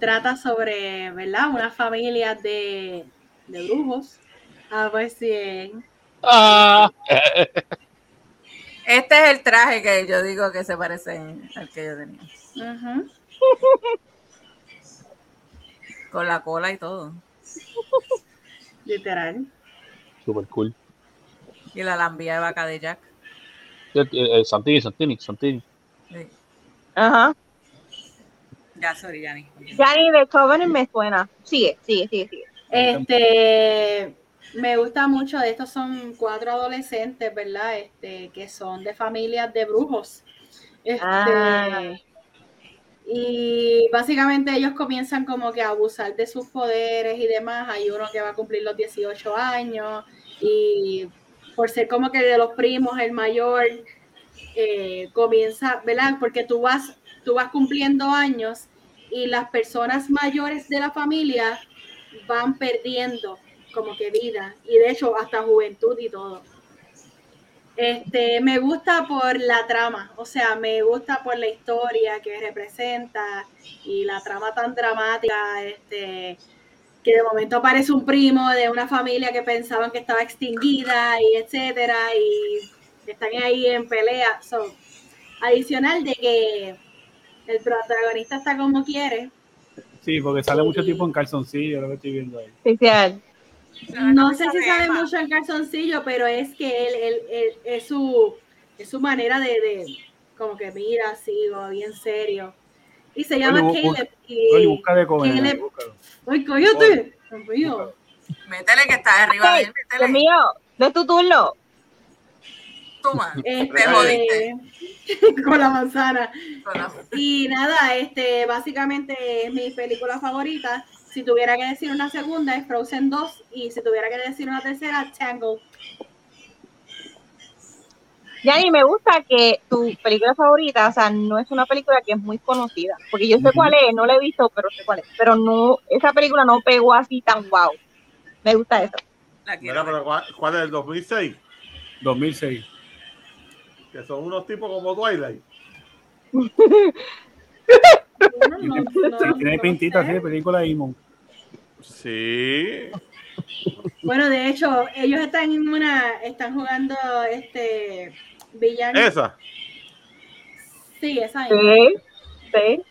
trata sobre, ¿verdad? Una familia de, de brujos. A ver si. Ah. Este es el traje que yo digo que se parece al que yo tenía. Con la cola y todo. Literal. Super cool. Y la lambía de vaca de Jack. Santini, Santini, Santini. Ajá. Ya, sorry, Yanni. Yanni de Covenant me suena. Sigue, sigue, sigue, sigue. Este, me gusta mucho, estos son cuatro adolescentes, ¿verdad? Este, que son de familias de brujos. Este, ah. Y básicamente ellos comienzan como que a abusar de sus poderes y demás. Hay uno que va a cumplir los 18 años y por ser como que de los primos, el mayor, eh, comienza, ¿verdad? Porque tú vas, tú vas cumpliendo años y las personas mayores de la familia van perdiendo como que vida y de hecho hasta juventud y todo. Este, me gusta por la trama, o sea, me gusta por la historia que representa y la trama tan dramática, este, que de momento aparece un primo de una familia que pensaban que estaba extinguida y etcétera, y están ahí en pelea. son adicional de que el protagonista está como quiere. Sí, porque sale mucho tiempo en calzoncillo, lo que estoy viendo ahí. Oficial. No sé si sale mucho en calzoncillo, pero es que él, él, es, su, es su manera de, de, como que mira así, bien serio. Y se llama Caleb. Y, busca de comer. Caleb, ay, cállate. Métele que está arriba de él. Dios mío, no es tu turno. Este, con la manzana. Y nada, este, básicamente es mi película favorita. Si tuviera que decir una segunda es Frozen 2 y si tuviera que decir una tercera, Tangle. Yani, me gusta que tu película favorita, o sea, no es una película que es muy conocida, porque yo sé cuál es, no la he visto, pero sé cuál es, pero no, esa película no pegó así tan wow. Me gusta eso. ¿cuál, es el 2006? 2006 que son unos tipos como Twilight. Tiene pintita así de película Imon. Sí. Bueno, de hecho, ellos están en una, están jugando este villano. ¿Esa? Sí, esa. Sí, sí.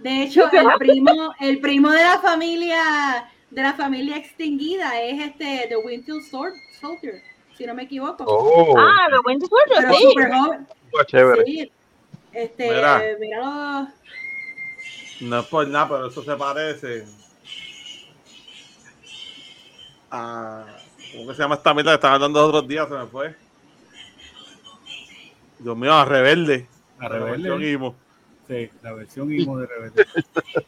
De hecho, el primo, el primo de la familia, de la familia extinguida es este The Winter Soldier si no me equivoco. Oh. Ah, lo Winter Soldier, sí. Super joven. Chévere. Sí. Este, Mira. míralo. No es por nada, pero eso se parece a. ¿Cómo que se llama esta mierda que estaba hablando los otros días? Se me fue. Dios mío, a Rebelde. A Rebelde. La versión Imo. Sí, la versión Imo de Rebelde.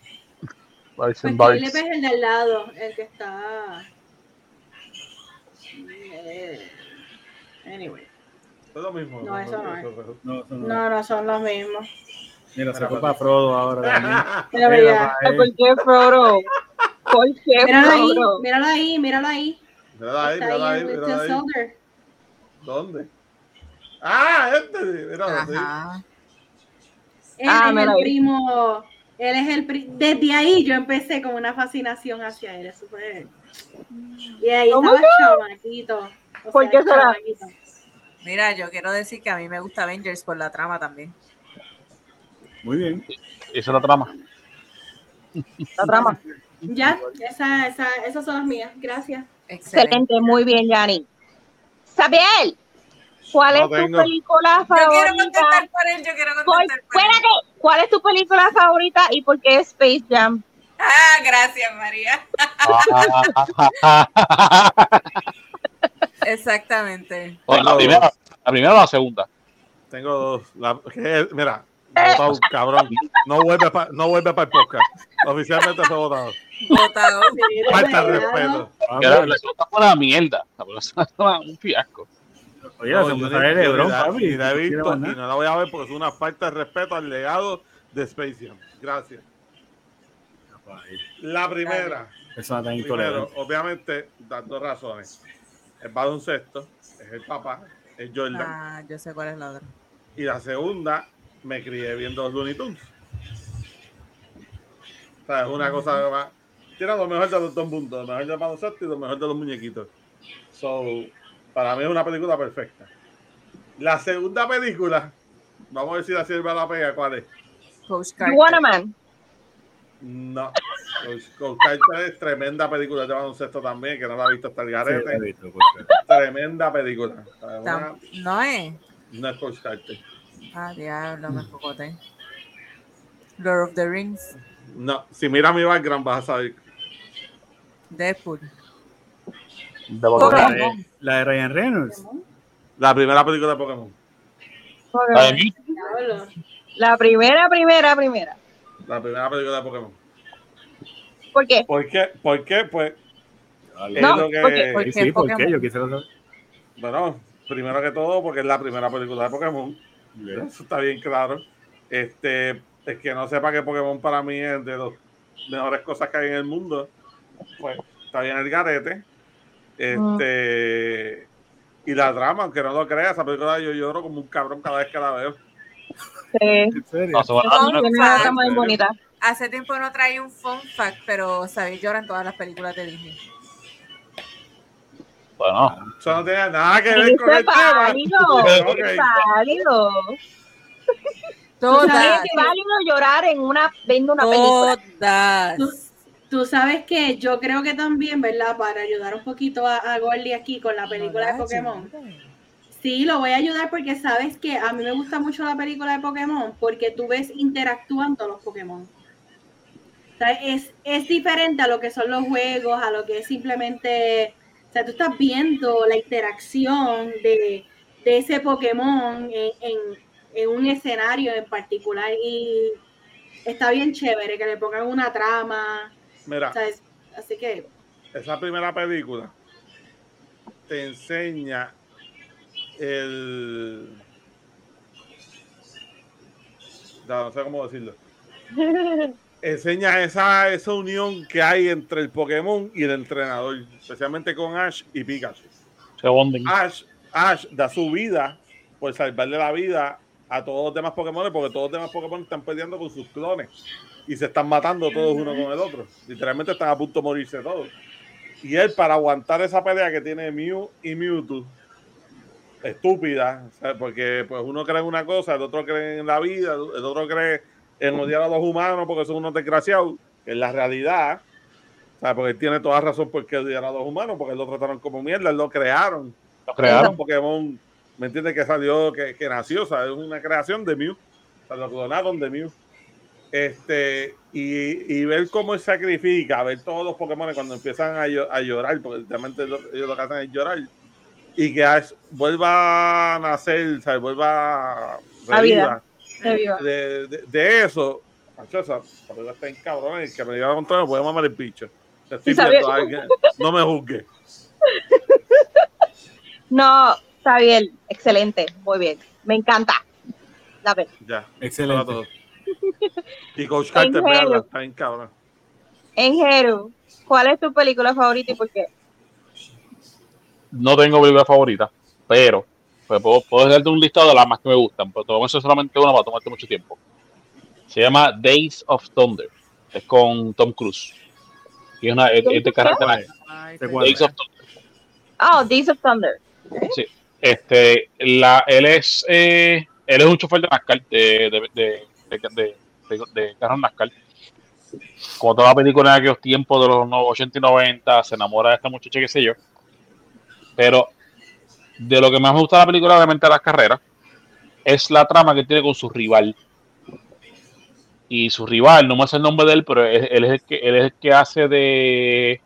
Pues Caleb es el de al lado, el que está. Eh, anyway. Es lo mismo. No, eso no es. No, no, no son los mismos. Mira, se fue para Frodo ahora. Mira, mira. ¿Por qué Frodo? ¿Por qué míralo Ahí, míralo ahí, míralo ahí. Míralo ahí, míralo ahí, míralo ahí. ¿Dónde? Ah, este, míralo, Ajá. Él ah, es el primo, él es el primo. Desde ahí yo empecé con una fascinación hacia él. Eso fue. Y ahí estaba chamaquito. ¿Por qué será? Mira, yo quiero decir que a mí me gusta Avengers por la trama también. Muy bien. Esa es la trama. La trama. Ya, esa, esa, esas son las mías. Gracias. Excelente, muy bien, Yanni. Sabiel, ¿cuál es tu película favorita? Yo quiero contestar por él, yo quiero contestar por, él. ¿Cuál es tu película favorita y por qué Space Jam? Ah, gracias, María. Exactamente. la, primera, la primera o la segunda. Tengo dos. La, mira, Votado, cabrón. No vuelve para no vuelve el podcast. Oficialmente fue votado. Votado. Falta de respeto. La segunda fue una mierda. Un fiasco. Oye, no, se sale Lebron, papi. Y la he visto y no la voy a ver porque es una falta de respeto al legado de Space Jam. Gracias. La primera. Eso primero, obviamente, dando razones. El baloncesto es el papá, es Jordan. Ah, yo sé cuál es la otra. Y la segunda me crié viendo los Looney Tunes. O sea, es una cosa más. Tiene lo mejor de los dos mundos, lo mejor de baloncesto y lo mejor de los muñequitos. So, para mí es una película perfecta. La segunda película, vamos a ver si la sirve a la pega, ¿cuál es? Coach Carter. Man. No, Coach, Carter es tremenda película de baloncesto también, que no la ha visto hasta el garete. tremenda película. no es. No es Coach Carter. Ah, diablo, me cocote. Lord of the Rings. No, si mira mi background vas a saber. Deadpool. La, la de Ryan Reynolds. La primera película de Pokémon. La primera, primera, primera. La primera película de Pokémon. ¿Por qué? ¿Por qué? ¿Por qué? Pues. No, ¿por qué? ¿Por qué? Sí, ¿por qué? Yo quisiera saber. Bueno, primero que todo, porque es la primera película de Pokémon. Eso está bien claro. Este, es que no sepa que Pokémon para mí es de las mejores cosas que hay en el mundo. Pues está bien el garete. Este, y la drama, aunque no lo creas, esa película yo lloro como un cabrón cada vez que la veo. Sí. muy bonita. Hace tiempo no traí un fun fact, pero sabéis llorar en todas las películas de Disney. Bueno. Eso no tiene nada que ver con el tema. Es válido. Todas. Es válido llorar en una, viendo una película. ¿Tú, tú, sabes que yo creo que también, ¿verdad? Para ayudar un poquito a, a Gordy aquí con la película de Pokémon. Sí, lo voy a ayudar porque sabes que a mí me gusta mucho la película de Pokémon porque tú ves interactuando los Pokémon. O sea, es, es diferente a lo que son los juegos, a lo que es simplemente sea, tú estás viendo la interacción de, ese Pokémon en, un escenario en particular y está bien chévere que le pongan una trama. Mira, así que... Esa primera película te enseña el... No, sé cómo decirlo. enseña esa, esa unión que hay entre el Pokémon y el entrenador, especialmente con Ash y Pikachu. Ash, Ash da su vida por salvarle la vida a todos los demás Pokémon, porque todos los demás Pokémon están peleando con sus clones y se están matando todos uno con el otro. Literalmente están a punto de morirse todos. Y él, para aguantar esa pelea que tiene Mew y Mewtwo, estúpida, porque pues uno cree en una cosa, el otro cree en la vida, el otro cree en odiar a los humanos porque son unos desgraciados, en la realidad, porque él tiene toda razón por qué odiar a los humanos, porque lo trataron como mierda, lo crearon. Lo crearon. Pokémon, ¿me entiendes? Que salió, que, que nació, sea, es una creación de Mew. O sea, lo clonaron de Mew. Este, y, y, ver cómo él sacrifica, ver todos los Pokémon cuando empiezan a, a llorar, porque realmente ellos lo que hacen es llorar, y que vuelva a nacer, sea, vuelva a, a vida de, de, eso, Macho, esa película está en cabrón. El que me diga lo contrario puede mamar el bicho. no me juzgue. No, está bien, excelente, muy bien. Me encanta. La. Ya, excelente. Y Coach Carter, veanla, está en cabrón. En Jeru, ¿cuál es tu película favorita y por qué? No tengo película favorita, pero pues, puedo, puedo darte un listado de las más que me gustan, pero te eso solamente una para tomarte mucho tiempo. Se llama Days of Thunder. Es con Tom Cruise. Y es una es, de carácter. Days of Thunder. Oh, Days of Thunder. Sí. Este, la, él es eh, él es un chofer de NASCAR, de, de, de, de, de carros NASCAR. Como toda la película en aquellos tiempos de los 80 y 90, se enamora de esta muchacha, qué sé yo. Pero de lo que más me gusta de la película, obviamente, las carreras, es la trama que tiene con su rival. Y su rival, no me sé el nombre de él, pero él, es, el que, él es el que hace de.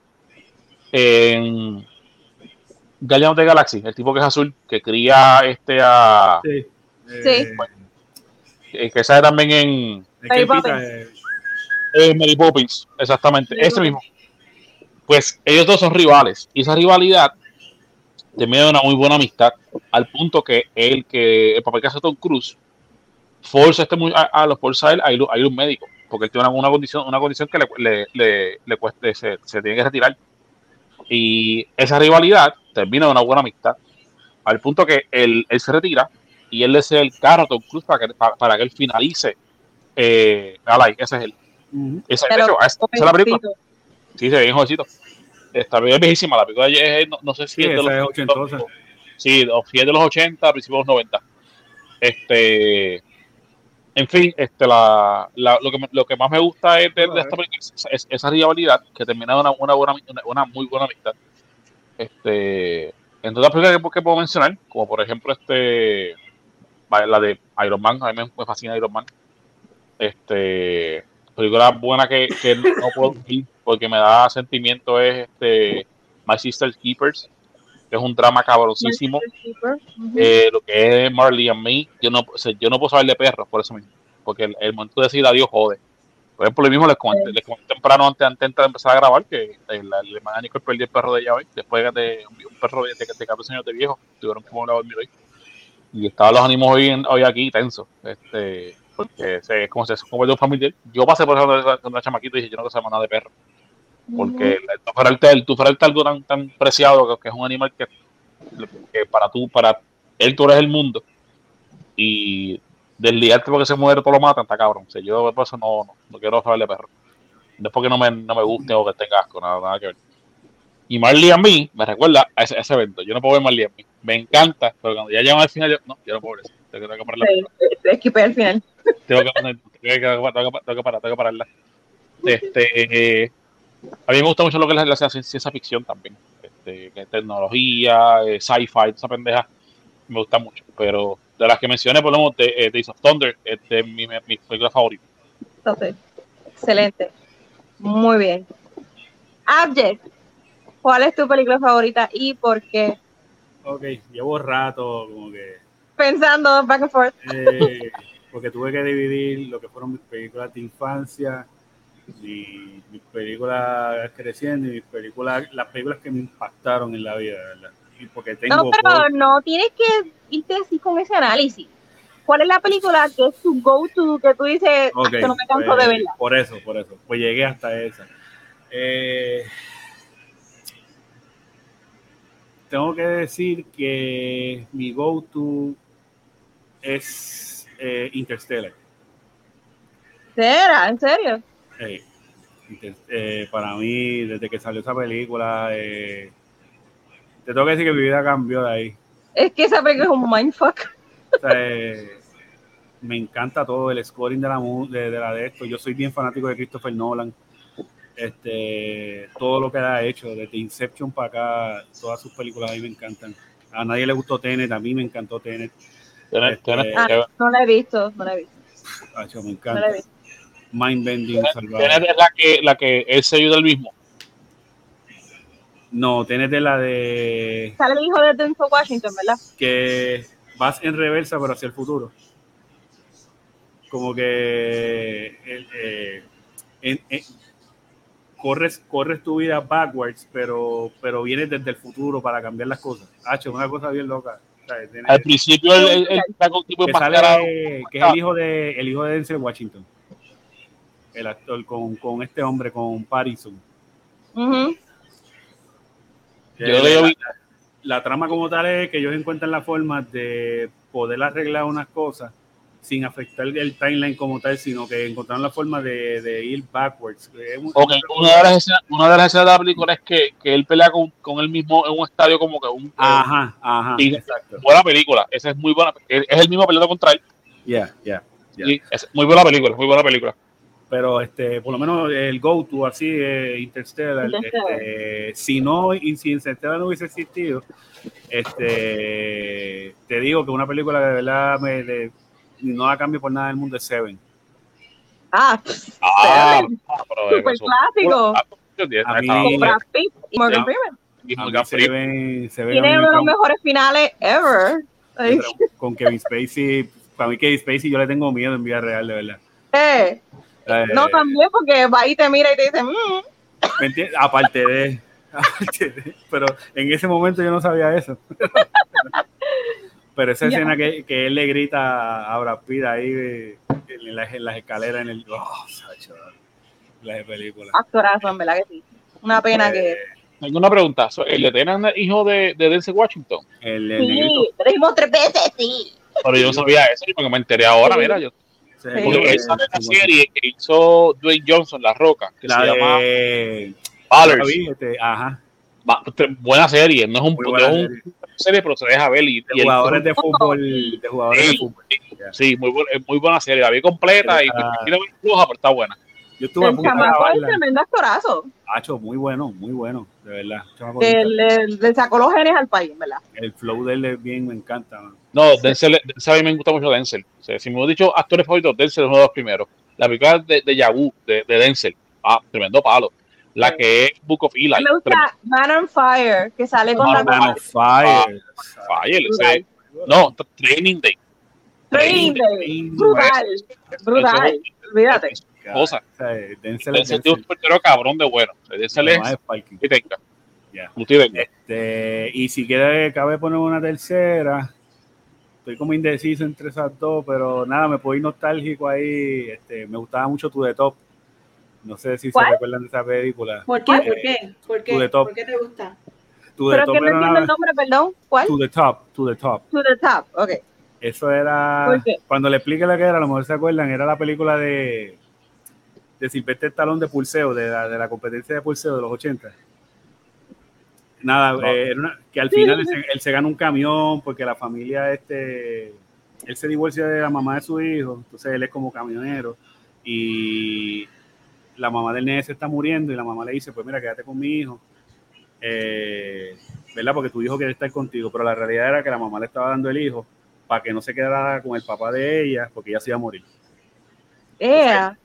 En Guardians de Galaxy, el tipo que es azul, que cría este a. Sí. sí. Eh, que sale también en. Mary Poppins. Eh, Mary Poppins, exactamente. Ese mismo. Pues ellos dos son rivales. Y esa rivalidad termina de una muy buena amistad, al punto que él, que el papel que hace Tom Cruise, forza este muy, a, los forza a él a ir, a un médico, porque él tiene una, condición, una condición que le, le, le, cueste, se, se, tiene que retirar. Y esa rivalidad termina de una buena amistad, al punto que él, él se retira y él le cede el carro a Tom Cruise para que, para, que él finalice eh, ese es él. esa, es la película. Sí, se ve bien jovencito. Está bien viejísima, la película es, no, no sé si es de los 80. Sí, es de los 80, principios de los 90. Este, en fin, este, la, la, lo, que, lo que más me gusta es de, esta película es, esa rivalidad que termina de una, una, buena, una, muy buena amistad. Este, en todas las películas que, puedo mencionar, como por ejemplo este, la de Iron Man, a mí me, fascina Iron Man. Este, película buena que, que no puedo porque me da sentimiento es este My Sister's Keepers, que es un drama cabrosísimo. Eh, lo que es Marley and Me, yo no, yo no puedo saber de perros por eso mismo, porque el, momento de decir adiós jode. Por ejemplo, lo mismo les comenté, les comenté temprano antes, antes, de empezar a grabar que el, el hermano Nicole perdió el perro de ella hoy, después de un, perro de, de, de 14 años de viejo, tuvieron que mover a dormir hoy. Y estaban los ánimos hoy, hoy aquí tensos. Este, porque es como se convirtió un familiar. Yo pasé por eso cuando era chamaquito y dije, yo no quiero saber nada de perro. Porque el tu el algo tan, tan preciado que, es un animal que, que, para tú, para él tú eres el mundo. Y desliarte porque se muere, todo lo matan, está cabrón. O sea, yo por eso no, no, quiero saber de perro. No es porque no me, no me guste o que tenga asco, nada, nada que ver. Y Marley a mí me recuerda a ese, ese, evento. Yo no puedo ver Marley a mí. Me encanta, pero cuando ya llegan al final, yo, no, yo no puedo ver eso. Tengo, que pararla. Sí, al final. Tengo que, tengo que, tengo que, tengo que parar, tengo que pararla. Este, eh, a mí me gusta mucho lo que es la, ciencia ficción también. Este, tecnología, eh, sci-fi, esa pendeja. Me gusta mucho. Pero de las que mencioné, por ejemplo, de, eh, Days of Thunder, es de mi, mi película favorita. Entonces, excelente. Muy bien. Abject, ¿cuál es tu película favorita y por qué? Ok, llevo rato como que... Pensando back and forth. Eh, porque tuve que dividir lo que fueron mis películas de infancia y mis películas creciendo y mis películas, las películas que me impactaron en la vida, ¿verdad? Y porque tengo no, pero no tienes que irte así con ese análisis. ¿Cuál es la película que es tu go-to que tú dices, ah, que no me canso de pues, verla? Por eso, por eso. Pues llegué hasta esa. Eh, tengo que decir que mi go-to es eh, Interstellar. ¿Será? ¿En serio? Eh, para mí, desde que salió esa película, eh, te tengo que decir que mi vida cambió de ahí. Es que esa película es un mindfuck. Eh, me encanta todo el scoring de la, de, la de esto. Yo soy bien fanático de Christopher Nolan. Este, todo lo que ha hecho, desde Inception para acá, todas sus películas a mí me encantan. A nadie le gustó Tenet, a mí me encantó Tenet. Este, ah, no la he visto, no la he visto. me encanta. No Mind Bending salvaje. es la que, la que él se ayuda el mismo. No, tienes de la de. Sale el hijo de Denzel Washington, ¿verdad? Que vas en reversa, pero hacia el futuro. como que eh, corres, corres tu vida backwards, pero, pero vienes desde el futuro para cambiar las cosas. Hacho, una cosa bien loca. Al principio el, el, tipo que, sale, que es el hijo de el hijo de Denzel Washington. El actor con, con este hombre, con Parison. la, la, trama como tal es que ellos encuentran la forma de poder arreglar unas cosas sin afectar el timeline como tal, sino que encontraron la forma de, de ir backwards. Okay. Una, de las escenas, una de las escenas de la película es que, que él pelea con, con, él mismo en un estadio como que un... Ajá, ajá. exacto. Buena película, esa es muy buena. Es el mismo peleado contra él. Ya, ya. es muy buena película, muy buena película. Pero este, por lo menos el go-to así, eh, Interstellar, este, si no, y si Interstellar no hubiese existido, este, te digo que una película de verdad me, de, no la cambio por nada del mundo de Seven. Ah, ah super clásico. A mí, y Morgan Freeman. Seven, Tiene uno de los mejores finales ever. Con Kevin Spacey, para mí Kevin Spacey yo le tengo miedo en vida real, de verdad. Eh, eh, no, también porque va y te mira y te dice, mm". aparte de, aparte de, pero en ese momento yo no sabía eso. Pero esa escena que, que, él le grita a Brad Pitt ahí en, las, en las escaleras en el. Oh, Sacho, la película. Actorazo, en verdad que sí. Una pena que. Tengo una pregunta. ¿El de Tenan hijo de, de Denzel Washington? El, el sí, lo dijimos tres veces, sí. Pero yo no sabía eso, porque me enteré ahora, mira, yo. Sí, porque esa es la serie que hizo Dwayne Johnson, La Roca, que la se llama de... Este, ajá. Buena serie, no es un, no es un serie, pero se deja ver. Y, de jugadores de fútbol. De jugadores sí, de fútbol. Sí, muy, muy buena serie. La vi completa y tiene muy floja, pero está buena. Yo estuve el chamaco es tremendo actorazo. Hacho, muy bueno, muy bueno, de verdad. Le, le, sacó los genes al país, ¿verdad? El flow de él es bien, me encanta. No, Denzel, Denzel, a mí me gusta mucho Denzel. O sea, si me hubiera dicho actores favoritos, Denzel es uno de los primeros. La película de, de Yahoo, de, de Denzel, ah, tremendo palo la que es Book of Eli. Me gusta Man on Fire, que sale con la Man on Fire. Ah, Fire, ese, no, Training Day. Training Day. Brutal. Brutal. Olvídate. Cosa. Denzel es un portero cabrón de bueno. Denzel es. Y tenga. Yeah. Este, y si quiere, cabe poner una tercera. Estoy como indeciso entre esas dos, pero nada, me puedo ir nostálgico ahí. Este, me gustaba mucho tu de top no sé si se recuerdan de esa película. ¿Por qué? ¿Por qué? ¿Por qué? ¿Por qué te gusta? ¿Pero qué me entiende el nombre, perdón? ¿Cuál? To the Top, To the Top. To the Top, ok. Eso era, cuando le expliqué la que era, a lo mejor se acuerdan, era la película de, de Silvestre Talón de Pulseo, de la, de la competencia de Pulseo de los 80. Nada, eh, era una, que al final él, se, él, se, gana un camión porque la familia, este, él se divorcia de la mamá de su hijo, entonces él es como camionero y la mamá del nene se está muriendo y la mamá le dice, pues mira, quédate con mi hijo, eh, ¿verdad? Porque tu hijo quiere estar contigo, pero la realidad era que la mamá le estaba dando el hijo para que no se quedara con el papá de ella, porque ella se iba a morir. Entonces,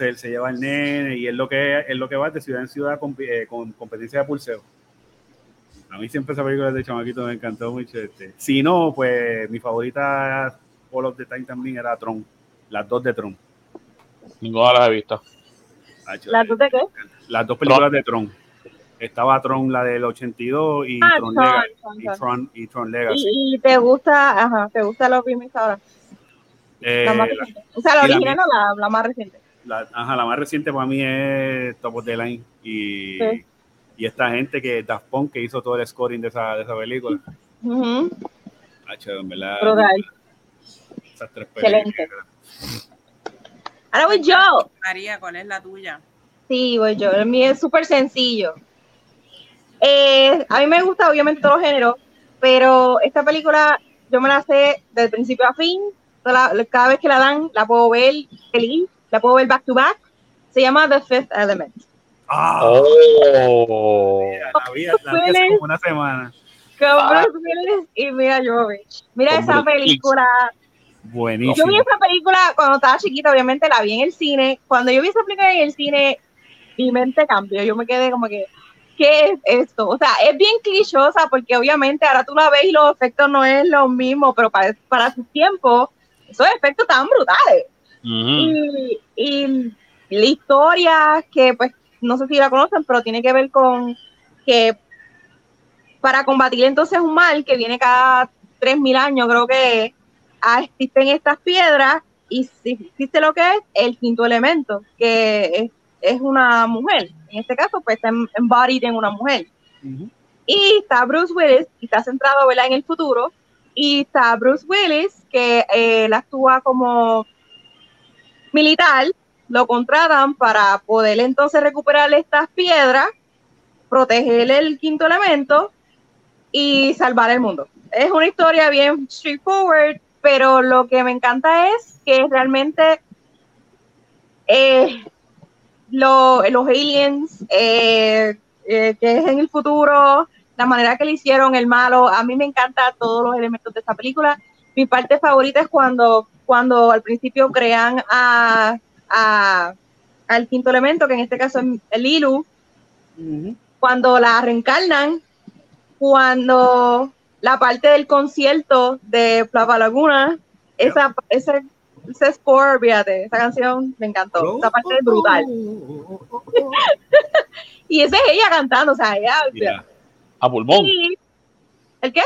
él se lleva al nene y es lo que es lo que va de ciudad en ciudad con, eh, con competencia de pulseo. A mí siempre esa película de chamaquito me encantó mucho. Este. Si no, pues mi favorita All of the Time también era Tron. Las dos de Tron. Ninguna las he visto. ¿Las dos de qué? Las dos películas de Tron. Estaba Tron, la del 82 y, ah, Tron, Legacy, y, Tron, y Tron Legacy. ¿Y, te gusta, ajá, te gusta los remakes ahora? Eh, la más reciente. O sea, la original o la, la, más reciente. La, ajá, la más reciente para mí es Top of the Line. Y, sí. y esta gente que Daft Punk que hizo todo el scoring de esa, de esa película. Uh -huh. H, en verdad. Esas tres películas. Excelente. Ahora voy yo. María, ¿cuál es la tuya? Sí, voy yo. El mío es súper sencillo. Eh, a mí me gusta obviamente todo género, pero esta película yo me la sé del principio a fin. cada vez que la dan, la puedo ver feliz, la puedo ver back to back. Se llama The Fifth Element. Ah, oh. la vi, hace como una semana. Con Bruce y Mira Jovovich. Mira esa película. Buenísimo. Yo vi esa película cuando estaba chiquita, obviamente la vi en el cine. Cuando yo vi esa película en el cine, mi mente cambió. Yo me quedé como que, ¿qué es esto? O sea, es bien clichosa porque obviamente ahora tú la ves y los efectos no es lo mismo, pero para, para su tiempo, esos efectos estaban brutales. Y, y, la historia, que pues no sé si la conocen, pero tiene que ver con que para combatir entonces un mal que viene cada 3.000 años, creo que ah, existen estas piedras y existe lo que es el quinto elemento, que es, una mujer. En este caso, pues está embodied en una mujer. Y está Bruce Willis, y está centrado ¿verdad? en el futuro, y está Bruce Willis, que eh, él actúa como militar, lo contratan para poder entonces recuperar estas piedras, proteger el quinto elemento y salvar el mundo. Es una historia bien straightforward, pero lo que me encanta es que realmente eh, los aliens, eh, eh, que es en el futuro, la manera que le hicieron el malo, a mí me encanta todos los elementos de esta película. Mi parte favorita es cuando, cuando al principio crean a, al quinto elemento, que en este caso es el Lilu, cuando la reencarnan, cuando la parte del concierto de Plava Laguna, esa, ese, ese score, fíjate, esa canción me encantó. Esa parte es brutal. y esa es ella cantando, o sea, ella. A pulmón. ¿El qué?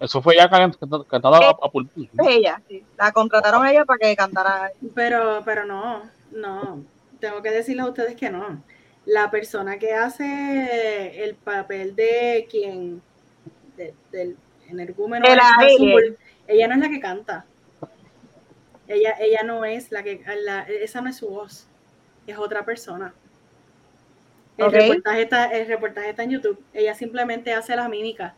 Eso fue ella cantando a, a. Es ella, sí. La contrataron a ella para que cantara. Pero, pero no, no. Tengo que decirles a ustedes que no. La persona que hace el papel de quien, del energúmeno azul, ella no es la que canta. Ella, ella no es la que, esa no es su voz, es otra persona. El, reportaje está, el reportaje está en YouTube. Ella simplemente hace la mímica.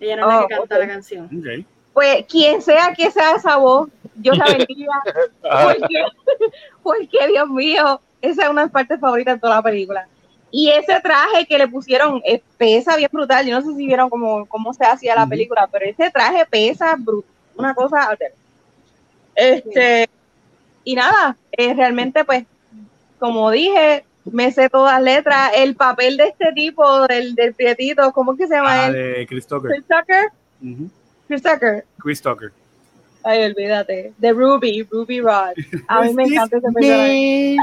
Ella no es la que oh, canta la canción. Pues quien sea que sea esa voz, yo la bendiga. porque, porque, Dios mío, esa es una de las partes favoritas de toda la película. Y ese traje que le pusieron eh, pesa bien brutal. Yo no sé si vieron cómo, cómo se hacía la película, pero ese traje pesa brutal. Una cosa. Este. Y nada, eh, realmente, pues, como dije, me sé todas las letras. El papel de este tipo, del, del prietito, ¿cómo es que se llama ah, él? De Chris Tucker. Chris Tucker. Chris Tucker. Chris Tucker. Ay, olvídate. De Ruby, Ruby Rod. A mí me encanta ese personaje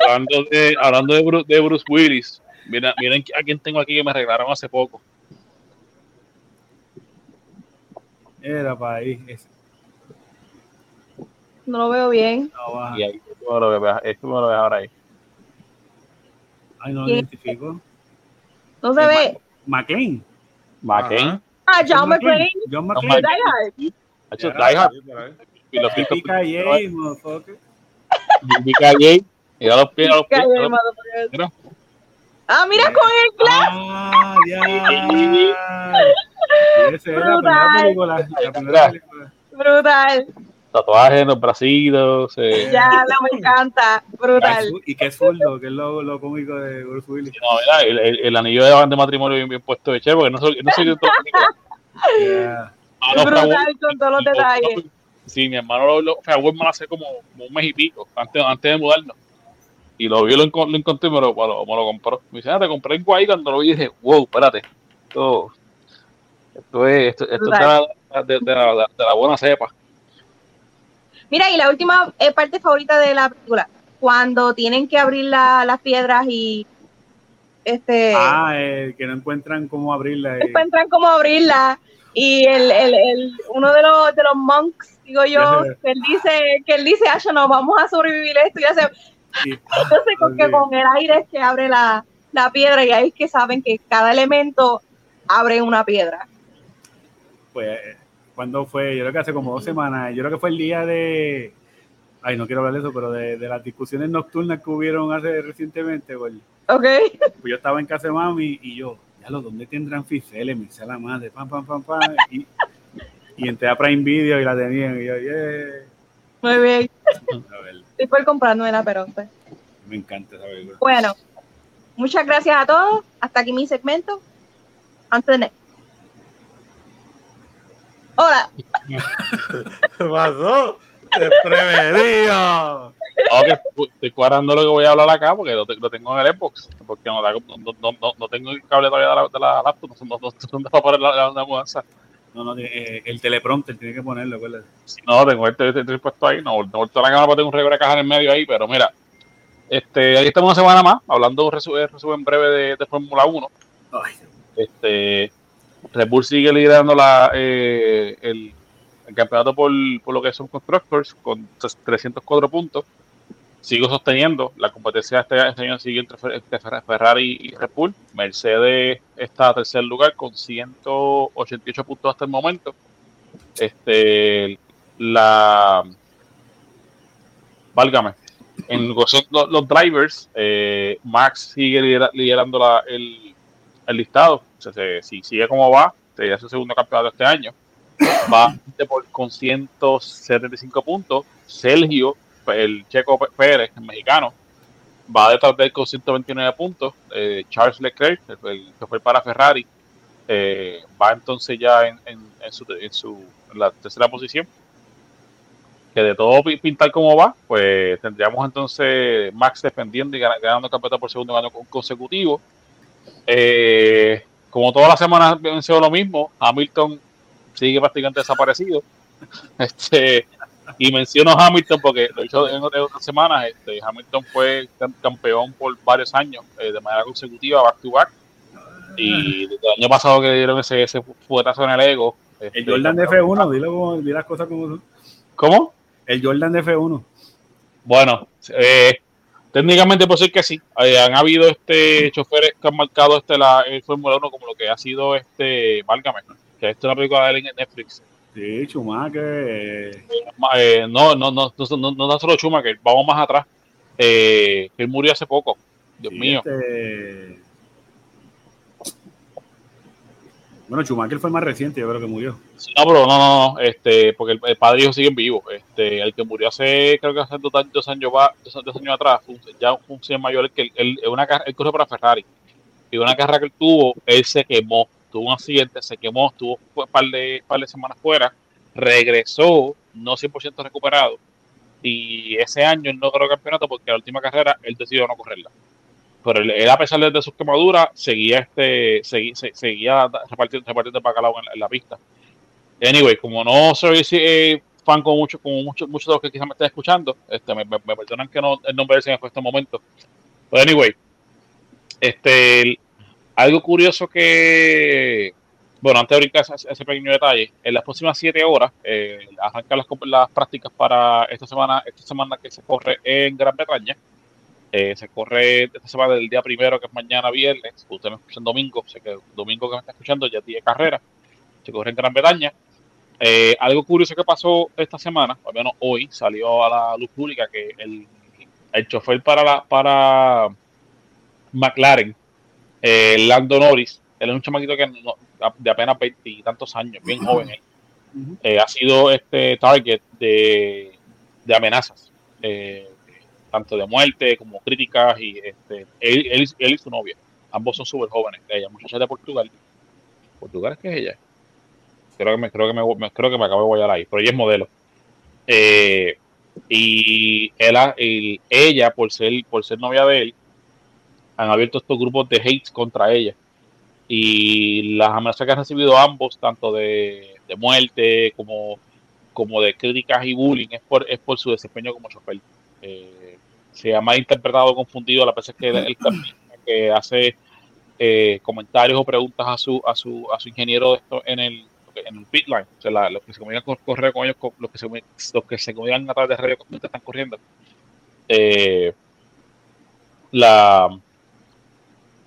hablando de, hablando de, Bruce, de Bruce Willis, miren, miren a quién tengo aquí que me arreglaron hace poco. Era para ahí. No lo veo bien. No, y ahí esto lo veo, esto me lo veo ahora ahí. Ay, no lo identifico. No se ve. McLean. McLean. Ah, John McClane. John McClane. Die Hard. Hecho, Die Hard. Y los Yippee motherfucker. Yippee Mira los pies, los pies. Mira. Ah, mira con el glass. Ah, ya. Esa era la primera película. La primera película. Brutal. Tatuajes en los bracitos. Eh. Ya, no, me encanta. Brutal. Y que es zurdo, que es lo, lo cómico de Bruce Willis. No, mira, el, el, el, anillo de, de matrimonio bien, bien puesto de che, porque no soy, no soy de todo. yeah. Brutal con todos los detalles. Sí, mi hermano lo, lo fue a Walmart hace como, como un mes y pico, antes, antes de mudarnos y lo vi, lo, lo encontré y me lo, me lo, compró. Me dice, ah, te compré en Guay cuando lo vi y dije, wow, espérate, esto, esto es, esto, esto es de, la, de, de, la, de, la, buena cepa. Mira, y la última eh, parte favorita de la película, cuando tienen que abrir la, las piedras y este ah, eh, que no encuentran cómo abrirla. No encuentran cómo abrirla. Y el, el, el, uno de los, de los monks, digo yo, que él dice, que él dice, ah, no, vamos a sobrevivir esto y hace, entonces, con, que con el aire es que abre la, la piedra y ahí es que saben que cada elemento abre una piedra. Pues, cuando fue? Yo creo que hace como dos semanas. Yo creo que fue el día de. Ay, no quiero hablar de eso, pero de, de las discusiones nocturnas que hubieron hace recientemente. Pues, ok. Pues yo estaba en casa de mami y yo, ya lo, ¿dónde tendrán Fifele? Me dice la madre, pam, pam, pam, pam. Y, y entré a Prime Video y la tenían. Y yo, yeah. Muy bien. Estoy por comprando la pero pues. Me encanta esa película. Bueno, muchas gracias a todos. Hasta aquí mi segmento. Antes de Hola. ¿Qué pasó? ¡Desprevenido! No, pues, estoy cuadrando lo que voy a hablar acá porque lo, tengo en el Xbox. Porque no, no, no, no, tengo el cable todavía de la, de la laptop. No, no, va a poner la, la, la mudanza. No, no, eh, el teleprompter tiene que ponerlo, ¿verdad? No, tengo el teleprompter puesto ahí, no, no la cámara para tener un revés de caja en el medio ahí, pero mira, este, ahí estamos una semana más, hablando resumen breve de, de Fórmula 1. Ay. Este, Red Bull sigue liderando la, eh, el, campeonato por, por, lo que son Constructors con 304 puntos. Sigo sosteniendo la competencia este, este año sigue entre, Ferrari y Red Bull. Mercedes está a tercer lugar con 188 puntos hasta el momento. Este, la. Válgame. En los, los drivers, eh, Max sigue liderando la, el, el, listado. Si sigue como va, sería su segundo campeonato este año. Va con 175 puntos. Sergio el Checo Pérez, el mexicano, va detrás de él con 129 puntos. Eh, Charles Leclerc, el, que fue para Ferrari, eh, va entonces ya en, su, en, su, la tercera posición. Que de todo pintar como va, pues tendríamos entonces Max defendiendo y ganando campeonato por segundo año consecutivo. Eh, como todas las semanas sido lo mismo, Hamilton sigue prácticamente desaparecido. Este, y menciono Hamilton porque lo he dicho en otras semanas. Este, Hamilton fue campeón por varios años eh, de manera consecutiva, back to back. Y desde el año pasado que dieron ese, ese fuetazo en el ego. Este, el Jordan de F1, dilo, dile las cosas como ¿Cómo? El Jordan de F1. Bueno, eh, técnicamente puedo decir que sí. Eh, han habido este choferes que han marcado este la el Fórmula 1 como lo que ha sido este, válgame, que esto es una película de Netflix Sí, Schumacher. Eh, no, no, no, no, no, no, solo Schumacher, vamos más atrás. Eh, él murió hace poco. Dios mío. Este... Bueno, Schumacher fue más reciente, yo creo que murió. No, pero no, no, no, este, porque el, padre y hijo siguen vivos. Este, el que murió hace, creo que hace dos, años, dos, años atrás, ya un señor mayor, que él, una, él corrió para Ferrari. Y una carrera que él tuvo, él se quemó tuvo un accidente, se quemó, estuvo un par de, par de semanas fuera, regresó, no 100% recuperado, y ese año él no ganó campeonato porque la última carrera él decidió no correrla. Pero él, a pesar de sus quemaduras, seguía este seguía, seguía repartiendo, repartiendo bacalao en, en, la pista. Anyway, como no soy eh, fan con mucho, como muchos muchos de los que quizás me estén escuchando, este, me, perdonan que no el nombre de ese en este momento. Pero anyway, este, algo curioso que, bueno, antes de brincar ese, pequeño detalle, en las próximas siete horas eh, arrancan las, las, prácticas para esta semana, esta semana que se corre en Gran Bretaña. Eh, se corre esta semana del día primero, que es mañana viernes. Usted me escucha en domingo, sé que domingo que me está escuchando ya tiene carrera. Se corre en Gran Bretaña. Eh, algo curioso que pasó esta semana, al menos hoy, salió a la luz pública que el, el chofer para, la, para McLaren eh, Lando Norris, él es un chamaquito que de apenas tantos años, bien joven. Ha sido este target de, de amenazas, eh, tanto de muerte como críticas. y este, él, él, y su novia, ambos son súper jóvenes. Ella, muchacha de Portugal. ¿Portugal es que es ella? Creo que me, creo que me, creo que me acabo de guayar ahí, pero ella es modelo. Eh, y, él, y ella, por ser, por ser novia de él, han abierto estos grupos de hate contra ella. Y las amenazas que han recibido ambos, tanto de, de muerte como, como de críticas y bullying, es por, es por su desempeño como chofer. Eh, se ha malinterpretado o confundido a la veces que él que hace eh, comentarios o preguntas a su, a su, a su ingeniero esto en el, en el pit line, o sea, los que se comunican con, correr con ellos, los que se, los que se comunican a través de radio están corriendo. Eh, la,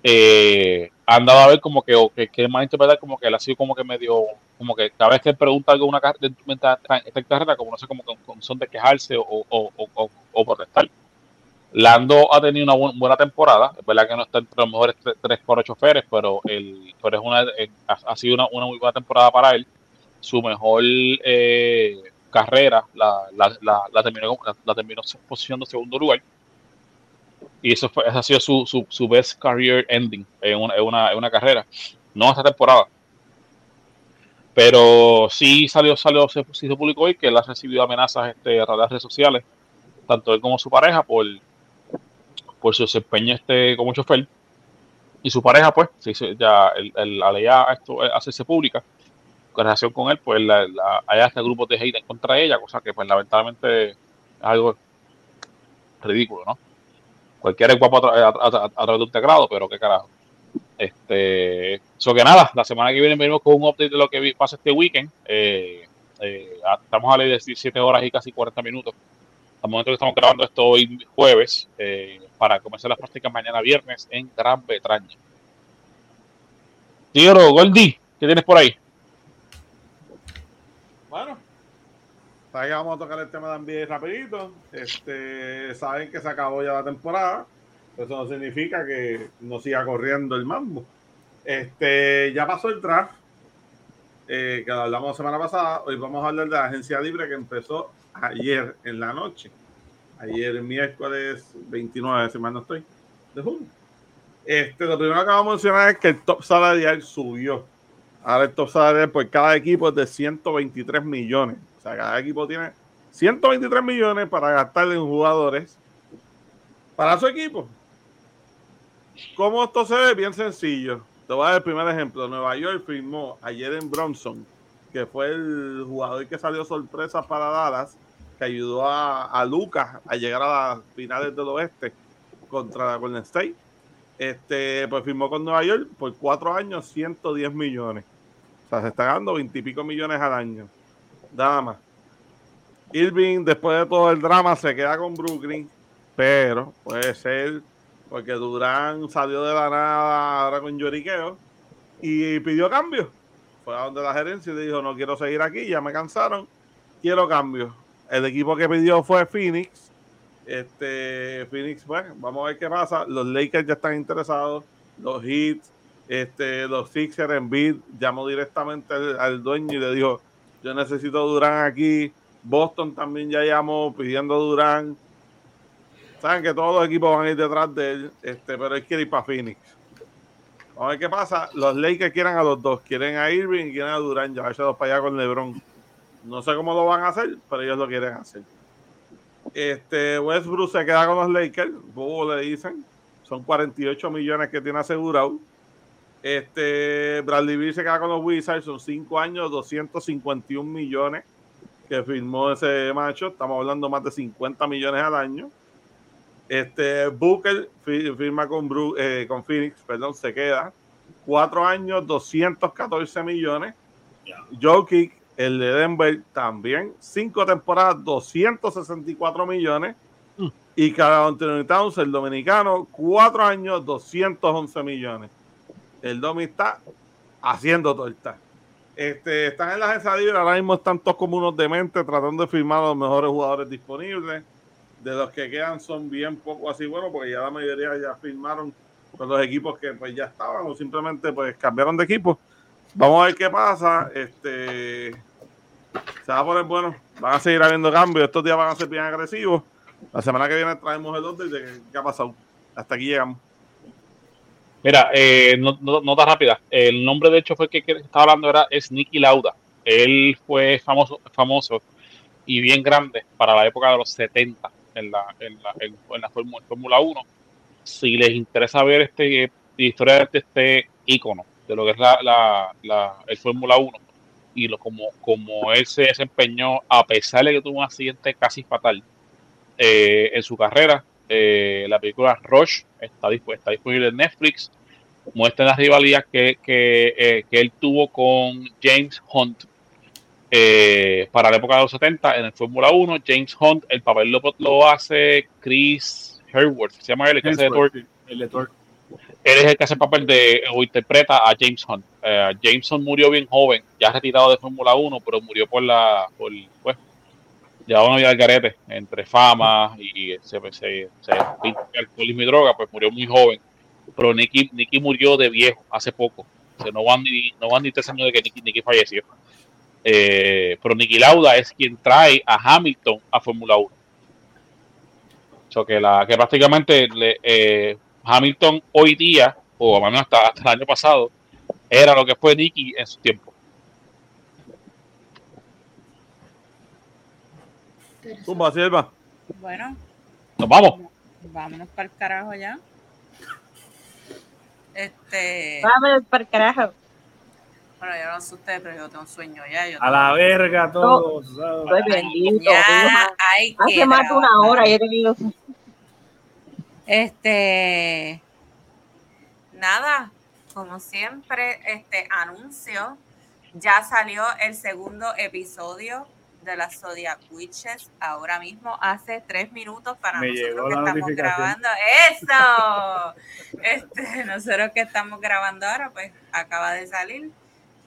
eh, han dado a ver como que, o que, que más interpretar como que él ha sido como que medio, como que cada vez que él pregunta algo una de esta carrera, como no sé, como con son de quejarse o, o, o, o, protestar. Lando ha tenido una buena temporada, es verdad que no está entre los mejores 3 por 8 choferes, pero, el, pero es una, eh, ha, sido una, muy buena temporada para él. Su mejor eh, carrera la, terminó, terminó posicionando segundo lugar y eso, fue, ha sido su, su, su, best career ending en una, en, una, en una, carrera. No esta temporada. Pero sí salió, salió, se, se publicó hoy que él ha recibido amenazas este, a las redes sociales, tanto él como su pareja, por, por su desempeño este, como chofer. Y su pareja, pues, ya el, el, la ley esto hacerse pública, relación con él, pues la, hay hasta grupos de hate contra ella, cosa que pues lamentablemente es algo ridículo, ¿no? Cualquiera es guapo a, través de un teclado, pero qué carajo. Este, eso que nada, la semana que viene venimos con un update de lo que pasa este weekend. Eh, eh, estamos a la de 17 horas y casi 40 minutos. Al momento que estamos grabando esto hoy jueves, eh, para comenzar las prácticas mañana viernes en Gran Bretaña. Tío Goldi, ¿qué tienes por ahí? Bueno, vamos a tocar el tema de NBA rapidito. Este, saben que se acabó ya la temporada. Eso no significa que no siga corriendo el mambo. Este, ya pasó el draft, eh, que hablamos la semana pasada. Hoy vamos a hablar de la agencia libre que empezó ayer en la noche. Ayer miércoles 29, si mal no estoy, de junio. Este, lo primero que vamos a mencionar es que el top salarial subió. Ahora el top salarial por cada equipo es de 123 millones. O sea, cada equipo tiene 123 millones para gastarle en jugadores para su equipo. ¿Cómo esto se ve? Bien sencillo. Te voy a dar el primer ejemplo. Nueva York firmó ayer en Bronson, que fue el jugador que salió sorpresa para Dallas, que ayudó a, Lucas a llegar a las finales del oeste contra Golden State. Este, pues firmó con Nueva York por cuatro años, 110 millones. O sea, se está ganando 20 y pico millones al año. Nada más. Irving, después de todo el drama, se queda con Brooklyn, pero puede ser porque Durán salió de la nada ahora con lloriqueo y pidió cambio. Fue a donde la gerencia y dijo: No quiero seguir aquí, ya me cansaron, quiero cambio. El equipo que pidió fue Phoenix. Este, Phoenix, bueno, vamos a ver qué pasa. Los Lakers ya están interesados, los Heat, este, los Sixers en bid llamó directamente al, dueño y le dijo: Yo necesito Durán aquí. Boston también ya llamó pidiendo Durán. Saben que todos los equipos van a ir detrás de él, este, pero él quiere ir para Phoenix. Vamos a ver qué pasa. Los Lakers quieren a los dos. Quieren a Irving y quieren a Durán. Ya dos para allá con LeBron. No sé cómo lo van a hacer, pero ellos lo quieren hacer. Este, Westbrook se queda con los Lakers. Bobo le dicen. Son 48 millones que tiene asegurado. Este, Bradley Beal se queda con los Wizards. Son 5 años, 251 millones que firmó ese macho. Estamos hablando más de 50 millones al año. Este, Booker firma con, eh, con Phoenix, perdón, se queda. Cuatro años, 214 millones. Jokic, el de Denver, también. Cinco temporadas, 264 millones. Mm. Y cada Anthony Towns, el dominicano, cuatro años, 211 millones. El Domi está haciendo torta. Este, están en la agencia libre, ahora mismo están todos como unos dementes tratando de firmar a los mejores jugadores disponibles de los que quedan son bien poco así bueno porque ya la mayoría ya firmaron con los equipos que pues ya estaban o simplemente pues cambiaron de equipo. Vamos a ver qué pasa. Este se va a poner bueno. Van a seguir habiendo cambios. Estos días van a ser bien agresivos. La semana que viene traemos el otro de qué ha pasado. Hasta aquí llegamos. Mira, eh, nota rápida. El nombre de hecho fue que, que estaba hablando era es Nicky Lauda. Él fue famoso, famoso y bien grande para la época de los 70 en la, en la, en, la Fórmula 1. Si les interesa ver este historia de este icono de lo que es la, la, la el Fórmula 1 y lo, como, como él se desempeñó a pesar de que tuvo un accidente casi fatal eh, en su carrera, eh, la película Rush está, está disponible en Netflix. Muestra las rivalidades que, que, eh, que él tuvo con James Hunt eh, para la época de los 70 en el Fórmula 1. James Hunt, el papel lo, hace Chris Herworth, se llama él, el que hace de El de Él es el que hace el papel de, o interpreta a James Hunt. Eh, James Hunt murió bien joven, ya retirado de Fórmula 1, pero murió por la, por, pues, llevaba una vida al garete, entre fama y se, se, se alcoholismo y droga, pues murió muy joven. Pero Nicky, Nicky murió de viejo, hace poco. O sea, no van ni, no van ni tres años de que Nicky, Nicky falleció. Eh, pero Niki Lauda es quien trae a Hamilton a Fórmula 1. So que, la, que prácticamente eh, Hamilton hoy día, o al menos hasta, el año pasado, era lo que fue Nicky en su tiempo. Tumba, Silva. Bueno. Nos vamos. Vámonos para el carajo ya. Este. Vámonos para el carajo. Bueno, yo no sé ustedes, pero yo tengo un sueño ya. Yo a la verga todo. Estoy bendito. Ya, Hace más de una hora y he tenido. Este. Nada, como siempre, este anuncio. Ya salió el segundo episodio de las Zodiac Witches ahora mismo, hace tres minutos para nosotros que estamos grabando. ¡Eso! Este, nosotros que estamos grabando ahora, pues acaba de salir.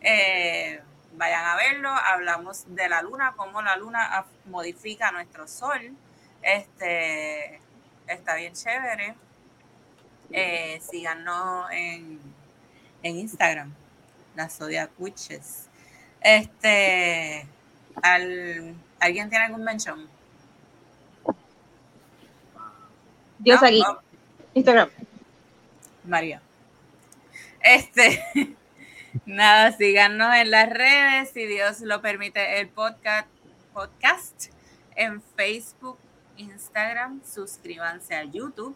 Eh, vayan a verlo. Hablamos de la luna, cómo la luna modifica nuestro sol. Este está bien chévere. Eh, síganos en, en Instagram, las Zodiac Witches. Este, al, ¿alguien tiene algún mention? Dios aquí. Instagram. María. Este, Nada, síganos en las redes, si Dios lo permite, el podcast, podcast en Facebook, Instagram, suscríbanse a YouTube,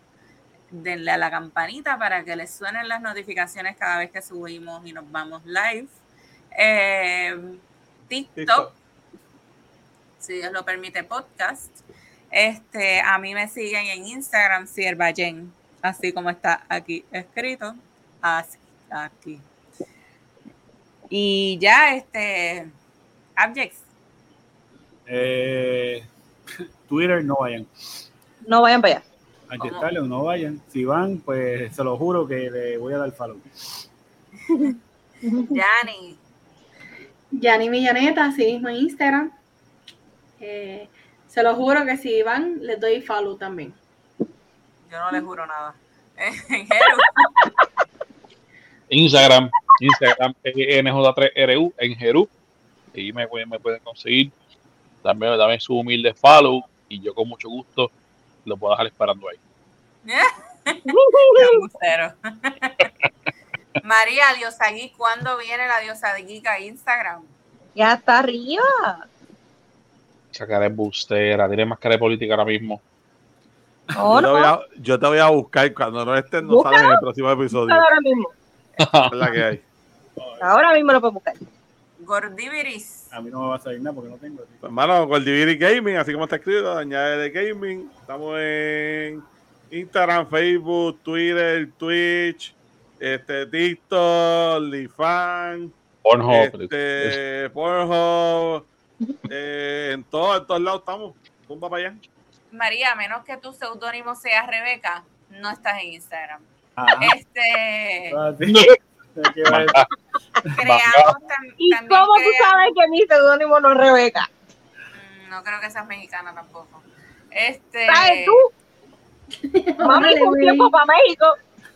denle a la campanita para que les suenen las notificaciones cada vez que subimos y nos vamos live. Eh, TikTok, si Dios lo permite, podcast. Este, a mí me siguen en Instagram, Sierva así como está aquí escrito. Así, aquí. Y ya, este, Abjects. Eh, Twitter, no vayan. No vayan para allá. Aquí no vayan. Si van, pues se lo juro que le voy a dar follow. Yani. Yani Millaneta, así mismo en Instagram. Eh, se lo juro que si van, les doy follow también. Yo no les juro nada. Instagram, Instagram NJ3RU en Jerú. Y me, me pueden conseguir. También, también su humilde follow. Y yo con mucho gusto lo puedo dejar esperando ahí. María Diosagui, ¿cuándo viene la Diosagui a Instagram? Ya está arriba. Sacaré bustera, tiene más cara de política ahora mismo. yo, te voy a, yo, te voy a, buscar cuando no estén, no sale en el próximo episodio. Ahora mismo. la que hay. Ahora mismo lo puedo buscar. Gordiviris. A mí no me va a salir nada porque no tengo. Pues, hermano, Gordiviris Gaming, así como está escrito, añade de gaming. Estamos en Instagram, Facebook, Twitter, Twitch, este, TikTok, Lifan, Pornhub, este, Pornhub, eh, en, todo, en todos lados estamos. Pumba para allá. María, a menos que tu seudónimo sea Rebeca, no estás en Instagram. Este. Creamos ¿Y cómo tú sabes que mi seudónimo no es Rebeca? Mm, no creo que seas mexicana tampoco. Este. ¿Sabes tú? Mami, un tiempo para México.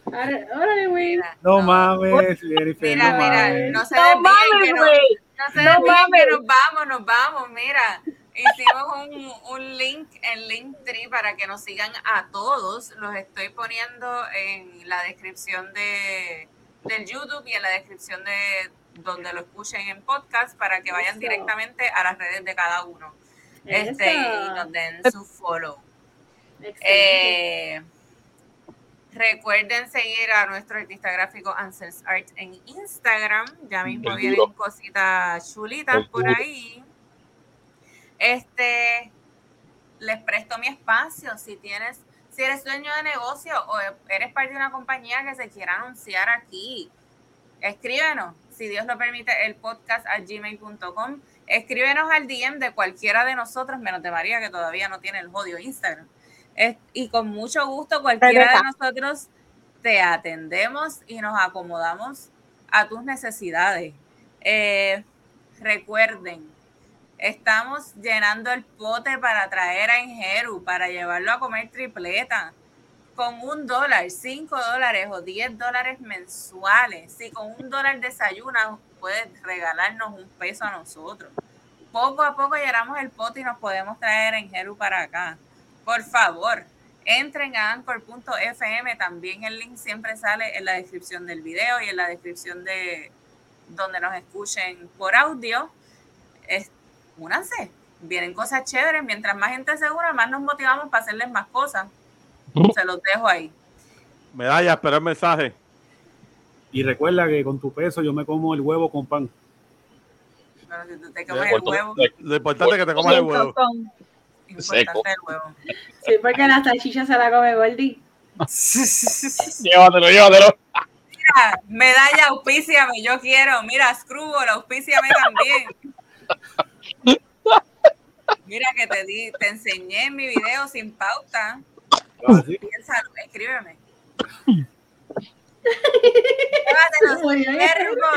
Órale, güey. No mames, Mira, mira, no se no mames, güey. No se no mames. que nos vamos, nos vamos, mira. Hicimos un, un link en Linktree para que nos sigan a todos. Los estoy poniendo en la descripción de, del YouTube y en la descripción de donde lo escuchen en podcast para que vayan directamente a las redes de cada uno. Este, y nos den su follow. Eh, recuerden seguir a nuestro artista gráfico Ansels Art en Instagram. Ya mismo vienen cositas chulitas por ahí. Este, les presto mi espacio si tienes, si eres dueño de negocio o eres parte de una compañía que se quiera anunciar aquí, escríbenos, si Dios lo permite, el podcast a gmail.com. Escríbenos al DM de cualquiera de nosotros, menos de María, que todavía no tiene el odio Instagram. y con mucho gusto, cualquiera de nosotros te atendemos y nos acomodamos a tus necesidades. Eh, recuerden, Estamos llenando el pote para traer a Enjeru, para llevarlo a comer tripleta. Con un dólar, cinco dólares o diez dólares mensuales. Si con un dólar desayunas, puedes regalarnos un peso a nosotros. Poco a poco llenamos el pote y nos podemos traer a Enjeru para acá. Por favor, entren a anchor.fm. También el link siempre sale en la descripción del video y en la descripción de donde nos escuchen por audio únanse. Vienen cosas chéveres. Mientras más gente se una, más nos motivamos para hacerles más cosas. Se los dejo ahí. Medalla, espera el mensaje. Y recuerda que con tu peso yo me como el huevo con pan. Pero si tú te comes el huevo. Lo importante es que te comas el huevo. Seco. El huevo. Sí, porque la salchicha se la come Gordy. llévatelo, llévatelo. Mira, medalla, auspíciame, yo quiero. Mira, Scrubble, auspíciame también. Mira que te di, te enseñé en mi video sin pauta. Ah, ¿sí? Piénsalo, escríbeme.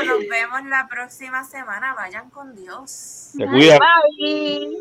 Nos vemos la próxima semana. Vayan con Dios. Se cuidan. Bye.